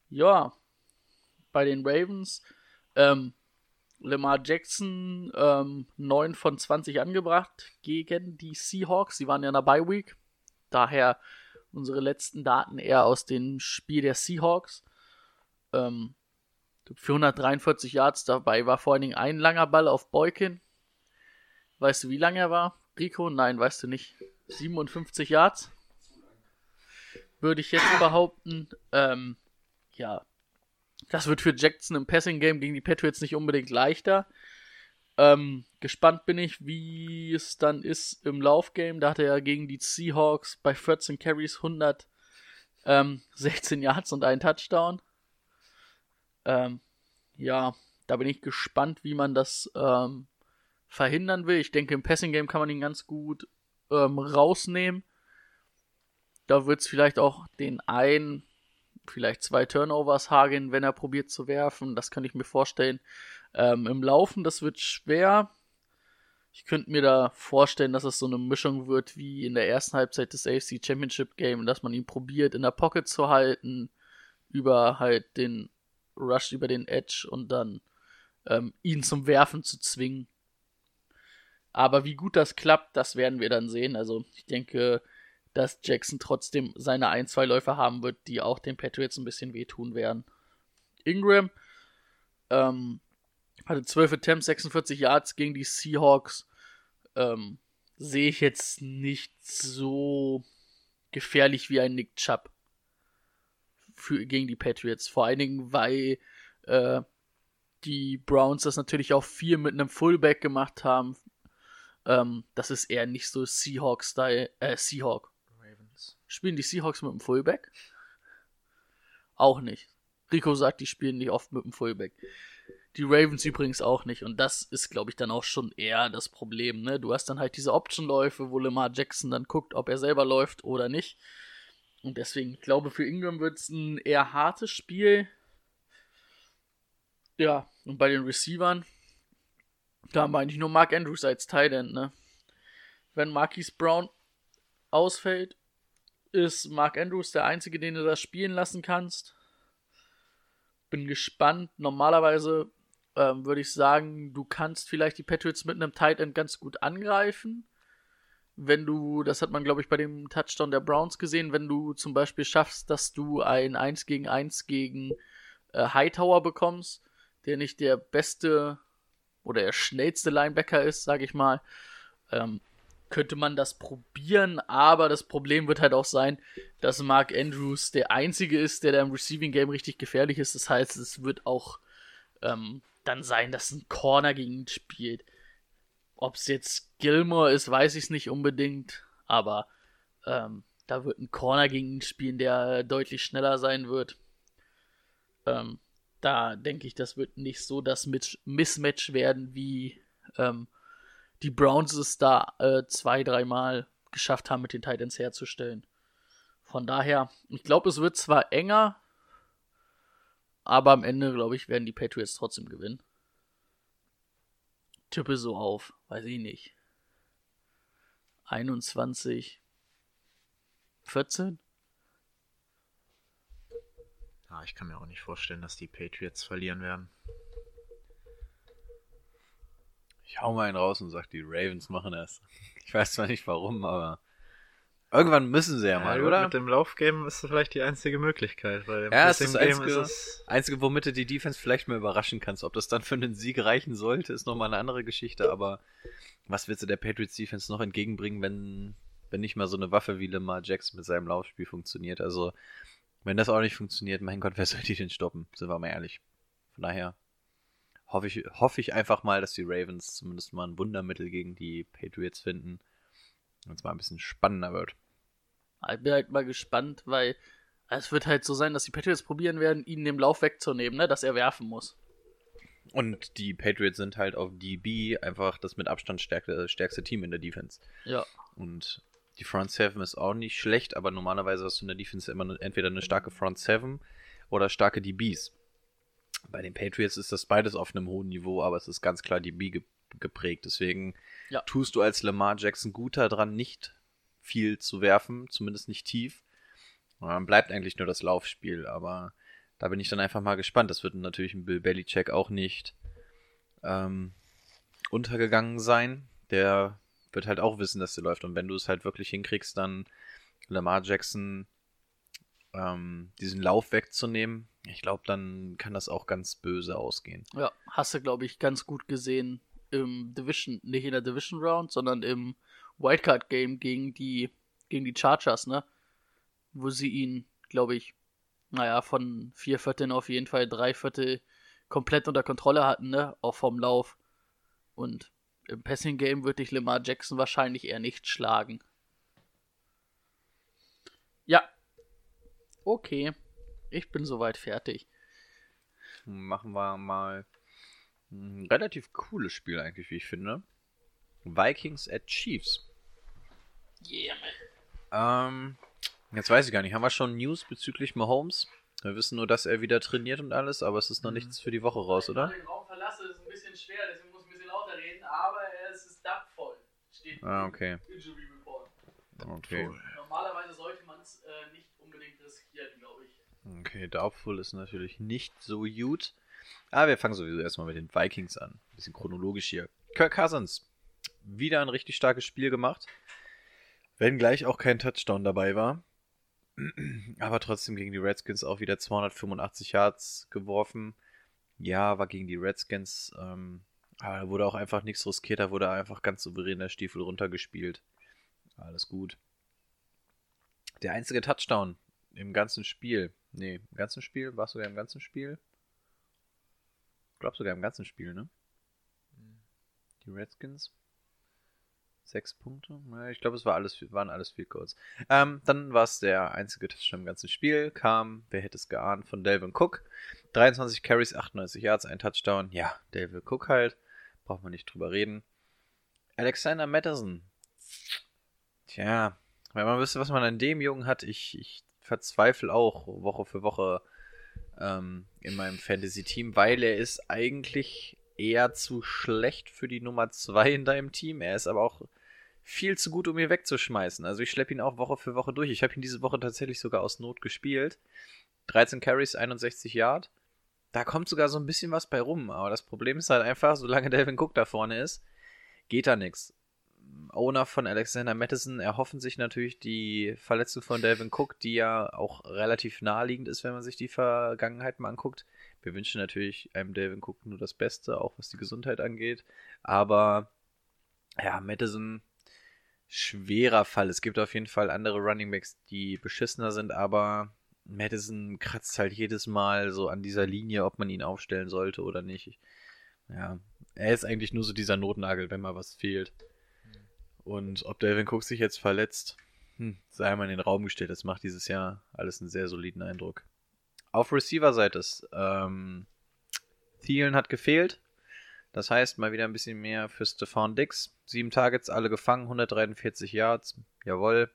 E: Ja, bei den Ravens, ähm, Lamar Jackson ähm, 9 von 20 angebracht gegen die Seahawks. Sie waren ja in der Bye Week. Daher unsere letzten Daten eher aus dem Spiel der Seahawks. Ähm, 443 Yards dabei war vor allen Dingen ein langer Ball auf Boykin. Weißt du, wie lang er war? Rico? Nein, weißt du nicht. 57 Yards? Würde ich jetzt behaupten. Ähm, ja. Das wird für Jackson im Passing Game gegen die Patriots nicht unbedingt leichter. Ähm, gespannt bin ich, wie es dann ist im Laufgame. Da hat er ja gegen die Seahawks bei 14 Carries 116 Yards und einen Touchdown. Ähm, ja, da bin ich gespannt, wie man das ähm, verhindern will. Ich denke, im Passing Game kann man ihn ganz gut ähm, rausnehmen. Da wird es vielleicht auch den einen, vielleicht zwei Turnovers hageln, wenn er probiert zu werfen. Das kann ich mir vorstellen. Ähm, Im Laufen, das wird schwer. Ich könnte mir da vorstellen, dass es so eine Mischung wird wie in der ersten Halbzeit des AFC Championship Game, dass man ihn probiert, in der Pocket zu halten, über halt den Rush über den Edge und dann ähm, ihn zum Werfen zu zwingen. Aber wie gut das klappt, das werden wir dann sehen. Also ich denke, dass Jackson trotzdem seine ein, zwei Läufe haben wird, die auch den Patriots ein bisschen wehtun werden. Ingram ähm, hatte 12 Attempts, 46 Yards gegen die Seahawks. Ähm, Sehe ich jetzt nicht so gefährlich wie ein Nick Chubb für, gegen die Patriots. Vor allen Dingen, weil äh, die Browns das natürlich auch viel mit einem Fullback gemacht haben. Ähm, das ist eher nicht so Seahawk-Style, äh, Seahawk. Spielen die Seahawks mit dem Fullback? Auch nicht. Rico sagt, die spielen nicht oft mit dem Fullback. Die Ravens übrigens auch nicht. Und das ist, glaube ich, dann auch schon eher das Problem. Ne? Du hast dann halt diese Option-Läufe, wo Lamar Jackson dann guckt, ob er selber läuft oder nicht. Und deswegen, ich glaube, für Ingram wird es ein eher hartes Spiel. Ja, und bei den Receivern, da wir eigentlich nur Mark Andrews als Tight End, ne? Wenn Marquise Brown ausfällt, ist Mark Andrews der Einzige, den du das spielen lassen kannst. Bin gespannt. Normalerweise ähm, würde ich sagen, du kannst vielleicht die Patriots mit einem Tight End ganz gut angreifen. Wenn du, das hat man glaube ich bei dem Touchdown der Browns gesehen, wenn du zum Beispiel schaffst, dass du ein 1 gegen 1 gegen äh, Hightower bekommst, der nicht der beste oder der schnellste Linebacker ist, sage ich mal, ähm, könnte man das probieren, aber das Problem wird halt auch sein, dass Mark Andrews der Einzige ist, der da im Receiving Game richtig gefährlich ist. Das heißt, es wird auch ähm, dann sein, dass ein Corner gegen ihn spielt. Ob es jetzt Gilmore ist, weiß ich es nicht unbedingt, aber ähm, da wird ein Corner gegen ihn spielen, der deutlich schneller sein wird. Ähm, da denke ich, das wird nicht so das Mismatch werden, wie ähm, die Browns es da äh, zwei, dreimal geschafft haben, mit den Titans herzustellen. Von daher, ich glaube, es wird zwar enger, aber am Ende, glaube ich, werden die Patriots trotzdem gewinnen. Tippe so auf, weiß ich nicht. 21, 14?
F: Ja, ich kann mir auch nicht vorstellen, dass die Patriots verlieren werden.
A: Ich hau mal einen raus und sag, die Ravens machen das. Ich weiß zwar nicht warum, aber irgendwann müssen sie ja, mal,
F: gut,
A: oder?
F: Mit dem Laufgame ist das vielleicht die einzige Möglichkeit, weil im
A: Ja, es ist das einzige,
F: es
A: einzige, womit du die Defense vielleicht mal überraschen kannst. Ob das dann für einen Sieg reichen sollte, ist nochmal eine andere Geschichte, aber was willst du der Patriots Defense noch entgegenbringen, wenn, wenn nicht mal so eine Waffe wie Lamar Jackson mit seinem Laufspiel funktioniert? Also, wenn das auch nicht funktioniert, mein Gott, wer soll die denn stoppen? Sind wir mal ehrlich. Von daher hoffe ich, hoffe ich einfach mal, dass die Ravens zumindest mal ein Wundermittel gegen die Patriots finden. Und es mal ein bisschen spannender wird.
E: Ich bin halt mal gespannt, weil es wird halt so sein, dass die Patriots probieren werden, ihn den Lauf wegzunehmen, ne? dass er werfen muss.
A: Und die Patriots sind halt auf DB einfach das mit Abstand stärkste, stärkste Team in der Defense.
E: Ja.
A: Und die Front Seven ist auch nicht schlecht, aber normalerweise hast du in der Defense immer entweder eine starke Front Seven oder starke DBs. Bei den Patriots ist das beides auf einem hohen Niveau, aber es ist ganz klar DB ge geprägt. Deswegen
E: Ja.
A: tust du als Lamar Jackson gut daran, nicht viel zu werfen, zumindest nicht tief. Und dann bleibt eigentlich nur das Laufspiel, aber da bin ich dann einfach mal gespannt. Das wird natürlich ein Bill Belichick auch nicht ähm, untergegangen sein. Der wird halt auch wissen, dass der läuft. Und wenn du es halt wirklich hinkriegst, dann Lamar Jackson ähm, diesen Lauf wegzunehmen, ich glaube, dann kann das auch ganz böse ausgehen.
E: Ja, hast du, glaube ich, ganz gut gesehen im Division, nicht in der Division Round, sondern im Wildcard Game gegen die, gegen die Chargers, ne? Wo sie ihn, glaube ich, naja, von vier Vierteln auf jeden Fall drei Viertel komplett unter Kontrolle hatten, ne? Auch vom Lauf. Und im Passing Game würde ich Lamar Jackson wahrscheinlich eher nicht schlagen. Ja. Okay. Ich bin soweit fertig.
A: Machen wir mal ein relativ cooles Spiel eigentlich, wie ich finde. Vikings at Chiefs.
E: Yeah, man.
A: Ähm, jetzt weiß ich gar nicht, haben wir schon News bezüglich Mahomes? Wir wissen nur, dass er wieder trainiert und alles, aber es ist noch nichts für die Woche raus, oder?
E: Wenn ich den Raum verlasse, ist es ein bisschen schwer, deswegen muss ich ein bisschen lauter reden, aber es ist dampfvoll. Steht
A: Ah, okay.
E: Injury Report.
A: Okay.
E: Normalerweise sollte man es äh, nicht riskieren, glaube ich.
A: Okay, Doubtful ist natürlich nicht so gut. Aber wir fangen sowieso erstmal mit den Vikings an. Ein bisschen chronologisch hier. Kirk Cousins. Wieder ein richtig starkes Spiel gemacht. Wenn gleich auch kein Touchdown dabei war. Aber trotzdem gegen die Redskins auch wieder 285 Yards geworfen. Ja, war gegen die Redskins. Ähm, aber da wurde auch einfach nichts riskiert. Da wurde einfach ganz souverän der Stiefel runtergespielt. Alles gut. Der einzige Touchdown im ganzen Spiel. Nee, im ganzen Spiel? War es sogar im ganzen Spiel? Ich glaube sogar im ganzen Spiel, ne? Die Redskins. Sechs Punkte? Ja, ich glaube, es war alles, waren alles Field Goals. Ähm, dann war es der einzige Touchdown im ganzen Spiel. Kam, wer hätte es geahnt, von Delvin Cook. 23 Carries, 98 Yards, ein Touchdown. Ja, Delvin Cook halt. Braucht man nicht drüber reden. Alexander Madison. Tja, wenn man wüsste, was man an dem Jungen hat, ich, ich verzweifle auch Woche für Woche ähm, in meinem Fantasy-Team, weil er ist eigentlich eher zu schlecht für die Nummer 2 in deinem Team. Er ist aber auch viel zu gut, um ihn wegzuschmeißen. Also ich schleppe ihn auch Woche für Woche durch. Ich habe ihn diese Woche tatsächlich sogar aus Not gespielt. 13 Carries, 61 Yard. Da kommt sogar so ein bisschen was bei rum. Aber das Problem ist halt einfach, solange Delvin Cook da vorne ist, geht da nichts. Owner von Alexander Madison erhoffen sich natürlich die Verletzung von Delvin Cook, die ja auch relativ naheliegend ist, wenn man sich die Vergangenheit mal anguckt. Wir wünschen natürlich einem Delvin Cook nur das Beste, auch was die Gesundheit angeht. Aber ja, Madison schwerer Fall. Es gibt auf jeden Fall andere Runningbacks, die beschissener sind, aber Madison kratzt halt jedes Mal so an dieser Linie, ob man ihn aufstellen sollte oder nicht. Ja, er ist eigentlich nur so dieser Notnagel, wenn mal was fehlt. Und ob Delvin Cook sich jetzt verletzt, hm, sei mal in den Raum gestellt. Das macht dieses Jahr alles einen sehr soliden Eindruck. Auf Receiver-Seite ist, ähm, Thielen hat gefehlt. Das heißt, mal wieder ein bisschen mehr für Stefan Dix. Sieben Targets, alle gefangen, 143 Yards. Jawohl.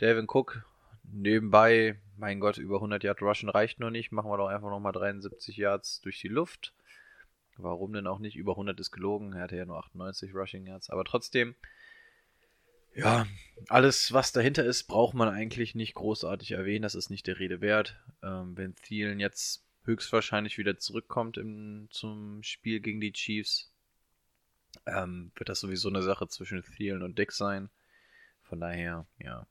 A: Delvin Cook, nebenbei, mein Gott, über 100 Yard Rushen reicht noch nicht. Machen wir doch einfach nochmal 73 Yards durch die Luft. Warum denn auch nicht? Über 100 ist gelogen. Er hatte ja nur 98 Rushing Yards. Aber trotzdem, ja, alles, was dahinter ist, braucht man eigentlich nicht großartig erwähnen. Das ist nicht der Rede wert. Ähm, wenn Thielen jetzt höchstwahrscheinlich wieder zurückkommt im, zum Spiel gegen die Chiefs, ähm, wird das sowieso eine Sache zwischen Thielen und Dick sein. Von daher, ja.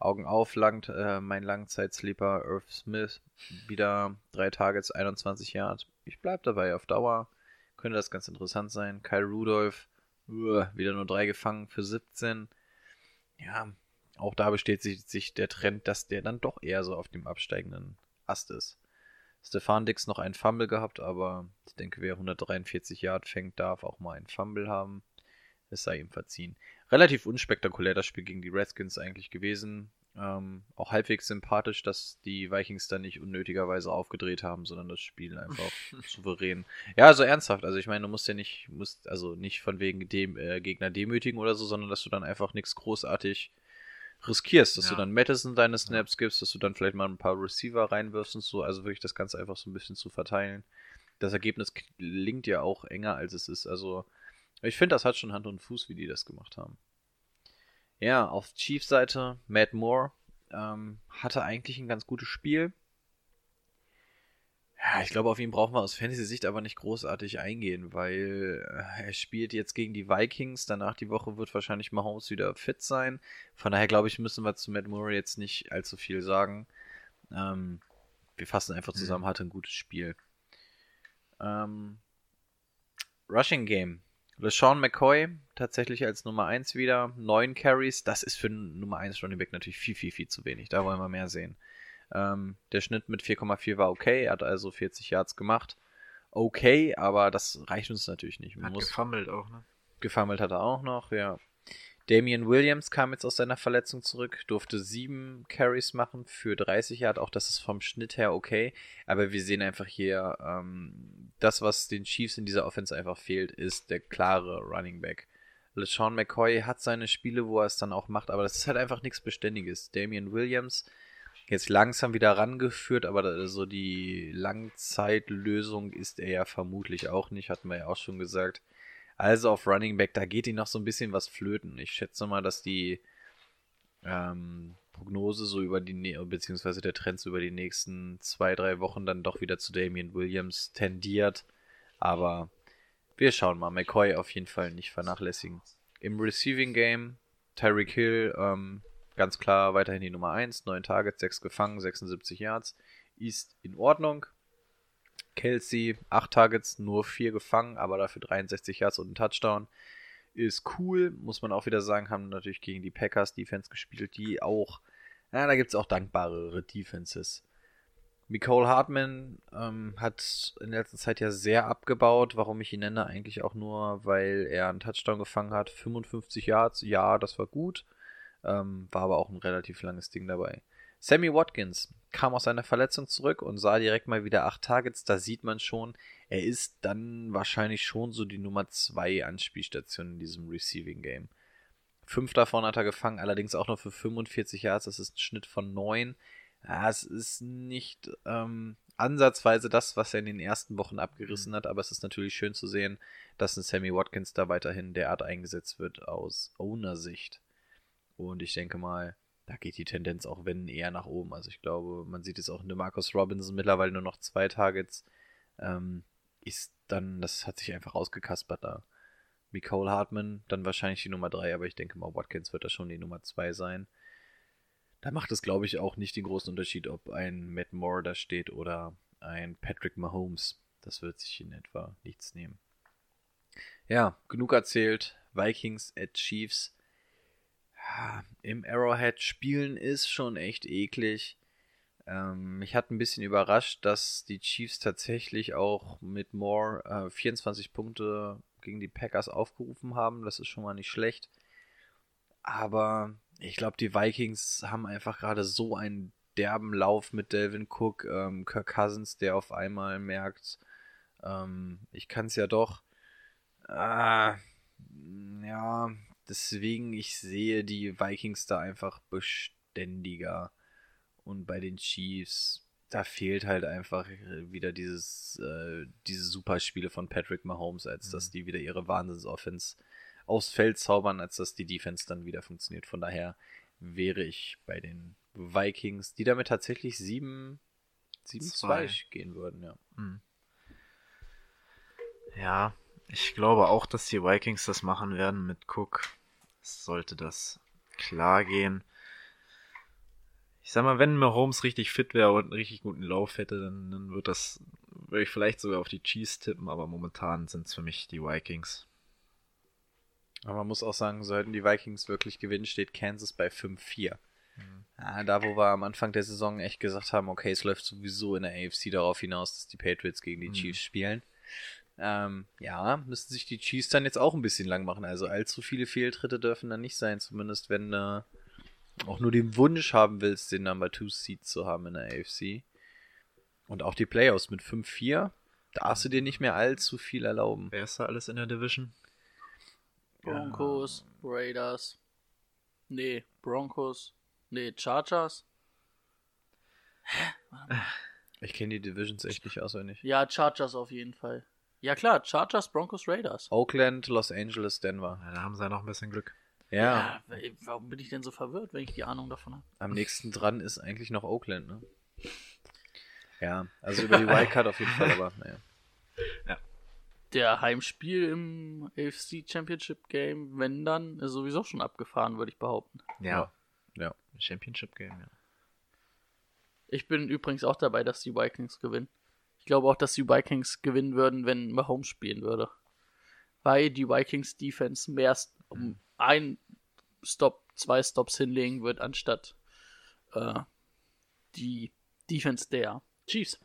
A: Augen auf, langt äh, mein Langzeitsleeper Irv Smith. Wieder drei Targets, 21 Yards. Ich bleibe dabei auf Dauer. Könnte das ganz interessant sein. Kyle Rudolph, wieder nur drei gefangen für 17. Ja, auch da besteht sich, sich der Trend, dass der dann doch eher so auf dem absteigenden Ast ist. Stefan Dix noch einen Fumble gehabt, aber ich denke, wer 143 Yard fängt, darf auch mal einen Fumble haben. Es sei ihm verziehen. Relativ unspektakulär das Spiel gegen die Redskins eigentlich gewesen. Ähm, auch halbwegs sympathisch, dass die Vikings dann nicht unnötigerweise aufgedreht haben, sondern das Spiel einfach souverän. Ja, also ernsthaft. Also ich meine, du musst ja nicht, musst also nicht von wegen dem äh, Gegner demütigen oder so, sondern dass du dann einfach nichts großartig riskierst, dass
F: Ja.
A: du dann Madison deine Snaps gibst, dass du dann vielleicht mal ein paar Receiver reinwirfst und so, also wirklich das Ganze einfach so ein bisschen zu verteilen. Das Ergebnis klingt ja auch enger, als es ist. Also ich finde, das hat schon Hand und Fuß, wie die das gemacht haben. Ja, auf Chiefs Seite, Matt Moore ähm, hatte eigentlich ein ganz gutes Spiel. Ja, ich glaube, auf ihn brauchen wir aus Fantasy-Sicht aber nicht großartig eingehen, weil äh, er spielt jetzt gegen die Vikings. Danach die Woche wird wahrscheinlich Mahomes wieder fit sein. Von daher glaube ich, müssen wir zu Matt Moore jetzt nicht allzu viel sagen. Ähm, wir fassen einfach zusammen, hatte ein gutes Spiel. Ähm, Rushing Game. LeSean McCoy tatsächlich als Nummer 1 wieder. 9 Carries. Das ist für Nummer 1 Running Back natürlich viel, viel, viel zu wenig. Da wollen wir mehr sehen. Ähm, der Schnitt mit 4,4 war okay. Er hat also 40 Yards gemacht. Okay, aber das reicht uns natürlich nicht. Man
F: Hat gefummelt auch, ne?
A: gefummelt hat er auch noch, ja. Damian Williams kam jetzt aus seiner Verletzung zurück, durfte sieben Carries machen für 30 Yard. Auch das ist vom Schnitt her okay. Aber wir sehen einfach hier, ähm, das, was den Chiefs in dieser Offense einfach fehlt, ist der klare Running Back. LeSean McCoy hat seine Spiele, wo er es dann auch macht, aber das ist halt einfach nichts Beständiges. Damian Williams jetzt langsam wieder rangeführt, aber so die Langzeitlösung ist er ja vermutlich auch nicht, hatten wir ja auch schon gesagt. Also auf Running Back, da geht ihm noch so ein bisschen was flöten. Ich schätze mal, dass die ähm, Prognose so über die, beziehungsweise der Trend so über die nächsten zwei, drei Wochen dann doch wieder zu Damian Williams tendiert. Aber wir schauen mal. McCoy auf jeden Fall nicht vernachlässigen. Im Receiving Game, Tyreek Hill, ähm, ganz klar weiterhin die Nummer 1. 9 Targets, 6 gefangen, 76 Yards. Ist in Ordnung. Kelsey, 8 Targets, nur 4 gefangen, aber dafür 63 Yards und ein Touchdown. Ist cool, muss man auch wieder sagen, haben natürlich gegen die Packers Defense gespielt, die auch, ja, da gibt es auch dankbarere Defenses. Nicole Hartman ähm, hat in letzter Zeit ja sehr abgebaut. Warum ich ihn nenne, eigentlich auch nur, weil er einen Touchdown gefangen hat. 55 Yards, ja, das war gut. Ähm, war aber auch ein relativ langes Ding dabei. Sammy Watkins kam aus seiner Verletzung zurück und sah direkt mal wieder 8 Targets. Da sieht man schon, er ist dann wahrscheinlich schon so die Nummer 2 Anspielstation in diesem Receiving Game. Fünf davon hat er gefangen, allerdings auch nur für 45 Yards. Das ist ein Schnitt von neun. Ja, es ist nicht ähm, ansatzweise das, was er in den ersten Wochen abgerissen hat, aber es ist natürlich schön zu sehen, dass ein Sammy Watkins da weiterhin derart eingesetzt wird aus Owner-Sicht. Und ich denke mal, da geht die Tendenz auch wenn eher nach oben. Also ich glaube, man sieht es auch in Marcus Robinson mittlerweile nur noch zwei Targets. Ähm, ist dann, das hat sich einfach ausgekaspert da. Wie Cole Hartman, dann wahrscheinlich die Nummer drei, aber ich denke mal, Watkins wird da schon die Nummer zwei sein. Da macht es, glaube ich, auch nicht den großen Unterschied, ob ein Matt Moore da steht oder ein Patrick Mahomes. Das wird sich in etwa nichts nehmen. Ja, genug erzählt. Vikings at Chiefs. Im Arrowhead spielen ist schon echt eklig. Ähm, mich hat ein bisschen überrascht, dass die Chiefs tatsächlich auch mit Moore äh, 24 Punkte gegen die Packers aufgerufen haben. Das ist schon mal nicht schlecht. Aber ich glaube, die Vikings haben einfach gerade so einen derben Lauf mit Delvin Cook, ähm, Kirk Cousins, der auf einmal merkt, ähm, ich kann es ja doch. Ah, ja, deswegen, ich sehe die Vikings da einfach beständiger. Und bei den Chiefs, da fehlt halt einfach wieder dieses, äh, diese Superspiele von Patrick Mahomes, als mhm. dass die wieder ihre Wahnsinns-Offense aufs Feld zaubern, als dass die Defense dann wieder funktioniert. Von daher wäre ich bei den Vikings, die damit tatsächlich 7 2 gehen würden, ja.
F: Mhm. Ja, ich glaube auch, dass die Vikings das machen werden mit Cook. Sollte das klar gehen. Ich sag mal, wenn Mahomes richtig fit wäre und einen richtig guten Lauf hätte, dann, dann wird das, würde ich vielleicht sogar auf die Chiefs tippen, aber momentan sind es für mich die Vikings.
A: Aber man muss auch sagen, sollten die Vikings wirklich gewinnen, steht Kansas bei 5-4. Mhm. Ja, da, wo wir am Anfang der Saison echt gesagt haben, okay, es läuft sowieso in der AFC darauf hinaus, dass die Patriots gegen die mhm. Chiefs spielen. Ähm, ja, müssten sich die Chiefs dann jetzt auch ein bisschen lang machen. Also allzu viele Fehltritte dürfen dann nicht sein, zumindest wenn du äh, auch nur den Wunsch haben willst, den Number 2 Seed zu haben in der AFC. Und auch die Playoffs mit 5-4 darfst du dir nicht mehr allzu viel erlauben.
F: Wer ist da alles in der Division?
E: Broncos, ja. Raiders. Nee, Broncos. Nee, Chargers.
A: Hä? Ich kenne die Divisions echt nicht auswendig.
E: Ja, Chargers auf jeden Fall. Ja klar, Chargers, Broncos, Raiders.
A: Oakland, Los Angeles, Denver.
F: Ja, da haben sie ja noch ein bisschen Glück.
E: Ja. ja. Warum bin ich denn so verwirrt, wenn ich die Ahnung davon habe?
A: Am nächsten dran ist eigentlich noch Oakland, ne? Ja, also über die Wildcard auf jeden Fall, aber naja.
E: Ja. Der Heimspiel im AFC Championship Game, wenn dann, ist sowieso schon abgefahren, würde ich behaupten.
F: Ja. Ja. Championship Game, ja.
E: Ich bin übrigens auch dabei, dass die Vikings gewinnen. Ich glaube auch, dass die Vikings gewinnen würden, wenn Mahomes spielen würde. Weil die Vikings Defense mehr um ein Stop, zwei Stops hinlegen wird, anstatt äh, die Defense der Chiefs.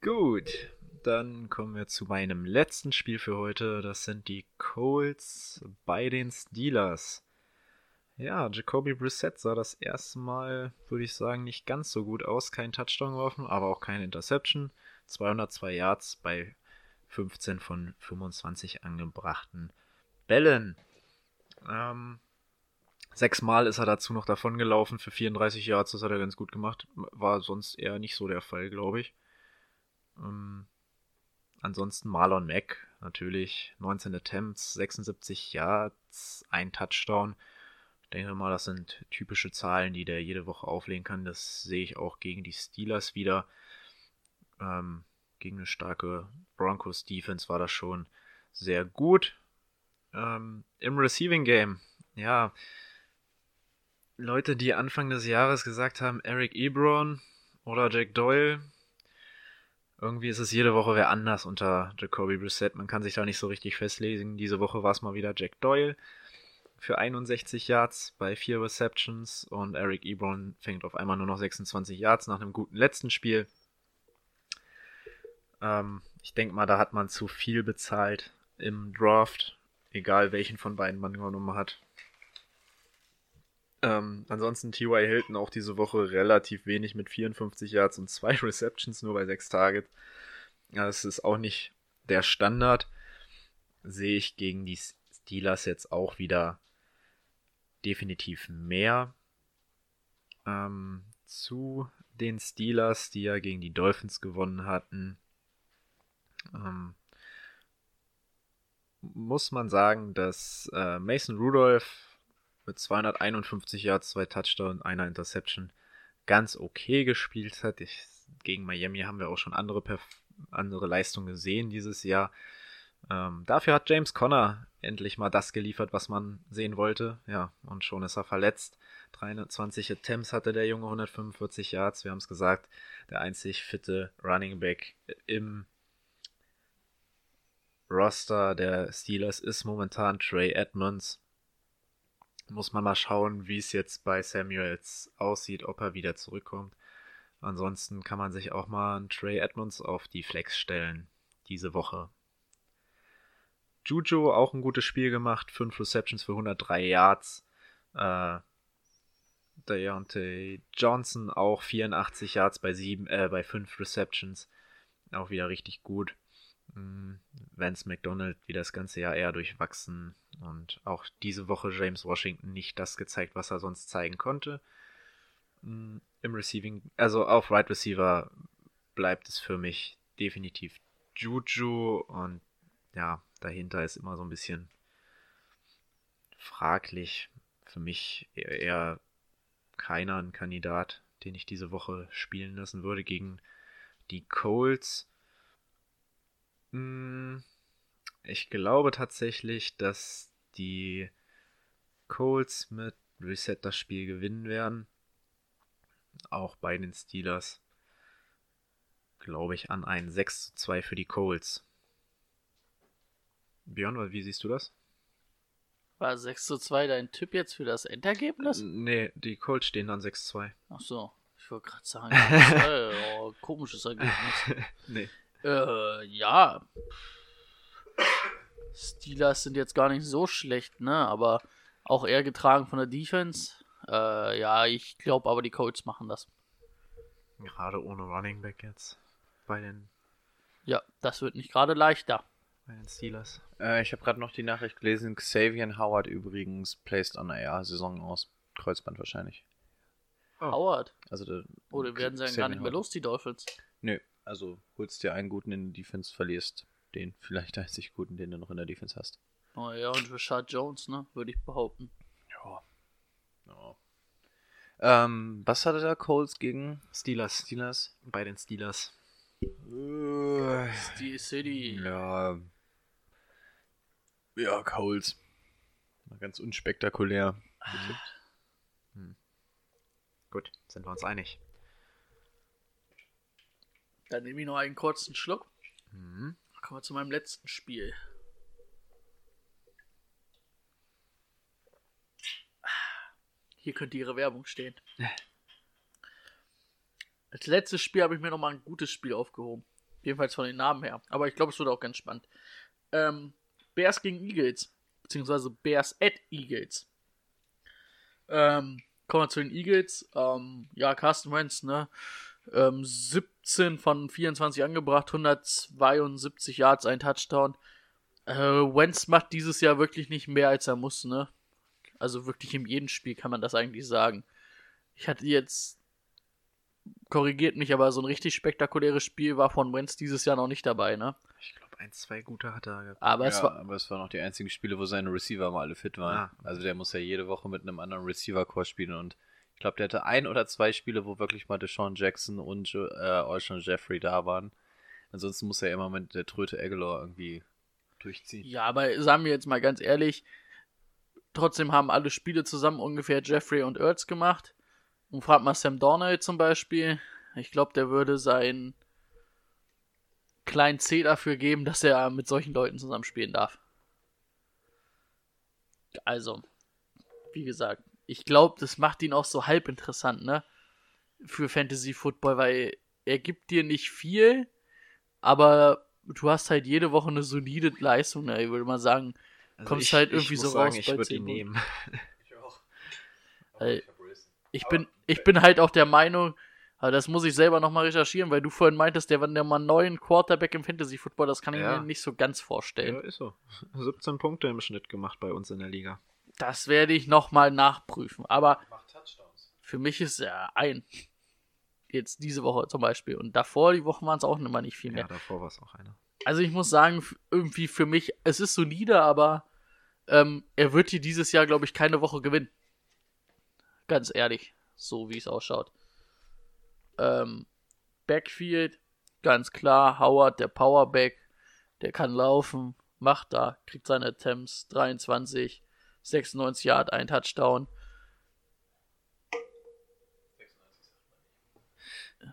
F: Gut, dann kommen wir zu meinem letzten Spiel für heute. Das sind die Colts bei den Steelers. Ja, Jacoby Brissett sah das erste Mal, würde ich sagen, nicht ganz so gut aus. Kein Touchdown geworfen, aber auch keine Interception. 202 Yards bei 15 von 25 angebrachten Bällen. Ähm, sechsmal ist er dazu noch davon gelaufen für 34 Yards. Das hat er ganz gut gemacht. War sonst eher nicht so der Fall, glaube ich. Ähm, ansonsten Marlon Mack, natürlich 19 Attempts, 76 Yards, ein Touchdown denke mal, das sind typische Zahlen, die der jede Woche auflegen kann. Das sehe ich auch gegen die Steelers wieder. Ähm, gegen eine starke Broncos Defense war das schon sehr gut. Ähm, Im Receiving Game, ja, Leute, die Anfang des Jahres gesagt haben, Eric Ebron oder Jack Doyle, irgendwie ist es jede Woche wer anders unter Jacoby Brissett. Man kann sich da nicht so richtig festlegen. Diese Woche war es mal wieder Jack Doyle für 61 Yards bei vier Receptions und Eric Ebron fängt auf einmal nur noch 26 Yards nach einem guten letzten Spiel. Ähm, ich denke mal, da hat man zu viel bezahlt im Draft, egal welchen von beiden man genommen hat. Ähm, ansonsten T.Y. Hilton auch diese Woche relativ wenig mit 54 Yards und zwei Receptions nur bei sechs Targets. Das ist auch nicht der Standard. Sehe ich gegen die Steelers jetzt auch wieder definitiv mehr. Ähm, zu den Steelers, die ja gegen die Dolphins gewonnen hatten, ähm, muss man sagen, dass äh, Mason Rudolph mit 251 Yards, zwei Touchdowns, einer Interception ganz okay gespielt hat. Ich, gegen Miami haben wir auch schon andere, andere Leistungen gesehen dieses Jahr. Ähm, dafür hat James Conner endlich mal das geliefert, was man sehen wollte. Ja, und schon ist er verletzt. 23 Attempts hatte der Junge, 145 Yards. Wir haben es gesagt, der einzig fitte Running Back im Roster der Steelers ist momentan Trey Edmonds. Muss man mal schauen, wie es jetzt bei Samuels aussieht, ob er wieder zurückkommt. Ansonsten kann man sich auch mal einen Trey Edmonds auf die Flex stellen diese Woche. Juju auch ein gutes Spiel gemacht, 5 Receptions für 103 Yards. Äh, Deontay Johnson auch 84 Yards bei 7, äh, bei 5 Receptions. Auch wieder richtig gut. Mm, Vance McDonald wie das ganze Jahr eher durchwachsen und auch diese Woche James Washington nicht das gezeigt, was er sonst zeigen konnte. Mm, Im Receiving, also auf Right Receiver bleibt es für mich definitiv Juju und ja, dahinter ist immer so ein bisschen fraglich. Für mich eher keiner ein Kandidat, den ich diese Woche spielen lassen würde gegen die Colts. Hm, ich glaube tatsächlich, dass die Colts mit Reset das Spiel gewinnen werden. Auch bei den Steelers glaube ich an ein 6 zu 2 für die Colts. Björn, wie siehst du das?
E: War 6 zu 2 dein Tipp jetzt für das Endergebnis?
F: Nee, die Colts stehen dann 6 zu 2.
E: Ach so, ich wollte gerade sagen, äh, oh, komisches Ergebnis.
F: nee.
E: Äh, ja. Steelers sind jetzt gar nicht so schlecht, ne? Aber auch eher getragen von der Defense. Äh, ja, ich glaube aber die Colts machen das.
F: Gerade ohne Running Back jetzt bei den,
E: Ja, das wird nicht gerade leichter.
F: Bei den Steelers.
A: Äh, ich habe gerade noch die Nachricht gelesen. Xavier Howard übrigens placed on AR Saison aus. Kreuzband wahrscheinlich.
E: Howard.
A: Also der,
E: Oder werden sie dann gar nicht mehr
A: Howard.
E: los, die Dolphins?
A: Nö, also holst dir einen guten in die Defense, verlierst den vielleicht einzig guten, den du noch in der Defense hast.
E: Oh ja, und Rashad Jones, ne? Würde ich behaupten.
A: Ja. ja. Ähm, was hatte der Colts gegen
F: Steelers.
A: Steelers?
F: Bei den Steelers.
E: Die City.
A: Ja. Ja, Colts. Mal ganz unspektakulär.
F: Gut, sind wir uns einig.
E: Dann nehme ich noch einen kurzen Schluck.
F: Mhm.
E: Kommen wir zu meinem letzten Spiel. Hier könnte ihre Werbung stehen. Als letztes Spiel habe ich mir nochmal ein gutes Spiel aufgehoben. Jedenfalls von den Namen her. Aber ich glaube, es wird auch ganz spannend. Ähm, Bears gegen Eagles. Beziehungsweise Bears at Eagles. Ähm, kommen wir zu den Eagles. Ähm, ja, Carsten Wentz, ne? Ähm, 17 von 24 angebracht, 172 Yards, ein Touchdown. Äh, Wentz macht dieses Jahr wirklich nicht mehr, als er muss, ne? Also wirklich in jedem Spiel kann man das eigentlich sagen. Ich hatte jetzt, korrigiert mich, aber so ein richtig spektakuläres Spiel war von Wentz dieses Jahr noch nicht dabei, ne?
F: Ich ein, zwei gute hat er gehabt.
E: Aber
A: ja,
E: es war,
A: aber es waren auch die einzigen Spiele, wo seine Receiver mal alle fit waren.
F: Ah.
A: Also der muss ja jede Woche mit einem anderen Receiver-Core spielen und ich glaube, der hatte ein oder zwei Spiele, wo wirklich mal Deshaun Jackson und äh, Jeffrey da waren. Ansonsten muss er immer mit der Tröte Aguilar irgendwie durchziehen.
E: ja, aber sagen wir jetzt mal ganz ehrlich, trotzdem haben alle Spiele zusammen ungefähr Jeffrey und Ertz gemacht. Und fragt mal Sam Darnold zum Beispiel. Ich glaube, der würde seinen kleinen C dafür geben, dass er mit solchen Leuten zusammen spielen darf. Also, wie gesagt, ich glaube, das macht ihn auch so halb interessant, ne? Für Fantasy Football, weil er gibt dir nicht viel, aber du hast halt jede Woche eine solide Leistung, ne? Ich würde mal sagen, kommst halt irgendwie so
F: sagen,
E: raus
F: Ich
E: bei
F: würde
E: 10
F: ihn nehmen.
E: Weil ich bin, ich bin halt auch der Meinung, Aber das muss ich selber nochmal recherchieren, weil du vorhin meintest, der war der mal neuen Quarterback im Fantasy Football, das kann ich
F: Ja.
E: mir nicht so ganz vorstellen.
F: Ja, ist so. 17 Punkte im Schnitt gemacht bei uns in der Liga.
E: Das werde ich nochmal nachprüfen. Aber für mich ist er ein. Jetzt diese Woche zum Beispiel. Und davor, die Wochen waren es auch immer nicht viel mehr.
F: Ja, davor war es auch einer.
E: Also ich muss sagen, irgendwie für mich, es ist solide, aber ähm, er wird hier dieses Jahr, glaube ich, keine Woche gewinnen. Ganz ehrlich, so wie es ausschaut. Ähm, Backfield, ganz klar, Howard, der Powerback, der kann laufen, macht da, kriegt seine Attempts, 23, 96 Yard, ein Touchdown.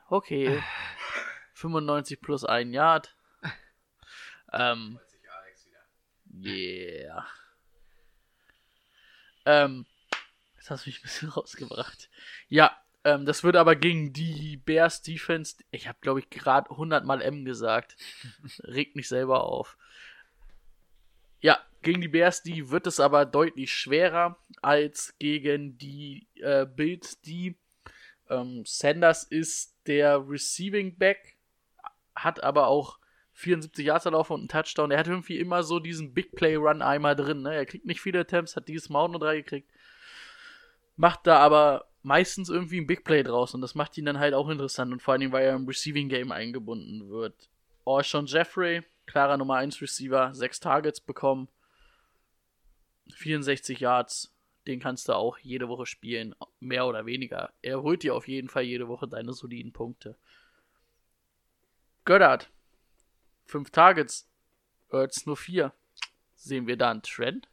E: Okay. 95 plus ein Yard. Ähm, yeah. Ähm, jetzt hast du mich ein bisschen rausgebracht. Ja, ähm, das wird aber gegen die Bears Defense. Ich habe, glaube ich, gerade 100 Mal M gesagt. Regt mich selber auf. Ja, gegen die Bears, die wird es aber deutlich schwerer als gegen die äh, Bills, die ähm, Sanders ist der Receiving Back, hat aber auch 74 Yards erlaufen und einen Touchdown. Er hat irgendwie immer so diesen Big Play Run einmal drin. Ne? Er kriegt nicht viele Attempts, hat dieses Mal auch nur drei gekriegt. Macht da aber meistens irgendwie ein Big Play draus und das macht ihn dann halt auch interessant und vor Dingen, weil er im Receiving Game eingebunden wird. Orshon Jeffrey, klarer Nummer 1 Receiver, 6 Targets bekommen, 64 Yards, den kannst du auch jede Woche spielen, mehr oder weniger. Er holt dir auf jeden Fall jede Woche deine soliden Punkte. Göttert, 5 Targets, Ertz nur 4. Sehen wir da einen Trend?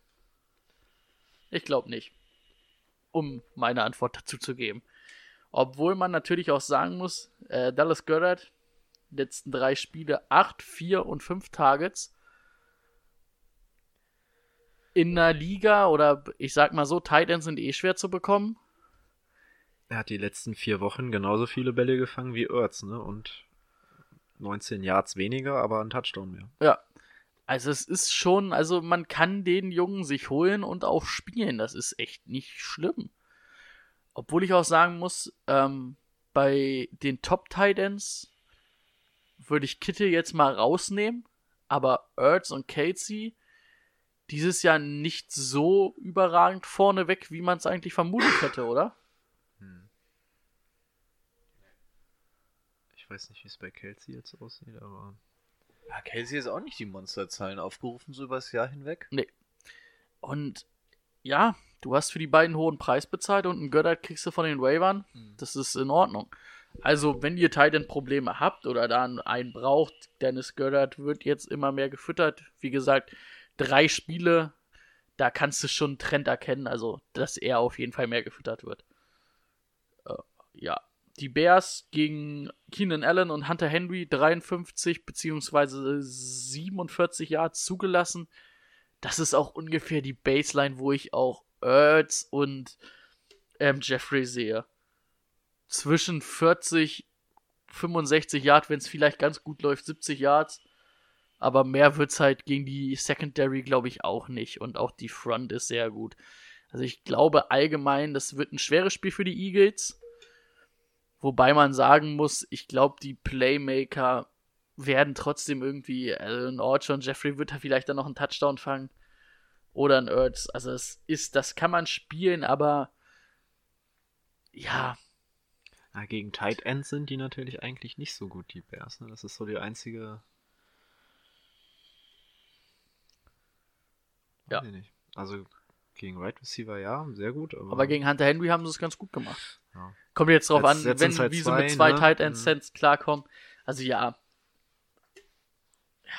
E: Ich glaube nicht. Um meine Antwort dazu zu geben. Obwohl man natürlich auch sagen muss, äh, Dallas Goddard, letzten drei Spiele 8, 4 und 5 Targets. In einer Liga oder ich sag mal so, Tight Ends sind eh schwer zu bekommen.
F: Er hat die letzten vier Wochen genauso viele Bälle gefangen wie Ertz, ne? Und 19 Yards weniger, aber ein Touchdown mehr.
E: Ja. Also es ist schon, also man kann den Jungen sich holen und auch spielen. Das ist echt nicht schlimm. Obwohl ich auch sagen muss, ähm, bei den Top Titans würde ich Kittel jetzt mal rausnehmen, aber Ertz und Casey dieses Jahr nicht so überragend vorneweg, wie man es eigentlich vermutet hätte, oder?
F: Ich weiß nicht, wie es bei Kelsey jetzt aussieht, aber.
H: Ja, Casey ist auch nicht die Monsterzahlen aufgerufen, so übers Jahr hinweg.
E: Und ja, du hast für die beiden hohen Preis bezahlt und einen Goddard kriegst du von den Waivern. Das ist in Ordnung. Also, wenn ihr Titan-Probleme habt oder da einen braucht, Dennis Goddard wird jetzt immer mehr gefüttert. Wie gesagt, drei Spiele, da kannst du schon einen Trend erkennen, also, dass er auf jeden Fall mehr gefüttert wird. Äh, ja. Die Bears gegen Keenan Allen und Hunter Henry 53 beziehungsweise 47 Yards zugelassen das ist auch ungefähr die Baseline, wo ich auch Ertz und ähm, Jeffrey sehe. Zwischen 40, 65 Yards, wenn es vielleicht ganz gut läuft, 70 Yards. Aber mehr wird's halt gegen die Secondary, glaube ich, auch nicht. Und auch die Front ist sehr gut. Also ich glaube allgemein, das wird ein schweres Spiel für die Eagles. Wobei man sagen muss, ich glaube, die Playmaker werden trotzdem irgendwie, also ein Orchard und Jeffrey wird da vielleicht dann noch einen Touchdown fangen. Oder ein Ertz. Also es ist, das kann man spielen, aber ja,
F: Na, gegen Tight Ends sind die natürlich eigentlich nicht so gut, die Bears. Ne? Das ist so die einzige.
E: Ja.
F: Also gegen Right Receiver ja, sehr gut. Aber,
E: aber gegen Hunter Henry haben sie es ganz gut gemacht.
F: Ja.
E: Kommt jetzt drauf
F: Jetzt-
E: an,
F: jetzt
E: wenn,
F: halt
E: wie
F: zwei,
E: sie mit zwei
F: ne?
E: Tight End
F: Mhm.
E: Sets klarkommen. Also ja. Ja.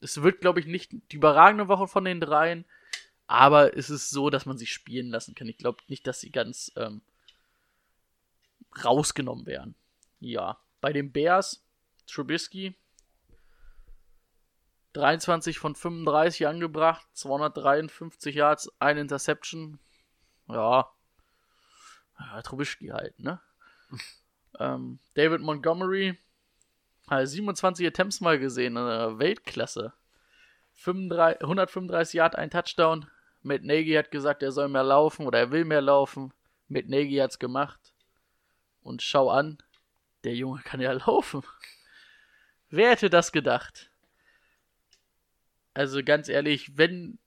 E: Es wird, glaube ich, nicht die überragende Woche von den dreien, aber es ist so, dass man sie spielen lassen kann. Ich glaube nicht, dass sie ganz ähm, rausgenommen werden. Ja. Bei den Bears, Trubisky, 23 von 35 angebracht, 253 Yards, ein Interception. Ja. Ja Trubisky halt, ne? ähm, David Montgomery, hat 27 Attempts mal gesehen, äh, Weltklasse. 35, 135 Yard, ein Touchdown. Matt Nagy hat gesagt, er soll mehr laufen oder er will mehr laufen. Matt Nagy hat's gemacht. Und schau an, der Junge kann ja laufen. Wer hätte das gedacht? Also ganz ehrlich, wenn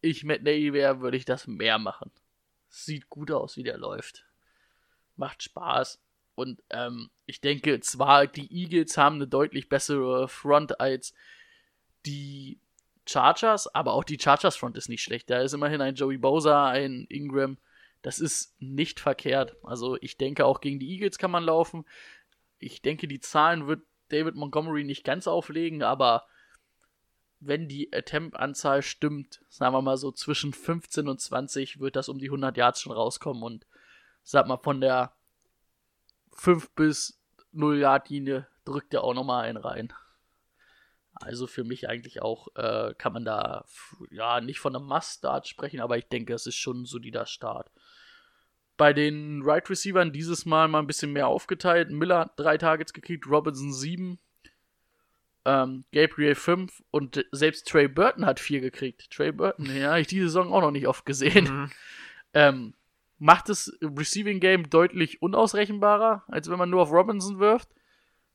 E: ich Matt Nagy wäre, würde ich das mehr machen. Sieht gut aus, wie der läuft. Macht Spaß. Und ähm, ich denke zwar, die Eagles haben eine deutlich bessere Front als die Chargers, aber auch die Chargers Front ist nicht schlecht. Da ist immerhin ein Joey Bowser, ein Ingram. Das ist nicht verkehrt. Also ich denke, auch gegen die Eagles kann man laufen. Ich denke, die Zahlen wird David Montgomery nicht ganz auflegen, aber wenn die Attempt-Anzahl stimmt, sagen wir mal so zwischen 15 und 20, wird das um die 100 Yards schon rauskommen und sag mal von der 5 bis 0 Yard Linie drückt er auch nochmal einen rein. Also für mich eigentlich auch äh, kann man da ja nicht von einem Must-Start sprechen, aber ich denke, es ist schon ein solider Start. Bei den Right Receivern dieses Mal mal ein bisschen mehr aufgeteilt. Miller hat drei Targets gekriegt, Robinson sieben, ähm, Gabriel fünf und selbst Trey Burton hat vier gekriegt. Trey Burton, ja, ich diese Saison auch noch nicht oft gesehen. Mhm. Ähm, macht das Receiving Game deutlich unausrechenbarer, als wenn man nur auf Robinson wirft.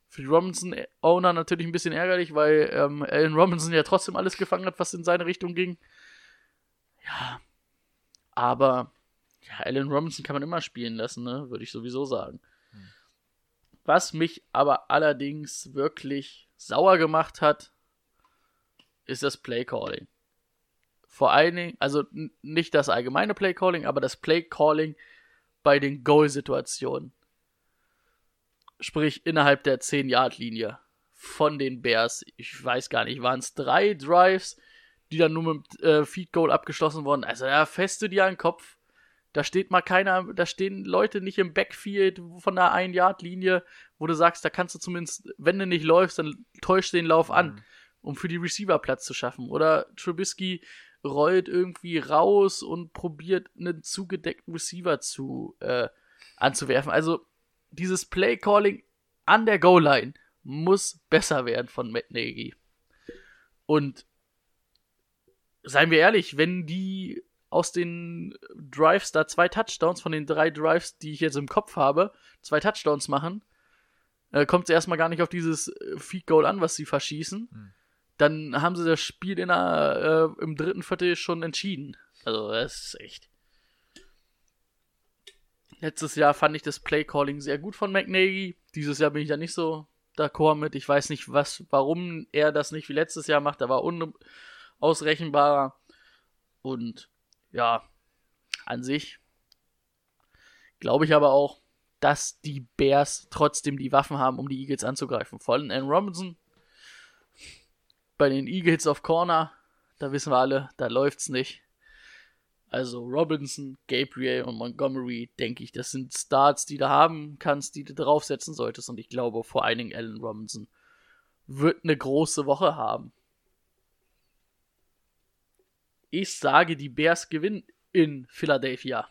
E: Für die Robinson-Owner natürlich ein bisschen ärgerlich, weil ähm, Allen Robinson ja trotzdem alles gefangen hat, was in seine Richtung ging. Ja, aber ja, Allen Robinson kann man immer spielen lassen, ne? Würde ich sowieso sagen. Hm. Was mich aber allerdings wirklich sauer gemacht hat, ist das Playcalling. Vor allen Dingen, also nicht das allgemeine Playcalling, aber das Playcalling bei den Goal-Situationen. Sprich, innerhalb der 10-Yard-Linie von den Bears. Ich weiß gar nicht, waren es drei Drives, die dann nur mit äh, Feed Goal abgeschlossen wurden. Also ja, feste dir an den Kopf. Da steht mal keiner, da stehen Leute nicht im Backfield von der 1-Yard-Linie, wo du sagst, da kannst du zumindest, wenn du nicht läufst, dann täusch den Lauf an, mhm. um für die Receiver Platz zu schaffen. Oder Trubisky rollt irgendwie raus und probiert einen zugedeckten Receiver zu äh, anzuwerfen. Also dieses Play-Calling an der Goal-Line muss besser werden von Matt Nagy. Und seien wir ehrlich, wenn die aus den Drives da zwei Touchdowns von den drei Drives, die ich jetzt im Kopf habe, zwei Touchdowns machen, äh, kommt es erstmal gar nicht auf dieses äh, Feed Goal an, was sie verschießen. Mhm. Dann haben sie das Spiel in der, äh, im dritten Viertel schon entschieden. Also, das ist echt. Letztes Jahr fand ich das Play Calling sehr gut von McNaghy. Dieses Jahr bin ich da nicht so d'accord mit. Ich weiß nicht, was, warum er das nicht wie letztes Jahr macht. Er war unausrechenbarer. Und ja, an sich glaube ich aber auch, dass die Bears trotzdem die Waffen haben, um die Eagles anzugreifen. Vor allem Aaron Robinson bei den Eagles auf Corner, da wissen wir alle, da läuft's nicht. Also Robinson, Gabriel und Montgomery, denke ich, das sind Starts, die du haben kannst, die du draufsetzen solltest. Und ich glaube, vor allen Dingen Allen Robinson wird eine große Woche haben. Ich sage, die Bears gewinnen in Philadelphia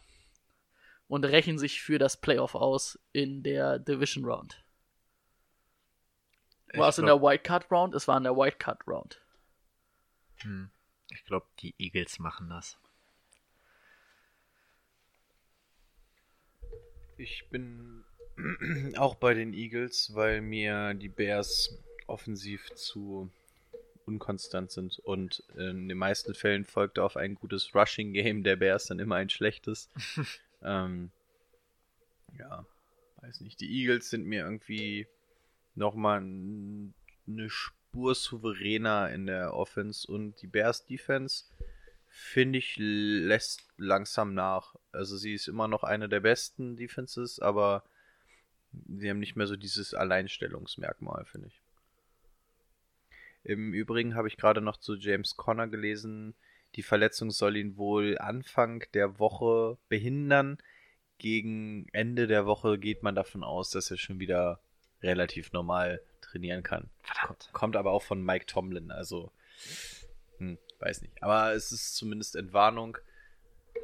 E: und rächen sich für das Playoff aus in der Division Round. War es in der White Card Round? Es war in der White Card Round.
F: Hm. Ich glaube, die Eagles machen das.
A: Ich bin auch bei den Eagles, weil mir die Bears offensiv zu unkonstant sind und in den meisten Fällen folgt auf ein gutes Rushing-Game der Bears dann immer ein schlechtes. ähm, ja, weiß nicht. Die Eagles sind mir irgendwie nochmal eine Spur souveräner in der Offense und die Bears Defense finde ich lässt langsam nach. Also sie ist immer noch eine der besten Defenses, aber sie haben nicht mehr so dieses Alleinstellungsmerkmal, finde ich. Im Übrigen habe ich gerade noch zu James Conner gelesen, die Verletzung soll ihn wohl Anfang der Woche behindern. Gegen Ende der Woche geht man davon aus, dass er schon wieder relativ normal trainieren kann. Verdammt. Kommt aber auch von Mike Tomlin, also hm, weiß nicht. Aber es ist zumindest Entwarnung.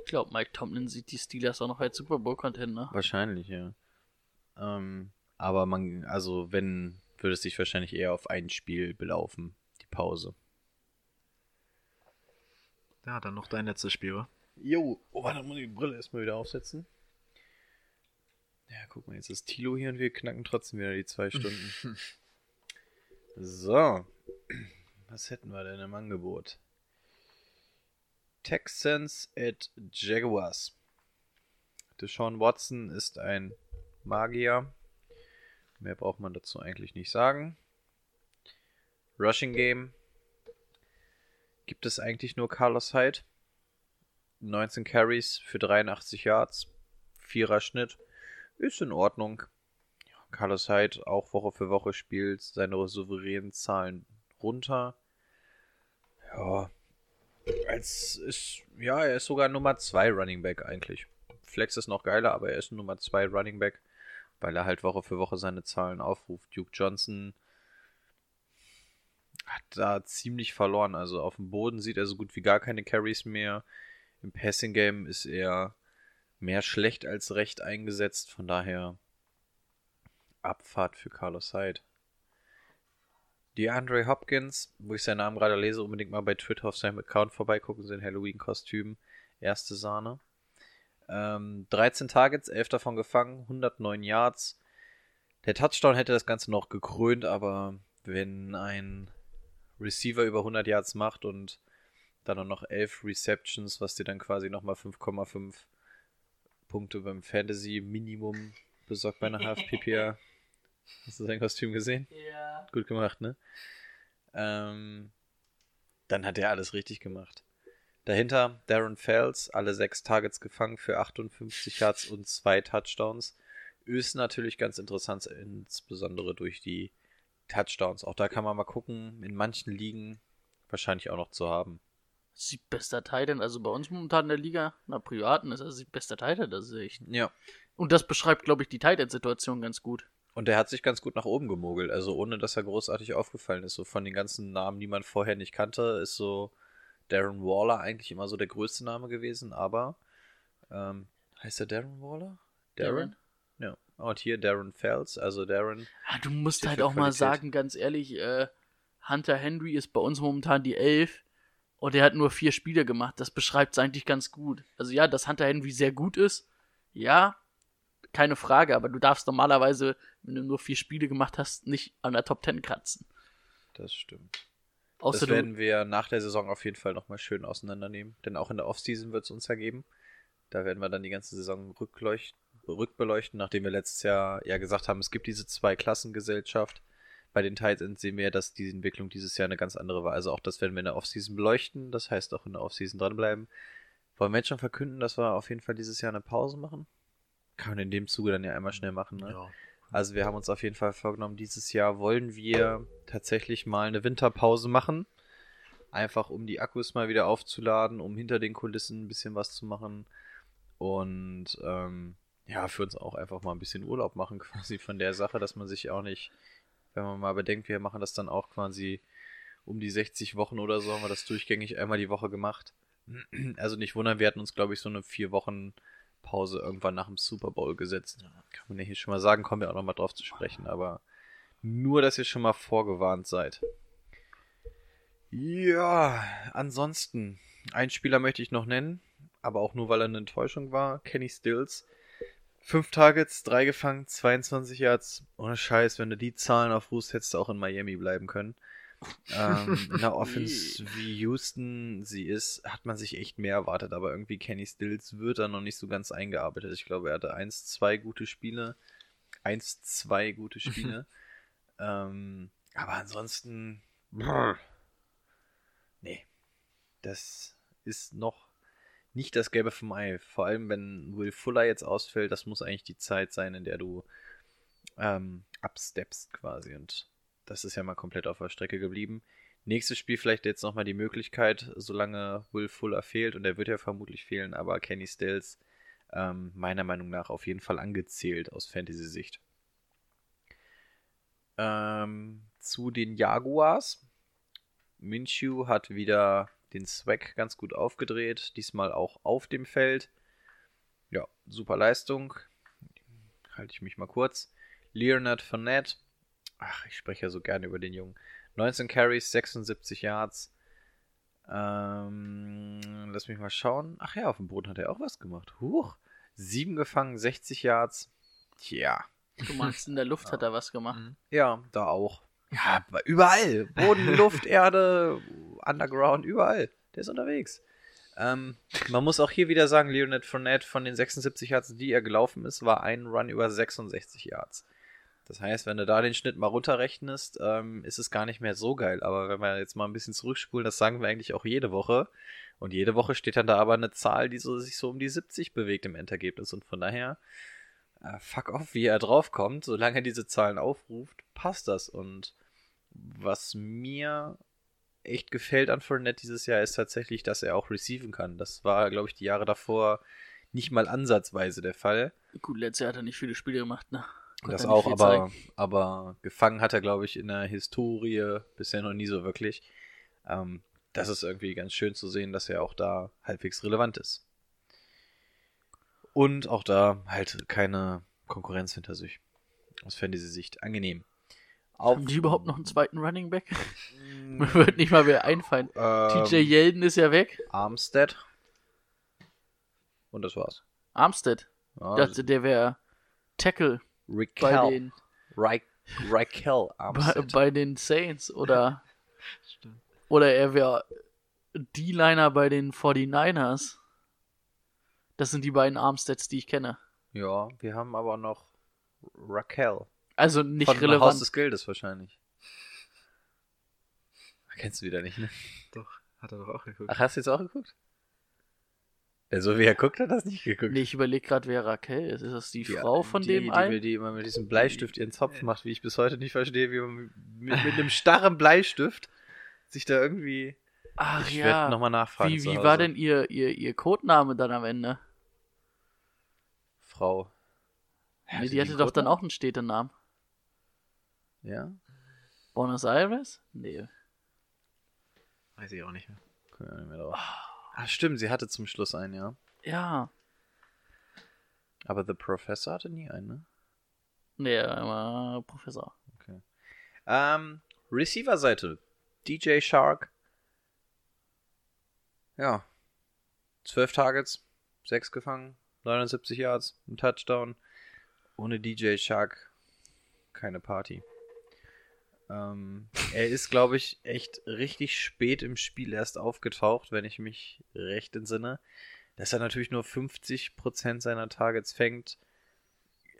E: Ich glaube, Mike Tomlin sieht die Steelers auch noch als Super Bowl Contender.
A: Wahrscheinlich, ja. Ähm, aber man, also wenn würde es sich wahrscheinlich eher auf ein Spiel belaufen, die Pause.
F: Ja, dann noch dein letztes Spiel, wa?
A: Jo, oh, warte, muss ich die Brille erstmal wieder aufsetzen. Ja, guck mal, jetzt ist Tilo hier und wir knacken trotzdem wieder die zwei Stunden. so. Was hätten wir denn im Angebot? Texans at Jaguars. Deshaun Watson ist ein Magier. Mehr braucht man dazu eigentlich nicht sagen. Rushing Game. Gibt es eigentlich nur Carlos Hyde? 19 Carries für 83 Yards. Vierer Schnitt. Ist in Ordnung. Carlos Hyde auch Woche für Woche spielt seine souveränen Zahlen runter. Ja. Als ist, ja, er ist sogar Nummer 2 Running Back eigentlich. Flex ist noch geiler, aber er ist Nummer 2 Running Back, weil er halt Woche für Woche seine Zahlen aufruft. Duke Johnson hat da ziemlich verloren. Also auf dem Boden sieht er so gut wie gar keine Carries mehr. Im Passing Game ist er mehr schlecht als recht eingesetzt. Von daher Abfahrt für Carlos Hyde. Die Andre Hopkins, wo ich seinen Namen gerade lese, unbedingt mal bei Twitter auf seinem Account vorbeigucken, sind Halloween-Kostüm. Erste Sahne. Ähm, 13 Targets, 11 davon gefangen, 109 Yards. Der Touchdown hätte das Ganze noch gekrönt, aber wenn ein Receiver über 100 Yards macht und dann noch 11 Receptions, was dir dann quasi nochmal 5,5 Punkte beim Fantasy Minimum besorgt bei einer HFPPA. Hast du sein Kostüm gesehen?
E: Ja.
A: Gut gemacht, ne? Ähm, dann hat er alles richtig gemacht. Dahinter Darren Fells, alle sechs Targets gefangen für 58 Yards und zwei Touchdowns. Ist natürlich ganz interessant, insbesondere durch die Touchdowns. Auch da kann man mal gucken, in manchen Ligen wahrscheinlich auch noch zu haben.
E: Sie bester Titan, also bei uns momentan in der Liga, na privaten ist er sie bester Titan, das ist echt.
A: Ja.
E: Und das beschreibt, glaube ich, die Titan-Situation ganz gut.
A: Und er hat sich ganz gut nach oben gemogelt, also ohne dass er großartig aufgefallen ist. So von den ganzen Namen, die man vorher nicht kannte, ist so Darren Waller eigentlich immer so der größte Name gewesen, aber ähm, heißt er Darren Waller?
E: Darren?
A: Ja. Und hier Darren Fells, also Darren.
E: Ja, du musst halt auch mal
A: Qualität.
E: sagen, ganz ehrlich, äh, Hunter Henry ist bei uns momentan die Elf und er hat nur vier Spiele gemacht. Das beschreibt es eigentlich ganz gut. Also ja, dass Hunter Henry sehr gut ist, ja, keine Frage, aber du darfst normalerweise, wenn du nur vier Spiele gemacht hast, nicht an der Top Ten kratzen.
A: Das stimmt.
E: Außer
A: das werden wir nach der Saison auf jeden Fall nochmal schön auseinandernehmen. Denn auch in der Offseason wird es uns ja geben. Da werden wir dann die ganze Saison rückbeleuchten, nachdem wir letztes Jahr ja gesagt haben, es gibt diese zwei Klassengesellschaft. Bei den Titans sehen wir, dass die Entwicklung dieses Jahr eine ganz andere war. Also auch das werden wir in der Offseason beleuchten. Das heißt auch in der Offseason dranbleiben. Wollen wir jetzt schon verkünden, dass wir auf jeden Fall dieses Jahr eine Pause machen? Kann man in dem Zuge dann ja einmal schnell machen, ne?
F: Ja.
A: Also wir haben uns auf jeden Fall vorgenommen, dieses Jahr wollen wir tatsächlich mal eine Winterpause machen. Einfach um die Akkus mal wieder aufzuladen, um hinter den Kulissen ein bisschen was zu machen. Und ähm, ja, für uns auch einfach mal ein bisschen Urlaub machen, quasi von der Sache, dass man sich auch nicht, wenn man mal bedenkt, wir machen das dann auch quasi um die 60 Wochen oder so, haben wir das durchgängig einmal die Woche gemacht. Also nicht wundern, wir hatten uns, glaube ich, so eine vier Wochen Pause irgendwann nach dem Super Bowl gesetzt. Kann man ja hier schon mal sagen, kommen wir auch noch mal drauf zu sprechen, aber nur, dass ihr schon mal vorgewarnt seid. Ja, ansonsten, einen Spieler möchte ich noch nennen, aber auch nur, weil er eine Enttäuschung war. Kenny Stills. Fünf Targets, drei gefangen, 22 Yards. Ohne Scheiß, wenn du die Zahlen aufrufst, hättest du auch in Miami bleiben können. ähm, in der Offense, wie Houston sie ist, hat man sich echt mehr erwartet, aber irgendwie Kenny Stills wird da noch nicht so ganz eingearbeitet. Ich glaube, er hatte eins, zwei gute Spiele. Eins, zwei gute Spiele. ähm, aber ansonsten. Nee. Das ist noch nicht das Gelbe vom Ei. Vor allem, wenn Will Fuller jetzt ausfällt, das muss eigentlich die Zeit sein, in der du ähm, absteppst quasi. Und das ist ja mal komplett auf der Strecke geblieben. Nächstes Spiel vielleicht jetzt nochmal die Möglichkeit, solange Will Fuller fehlt, und er wird ja vermutlich fehlen, aber Kenny Stills ähm, meiner Meinung nach auf jeden Fall angezählt aus Fantasy-Sicht. Ähm, zu den Jaguars. Minshew hat wieder den Swag ganz gut aufgedreht, diesmal auch auf dem Feld. Ja, super Leistung. Halte ich mich mal kurz. Leonard Fournette. Ach, ich spreche ja so gerne über den Jungen. 19 Carries, 76 Yards. Ähm, lass mich mal schauen. Ach ja, auf dem Boden hat er auch was gemacht. Huch. 7 gefangen, 60 Yards. Tja.
E: Du meinst, in der Luft hat er was gemacht.
A: Ja, da auch. Ja, überall. Boden, Luft, Erde, Underground, überall. Der ist unterwegs. Ähm, man muss auch hier wieder sagen, Leonard Fournette von den 76 Yards, die er gelaufen ist, war ein Run über 66 Yards. Das heißt, wenn du da den Schnitt mal runterrechnest, ähm, ist es gar nicht mehr so geil. Aber wenn wir jetzt mal ein bisschen zurückspulen, das sagen wir eigentlich auch jede Woche. Und jede Woche steht dann da aber eine Zahl, die so, sich so um die 70 bewegt im Endergebnis. Und von daher, fuck off, wie er draufkommt, solange er diese Zahlen aufruft, passt das. Und was mir echt gefällt an Fournette dieses Jahr ist tatsächlich, dass er auch receiven kann. Das war, glaube ich, die Jahre davor nicht mal ansatzweise der Fall.
E: Gut, letztes Jahr hat er nicht viele Spiele gemacht, ne? Konnte
A: Das auch, aber, aber gefangen hat er, glaube ich, in der Historie bisher noch nie so wirklich. Ähm, das ist irgendwie ganz schön zu sehen, dass er auch da halbwegs relevant ist. Und auch da halt keine Konkurrenz hinter sich. Aus Fantasy-Sicht angenehm. Auf,
E: Haben die überhaupt noch einen zweiten Running Back? Mir wird nicht mal wer einfallen.
A: ähm,
E: TJ Yeldon ist ja weg.
A: Armstead. Und das war's.
E: Armstead.
A: Ja,
E: dachte, der wäre Tackle
A: Rick
E: bei den,
A: Raquel
E: bei,
A: Armstead.
E: bei den Saints oder, oder er wäre D-Liner bei den 49ers. Das sind die beiden Armsteads, die ich kenne.
A: Ja, wir haben aber noch Raquel.
E: Also nicht
A: Von Haus
E: relevant.
A: des Geldes wahrscheinlich. Kennst du wieder nicht, ne?
F: Doch, hat er doch auch geguckt.
A: Ach, hast du jetzt auch geguckt? Ja, so wie er guckt, hat er das nicht geguckt.
E: Nee, ich überlege gerade, wer Raquel ist. Ist das die,
A: Die-
E: Frau von
A: die,
E: dem
A: die,
E: einen?
A: Die, die immer mit diesem Bleistift ihren Zopf macht, wie ich bis heute nicht verstehe, wie man mit, mit einem starren Bleistift sich da irgendwie.
E: Ach
A: ich
E: ja.
A: werde nochmal nachfragen.
E: wie wie war denn ihr, ihr, ihr Codename dann am Ende?
A: Frau?
E: nee, die hatte doch dann auch einen Städtenamen.
A: Ja?
E: Buenos Aires? Nee.
F: Weiß ich auch nicht mehr.
A: Komm ja nicht mehr drauf. Ah, stimmt, sie hatte zum Schluss einen, ja.
E: Ja.
A: Aber The Professor hatte nie einen, ne?
E: Nee, er war Professor.
A: Ähm, Receiver-Seite. DJ Shark. Ja. 12 Targets, 6 gefangen, 79 Yards, ein Touchdown. Ohne DJ Shark keine Party. Ähm, er ist, glaube ich, echt richtig spät im Spiel erst aufgetaucht, wenn ich mich recht entsinne. Dass er natürlich nur 50% seiner Targets fängt.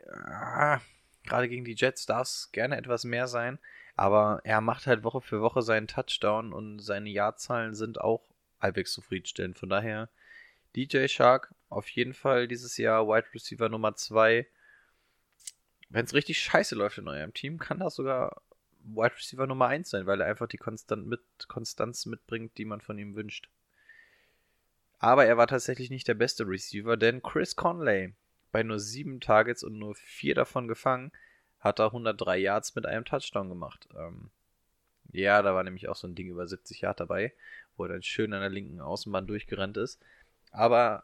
A: Ja, gerade gegen die Jets darf es gerne etwas mehr sein. Aber er macht halt Woche für Woche seinen Touchdown und seine Jahrzahlen sind auch halbwegs zufriedenstellend. Von daher, DJ Shark auf jeden Fall dieses Jahr Wide Receiver Nummer 2. Wenn es richtig scheiße läuft in eurem Team, kann das sogar Wide Receiver Nummer 1 sein, weil er einfach die Konstant mit, Konstanz mitbringt, die man von ihm wünscht. Aber er war tatsächlich nicht der beste Receiver, denn Chris Conley bei nur sieben Targets und nur vier davon gefangen, hat er 103 Yards mit einem Touchdown gemacht. Ähm, ja, da war nämlich auch so ein Ding über 70 Yard dabei, wo er dann schön an der linken Außenbahn durchgerannt ist. Aber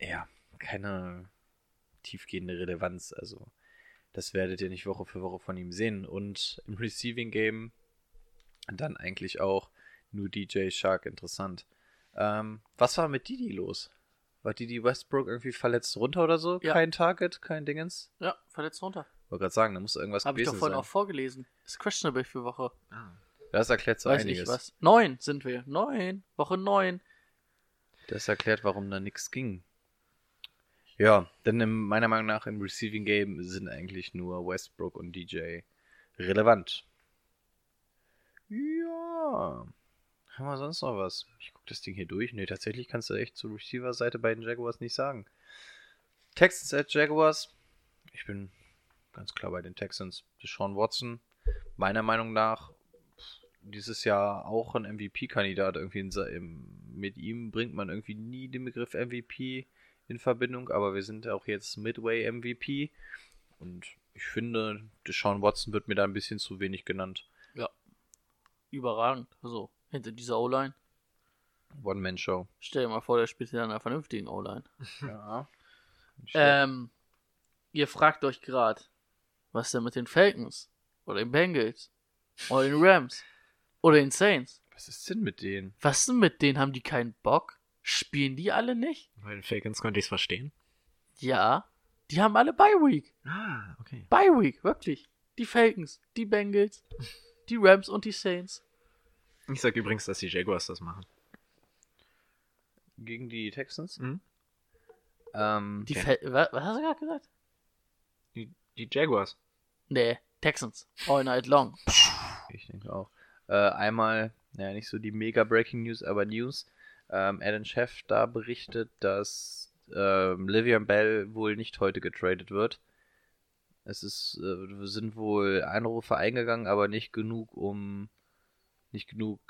A: ja, keine tiefgehende Relevanz. Also, das werdet ihr nicht Woche für Woche von ihm sehen. Und im Receiving Game dann eigentlich auch nur DJ Shark interessant. Ähm, was war mit Didi los? War Didi Westbrook irgendwie verletzt runter oder so?
E: Ja.
A: Kein Target, kein Dingens?
E: Ja, verletzt runter.
A: Wollte gerade sagen, da muss irgendwas
E: Habe ich doch
A: gewesen
E: vorhin
A: sein.
E: auch vorgelesen. Ist questionable für Woche.
A: Das erklärt so
E: Weiß
A: einiges.
E: ich was. Neun sind wir. Neun. Woche neun.
A: Das erklärt, warum da nichts ging. Ja, denn im, meiner Meinung nach im Receiving Game sind eigentlich nur Westbrook und DJ relevant. Ja. Haben wir sonst noch was? Ich gucke das Ding hier durch. Nee, tatsächlich kannst du echt zur Receiver-Seite bei den Jaguars nicht sagen. Texans at Jaguars. Ich bin ganz klar bei den Texans. Deshaun Watson. Meiner Meinung nach dieses Jahr auch ein MVP-Kandidat. Irgendwie in, mit ihm bringt man irgendwie nie den Begriff MVP in Verbindung, aber wir sind auch jetzt Midway MVP und ich finde, Deshaun Watson wird mir da ein bisschen zu wenig genannt.
E: Überragend. So, hinter dieser O-Line.
A: One-Man-Show.
E: Stell dir mal vor, der spielt hinter einer vernünftigen O-Line.
A: Ja.
E: Ähm, ihr fragt euch gerade, was denn mit den Falcons? Oder den Bengals? Oder den Rams? Oder den Saints?
A: Was ist denn mit denen?
E: Was denn mit denen? Haben die keinen Bock? Spielen die alle nicht?
F: Bei den Falcons konnte ich es verstehen.
E: Ja, Die haben alle Bye Week.
F: Ah, okay.
E: Bye Week, wirklich. Die Falcons, die Bengals, die Rams und die Saints.
F: Ich sag übrigens, dass die Jaguars das machen.
A: Gegen die Texans.
F: Mhm.
A: Ähm,
E: Die
F: Okay.
E: Fal was, was hast du gerade gesagt?
F: Die, die Jaguars.
E: Nee, Texans. All night long.
A: Ich denke auch. Äh, einmal, naja, nicht so die mega Breaking News, aber News. Ähm, Adam Chef da berichtet, dass ähm, Livian Bell wohl nicht heute getradet wird. Es ist, äh, sind wohl Einrufe eingegangen, aber nicht genug, um nicht genug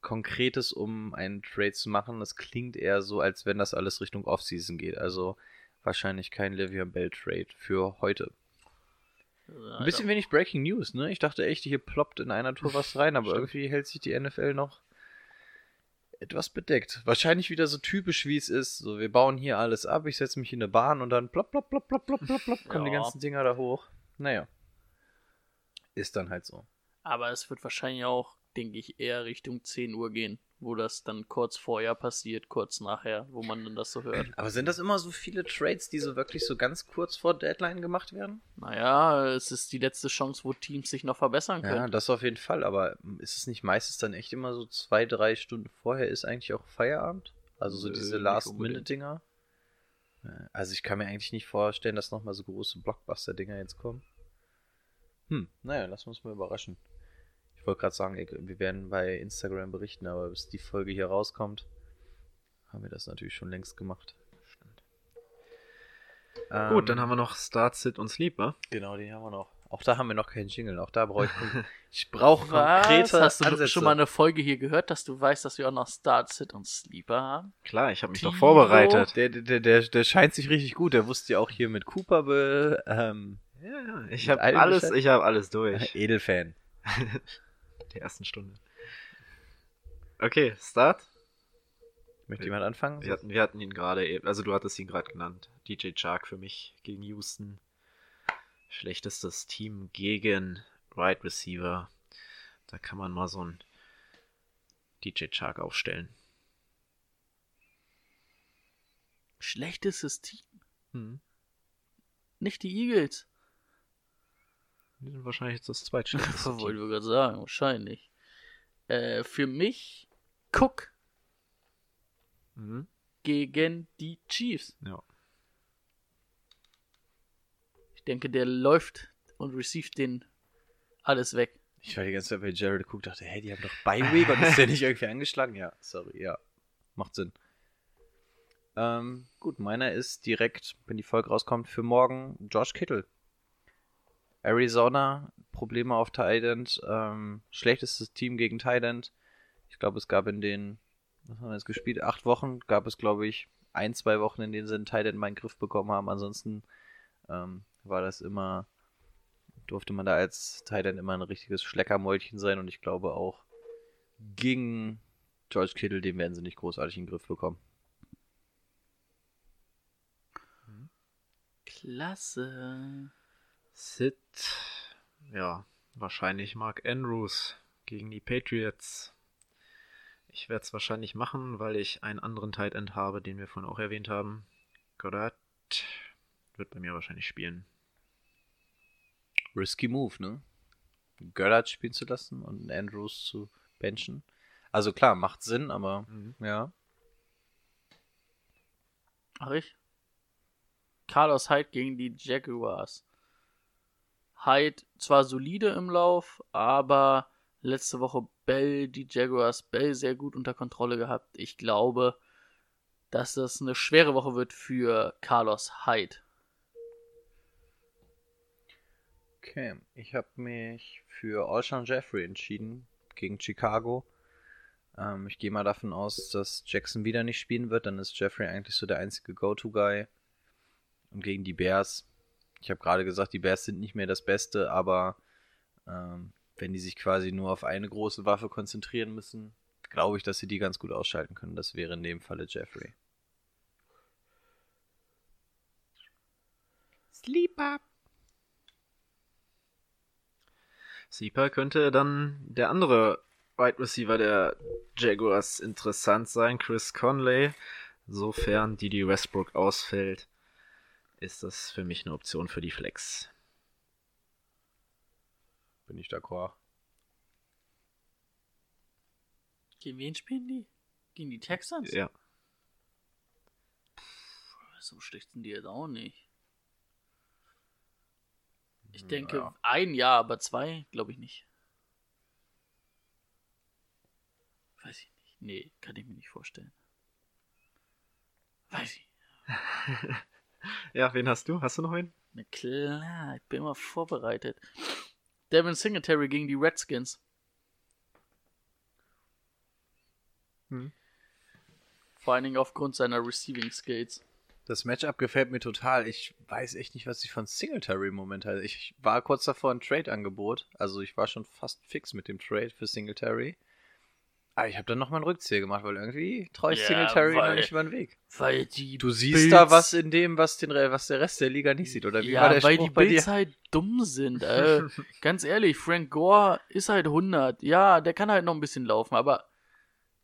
A: Konkretes, um einen Trade zu machen. Das klingt eher so, als wenn das alles Richtung Offseason geht. Also wahrscheinlich kein Livian Bell Trade für heute. Ein bisschen wenig Breaking News, ne? Ich dachte echt, hier ploppt in einer Tour was rein, aber irgendwie hält sich die NFL noch etwas bedeckt. Wahrscheinlich wieder so typisch, wie es ist. So, wir bauen hier alles ab, ich setze mich in eine Bahn und dann plopp, plopp, plopp, plopp, plopp, plopp, plopp, kommen die
E: Ja.
A: ganzen Dinger da hoch. Naja. Ist dann halt so.
E: Aber es wird wahrscheinlich auch, denke ich, eher Richtung 10 Uhr gehen, wo das dann kurz vorher passiert, kurz nachher, wo man dann das so hört.
A: Aber sind das immer so viele Trades, die so wirklich so ganz kurz vor Deadline gemacht werden?
E: Naja, es ist die letzte Chance, wo Teams sich noch verbessern
A: Ja,
E: können.
A: das auf jeden Fall, aber ist es nicht meistens dann echt immer so zwei, drei Stunden vorher ist eigentlich auch Feierabend? Also so
E: Nö,
A: diese Last-Minute-Dinger? Ja, Also ich kann mir eigentlich nicht vorstellen, dass nochmal so große Blockbuster-Dinger jetzt kommen. Hm, naja, lassen wir uns mal überraschen. Ich wollte gerade sagen, wir werden bei Instagram berichten, aber bis die Folge hier rauskommt, haben wir das natürlich schon längst gemacht. Ähm,
F: Gut, dann haben wir noch Start, Sit und Sleep, wa?
A: Genau, die haben wir noch. Auch da haben wir noch keinen Jingle. Auch da brauche ich. Ich brauche konkrete
E: Hast du
A: Ansätze.
E: schon mal eine Folge hier gehört, dass du weißt, dass wir auch noch Start, Sit und Sleeper haben?
F: Klar, ich habe mich doch
E: Timo?
F: vorbereitet.
A: Der, der, der, der scheint sich richtig gut. Der wusste ja auch hier mit Cooper be, ähm,
F: Ja, ja, ich habe alles, ich habe alles durch.
A: Edelfan.
F: Der ersten Stunde. Okay, Start.
A: Möchte jemand anfangen?
F: Wir hatten, wir hatten ihn gerade eben, also du hattest ihn gerade genannt. DJ Chark für mich gegen Houston. Schlechtestes Team gegen Wide Receiver. Da kann man mal so ein DJ Chark aufstellen.
E: Schlechtestes Team.
F: Hm.
E: Nicht die Eagles.
F: Die sind wahrscheinlich jetzt das zweitschlechteste
E: Das wollte ich gerade sagen, wahrscheinlich. Äh, für mich Cook
F: Mhm.
E: gegen die Chiefs.
F: Ja.
E: Ich denke, der läuft und received den alles weg.
A: Ich war die ganze Zeit bei Jared geguckt, dachte, hey, die haben doch Bi-Week und ist der nicht irgendwie angeschlagen? Ja, sorry, ja. Macht Sinn. Ähm, gut, meiner ist direkt, wenn die Folge rauskommt, für morgen Josh Kittle. Arizona, Probleme auf End, ähm, schlechtestes Team gegen End. Ich glaube, es gab in den, was haben wir jetzt gespielt, acht Wochen, gab es, glaube ich, ein, zwei Wochen, in denen sie in den Griff bekommen haben. Ansonsten ähm, war das immer, durfte man da als End immer ein richtiges Schleckermäulchen sein und ich glaube auch gegen George Kittle, den werden sie nicht großartig in den Griff bekommen.
E: Klasse.
F: Sit. Ja, wahrscheinlich Mark Andrews gegen die Patriots. Ich werde es wahrscheinlich machen, weil ich einen anderen Tight End habe, den wir vorhin auch erwähnt haben. Goddard wird bei mir wahrscheinlich spielen.
A: Risky Move, ne? Goddard spielen zu lassen und Andrews zu benchen. Also klar, macht Sinn, aber ja.
E: Ach ich? Carlos Hyde gegen die Jaguars. Hyde zwar solide im Lauf, aber letzte Woche Bell, die Jaguars Bell sehr gut unter Kontrolle gehabt. Ich glaube, dass das eine schwere Woche wird für Carlos Hyde.
A: Okay, ich habe mich für Alshon Jeffrey entschieden gegen Chicago. Ähm, ich gehe mal davon aus, dass Jackson wieder nicht spielen wird. Dann ist Jeffrey eigentlich so der einzige Go-To-Guy. Und gegen die Bears. Ich habe gerade gesagt, die Bears sind nicht mehr das Beste, aber ähm, wenn die sich quasi nur auf eine große Waffe konzentrieren müssen, glaube ich, dass sie die ganz gut ausschalten können. Das wäre in dem Falle Jeffrey.
F: Sleeper. Sleeper könnte dann der andere Wide Receiver der Jaguars interessant sein, Chris Conley, sofern Didi Westbrook ausfällt. Ist das für mich eine Option für die Flex.
A: Bin ich d'accord.
E: Gegen wen spielen die? Gegen die Texans?
F: Ja.
E: So schlecht sind die jetzt auch nicht. Ich denke,
A: Ja.
E: ein Jahr, aber zwei, glaube ich nicht. Weiß ich nicht. Nee, kann ich mir nicht vorstellen. Weiß ich.
F: Ja, wen hast du? Hast du noch einen?
E: Na klar, ich bin immer vorbereitet. Devin Singletary gegen die Redskins.
F: Hm.
E: Vor allen Dingen aufgrund seiner Receiving Skills.
A: Das Matchup gefällt mir total. Ich weiß echt nicht, was ich von Singletary im Moment halte. Ich war kurz davor ein Trade-Angebot. Also ich war schon fast fix mit dem Trade für Singletary. Aber ich habe dann nochmal einen Rückzieher gemacht, weil irgendwie traue ich
E: Ja,
A: Singletary noch
E: weil-
A: nicht über den Weg.
E: Weil die
A: Du siehst
E: Bills-
A: da was in dem, was, den, was der Rest der Liga nicht sieht, oder wie
E: ja,
A: war der
E: weil
A: Spruch
E: die
A: dir?
E: halt dumm sind. Äh, ganz ehrlich, Frank Gore ist halt 100. Ja, der kann halt noch ein bisschen laufen, aber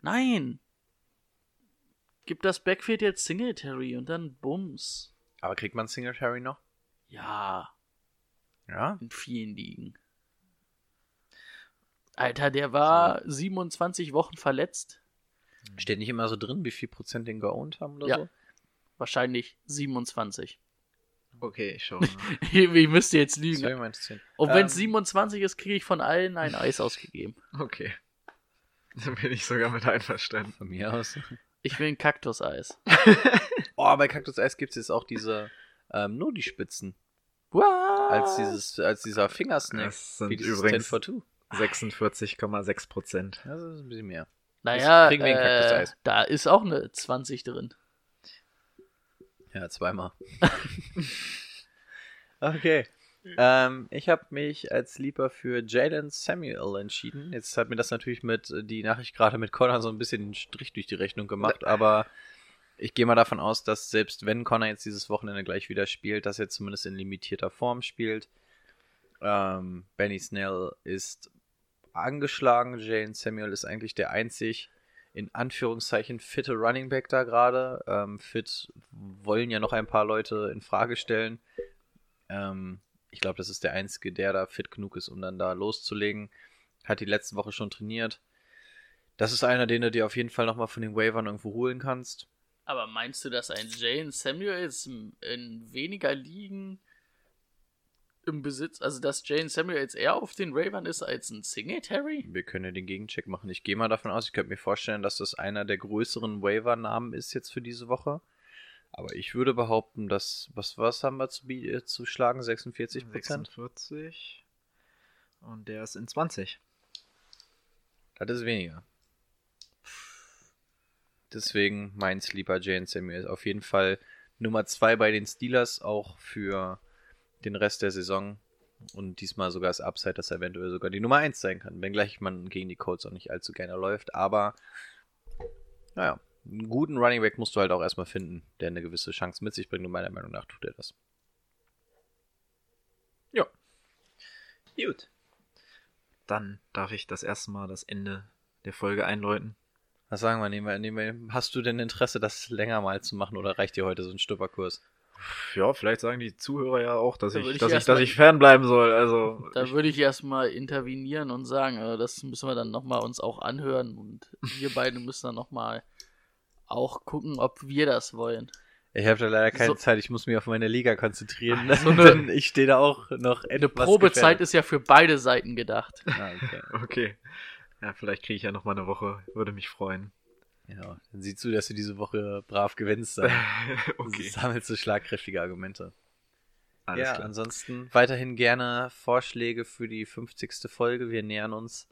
E: nein. Gib das Backfield jetzt Singletary und dann Bums.
A: Aber kriegt man Singletary noch?
E: Ja,
A: Ja.
E: in vielen Ligen. Alter, der war 27 Wochen verletzt.
A: Steht nicht immer so drin, wie viel Prozent den geowned haben oder
E: Ja.
A: so?
E: Wahrscheinlich 27.
F: Okay, ich schau mal.
E: ich müsste jetzt lügen.
A: mich mal interessieren.
E: Und wenn
A: Ähm,
E: es 27 ist, kriege ich von allen ein Eis ausgegeben.
F: okay. Dann bin ich sogar mit einverstanden.
A: Von mir aus.
E: Ich will ein Kaktuseis.
A: Oh, bei Cactus Eis gibt es jetzt auch diese ähm, nur die Spitzen.
E: What?
A: Als, dieses, als dieser Fingersnack.
F: Das sind
A: wie
F: übrigens
A: 10 for 2.
F: 46,6 Prozent.
A: Das ist ein bisschen mehr.
E: Naja,
A: kriegen wir ein
E: äh, da ist auch eine 20 drin.
A: Ja, zweimal. okay. Ähm, ich habe mich als Lieber für Jalen Samuel entschieden. Jetzt hat mir das natürlich mit äh, die Nachricht gerade mit Connor so ein bisschen einen Strich durch die Rechnung gemacht, aber ich gehe mal davon aus, dass selbst wenn Connor jetzt dieses Wochenende gleich wieder spielt, dass er zumindest in limitierter Form spielt. Ähm, Benny Snell ist angeschlagen. Jalen Samuel ist eigentlich der einzig in Anführungszeichen fitte Running Back da gerade. Ähm, fit wollen ja noch ein paar Leute in Frage stellen. Ähm, ich glaube, das ist der einzige, der da fit genug ist, um dann da loszulegen. Hat die letzte Woche schon trainiert. Das ist einer, den du dir auf jeden Fall nochmal von den Wavern irgendwo holen kannst.
E: Aber meinst du, dass ein Jane Samuels in weniger Ligen im Besitz, also dass Jane Samuel jetzt eher auf den Ravern ist als ein Singletary?
A: Wir können ja den Gegencheck machen. Ich gehe mal davon aus, ich könnte mir vorstellen, dass das einer der größeren Waiver-Namen ist jetzt für diese Woche. Aber ich würde behaupten, dass, was, was haben wir zu, äh, zu schlagen? 46 Prozent?
F: 46. Und der ist in 20.
A: Das ist weniger. Deswegen mein Sleeper Jane Samuel. Auf jeden Fall Nummer 2 bei den Steelers, auch für den Rest der Saison. Und diesmal sogar das Upside, dass er eventuell sogar die Nummer 1 sein kann. Wenngleich man gegen die Colts auch nicht allzu gerne läuft. Aber, naja, einen guten Running Back musst du halt auch erstmal finden, der eine gewisse Chance mit sich bringt. Und meiner Meinung nach tut er das.
F: Ja. Gut. Dann darf ich das erste Mal das Ende der Folge einläuten.
A: Was sagen wir, nehmen wir, nehmen wir, hast du denn Interesse, das länger mal zu machen oder reicht dir heute so ein Stupperkurs?
F: Ja, vielleicht sagen die Zuhörer ja auch, dass
E: Da
F: ich,
E: ich
F: dass ich, dass ich fernbleiben soll. Also
E: Da
F: ich,
E: würde ich erstmal intervenieren und sagen, äh, das müssen wir dann nochmal uns auch anhören und wir beide müssen dann nochmal auch gucken, ob wir das wollen.
A: Ich habe da leider keine
E: So-
A: Zeit, ich muss mich auf meine Liga konzentrieren.
E: So eine-
A: denn ich stehe da auch noch
E: Eine Probezeit ist ja für beide Seiten gedacht.
A: Ah, okay.
F: okay. Ja, vielleicht kriege ich ja noch mal eine Woche. Würde mich freuen.
A: Ja, dann sieh zu, dass du diese Woche brav gewinnst. Dann
F: okay.
A: sammelst du schlagkräftige Argumente.
F: Alles
A: ja,
F: klar.
A: ansonsten weiterhin gerne Vorschläge für die 50. Folge. Wir nähern uns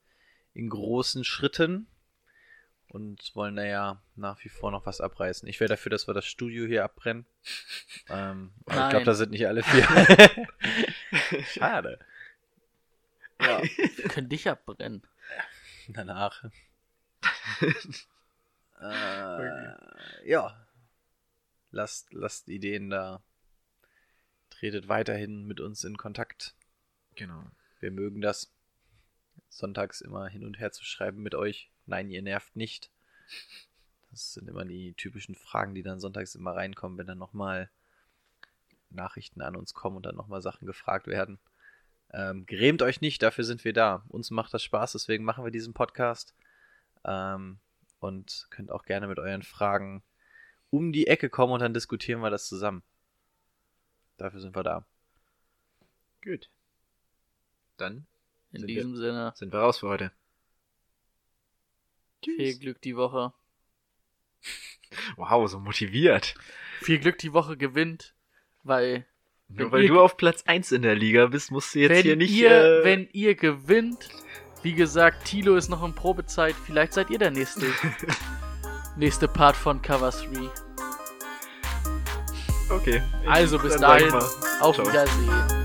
A: in großen Schritten und wollen da ja nach wie vor noch was abreißen. Ich wäre dafür, dass wir das Studio hier abbrennen. Ähm, aber ich glaube, da sind nicht alle vier. Schade. Ja,
E: Wir können dich abbrennen.
A: danach. Äh, Ja. Lasst, lasst Ideen da. Tretet weiterhin mit uns in Kontakt.
F: Genau.
A: Wir mögen das. Sonntags immer hin und her zu schreiben mit euch. Nein, ihr nervt nicht. Das sind immer die typischen Fragen, die dann sonntags immer reinkommen, wenn dann nochmal Nachrichten an uns kommen und dann nochmal Sachen gefragt werden. Ähm, grämt euch nicht, dafür sind wir da. Uns macht das Spaß, deswegen machen wir diesen Podcast. Ähm, und könnt auch gerne mit euren Fragen um die Ecke kommen und dann diskutieren wir das zusammen. Dafür sind wir da.
F: Gut. Dann
E: In
F: Sind
E: diesem Sinne,
F: sind wir raus für heute.
E: viel Glück die Woche.
F: Wow, so motiviert.
E: Viel Glück die Woche gewinnt, weil
F: Nur weil
E: ihr-
F: du auf Platz 1 in der Liga bist, musst du jetzt hier nicht.
E: ihr,
F: äh,
E: wenn ihr gewinnt, wie gesagt, Tilo ist noch in Probezeit, vielleicht seid ihr der nächste, nächste Part von Cover 3.
F: okay.
E: Also bis dahin, auf
F: ciao.
E: Wiedersehen.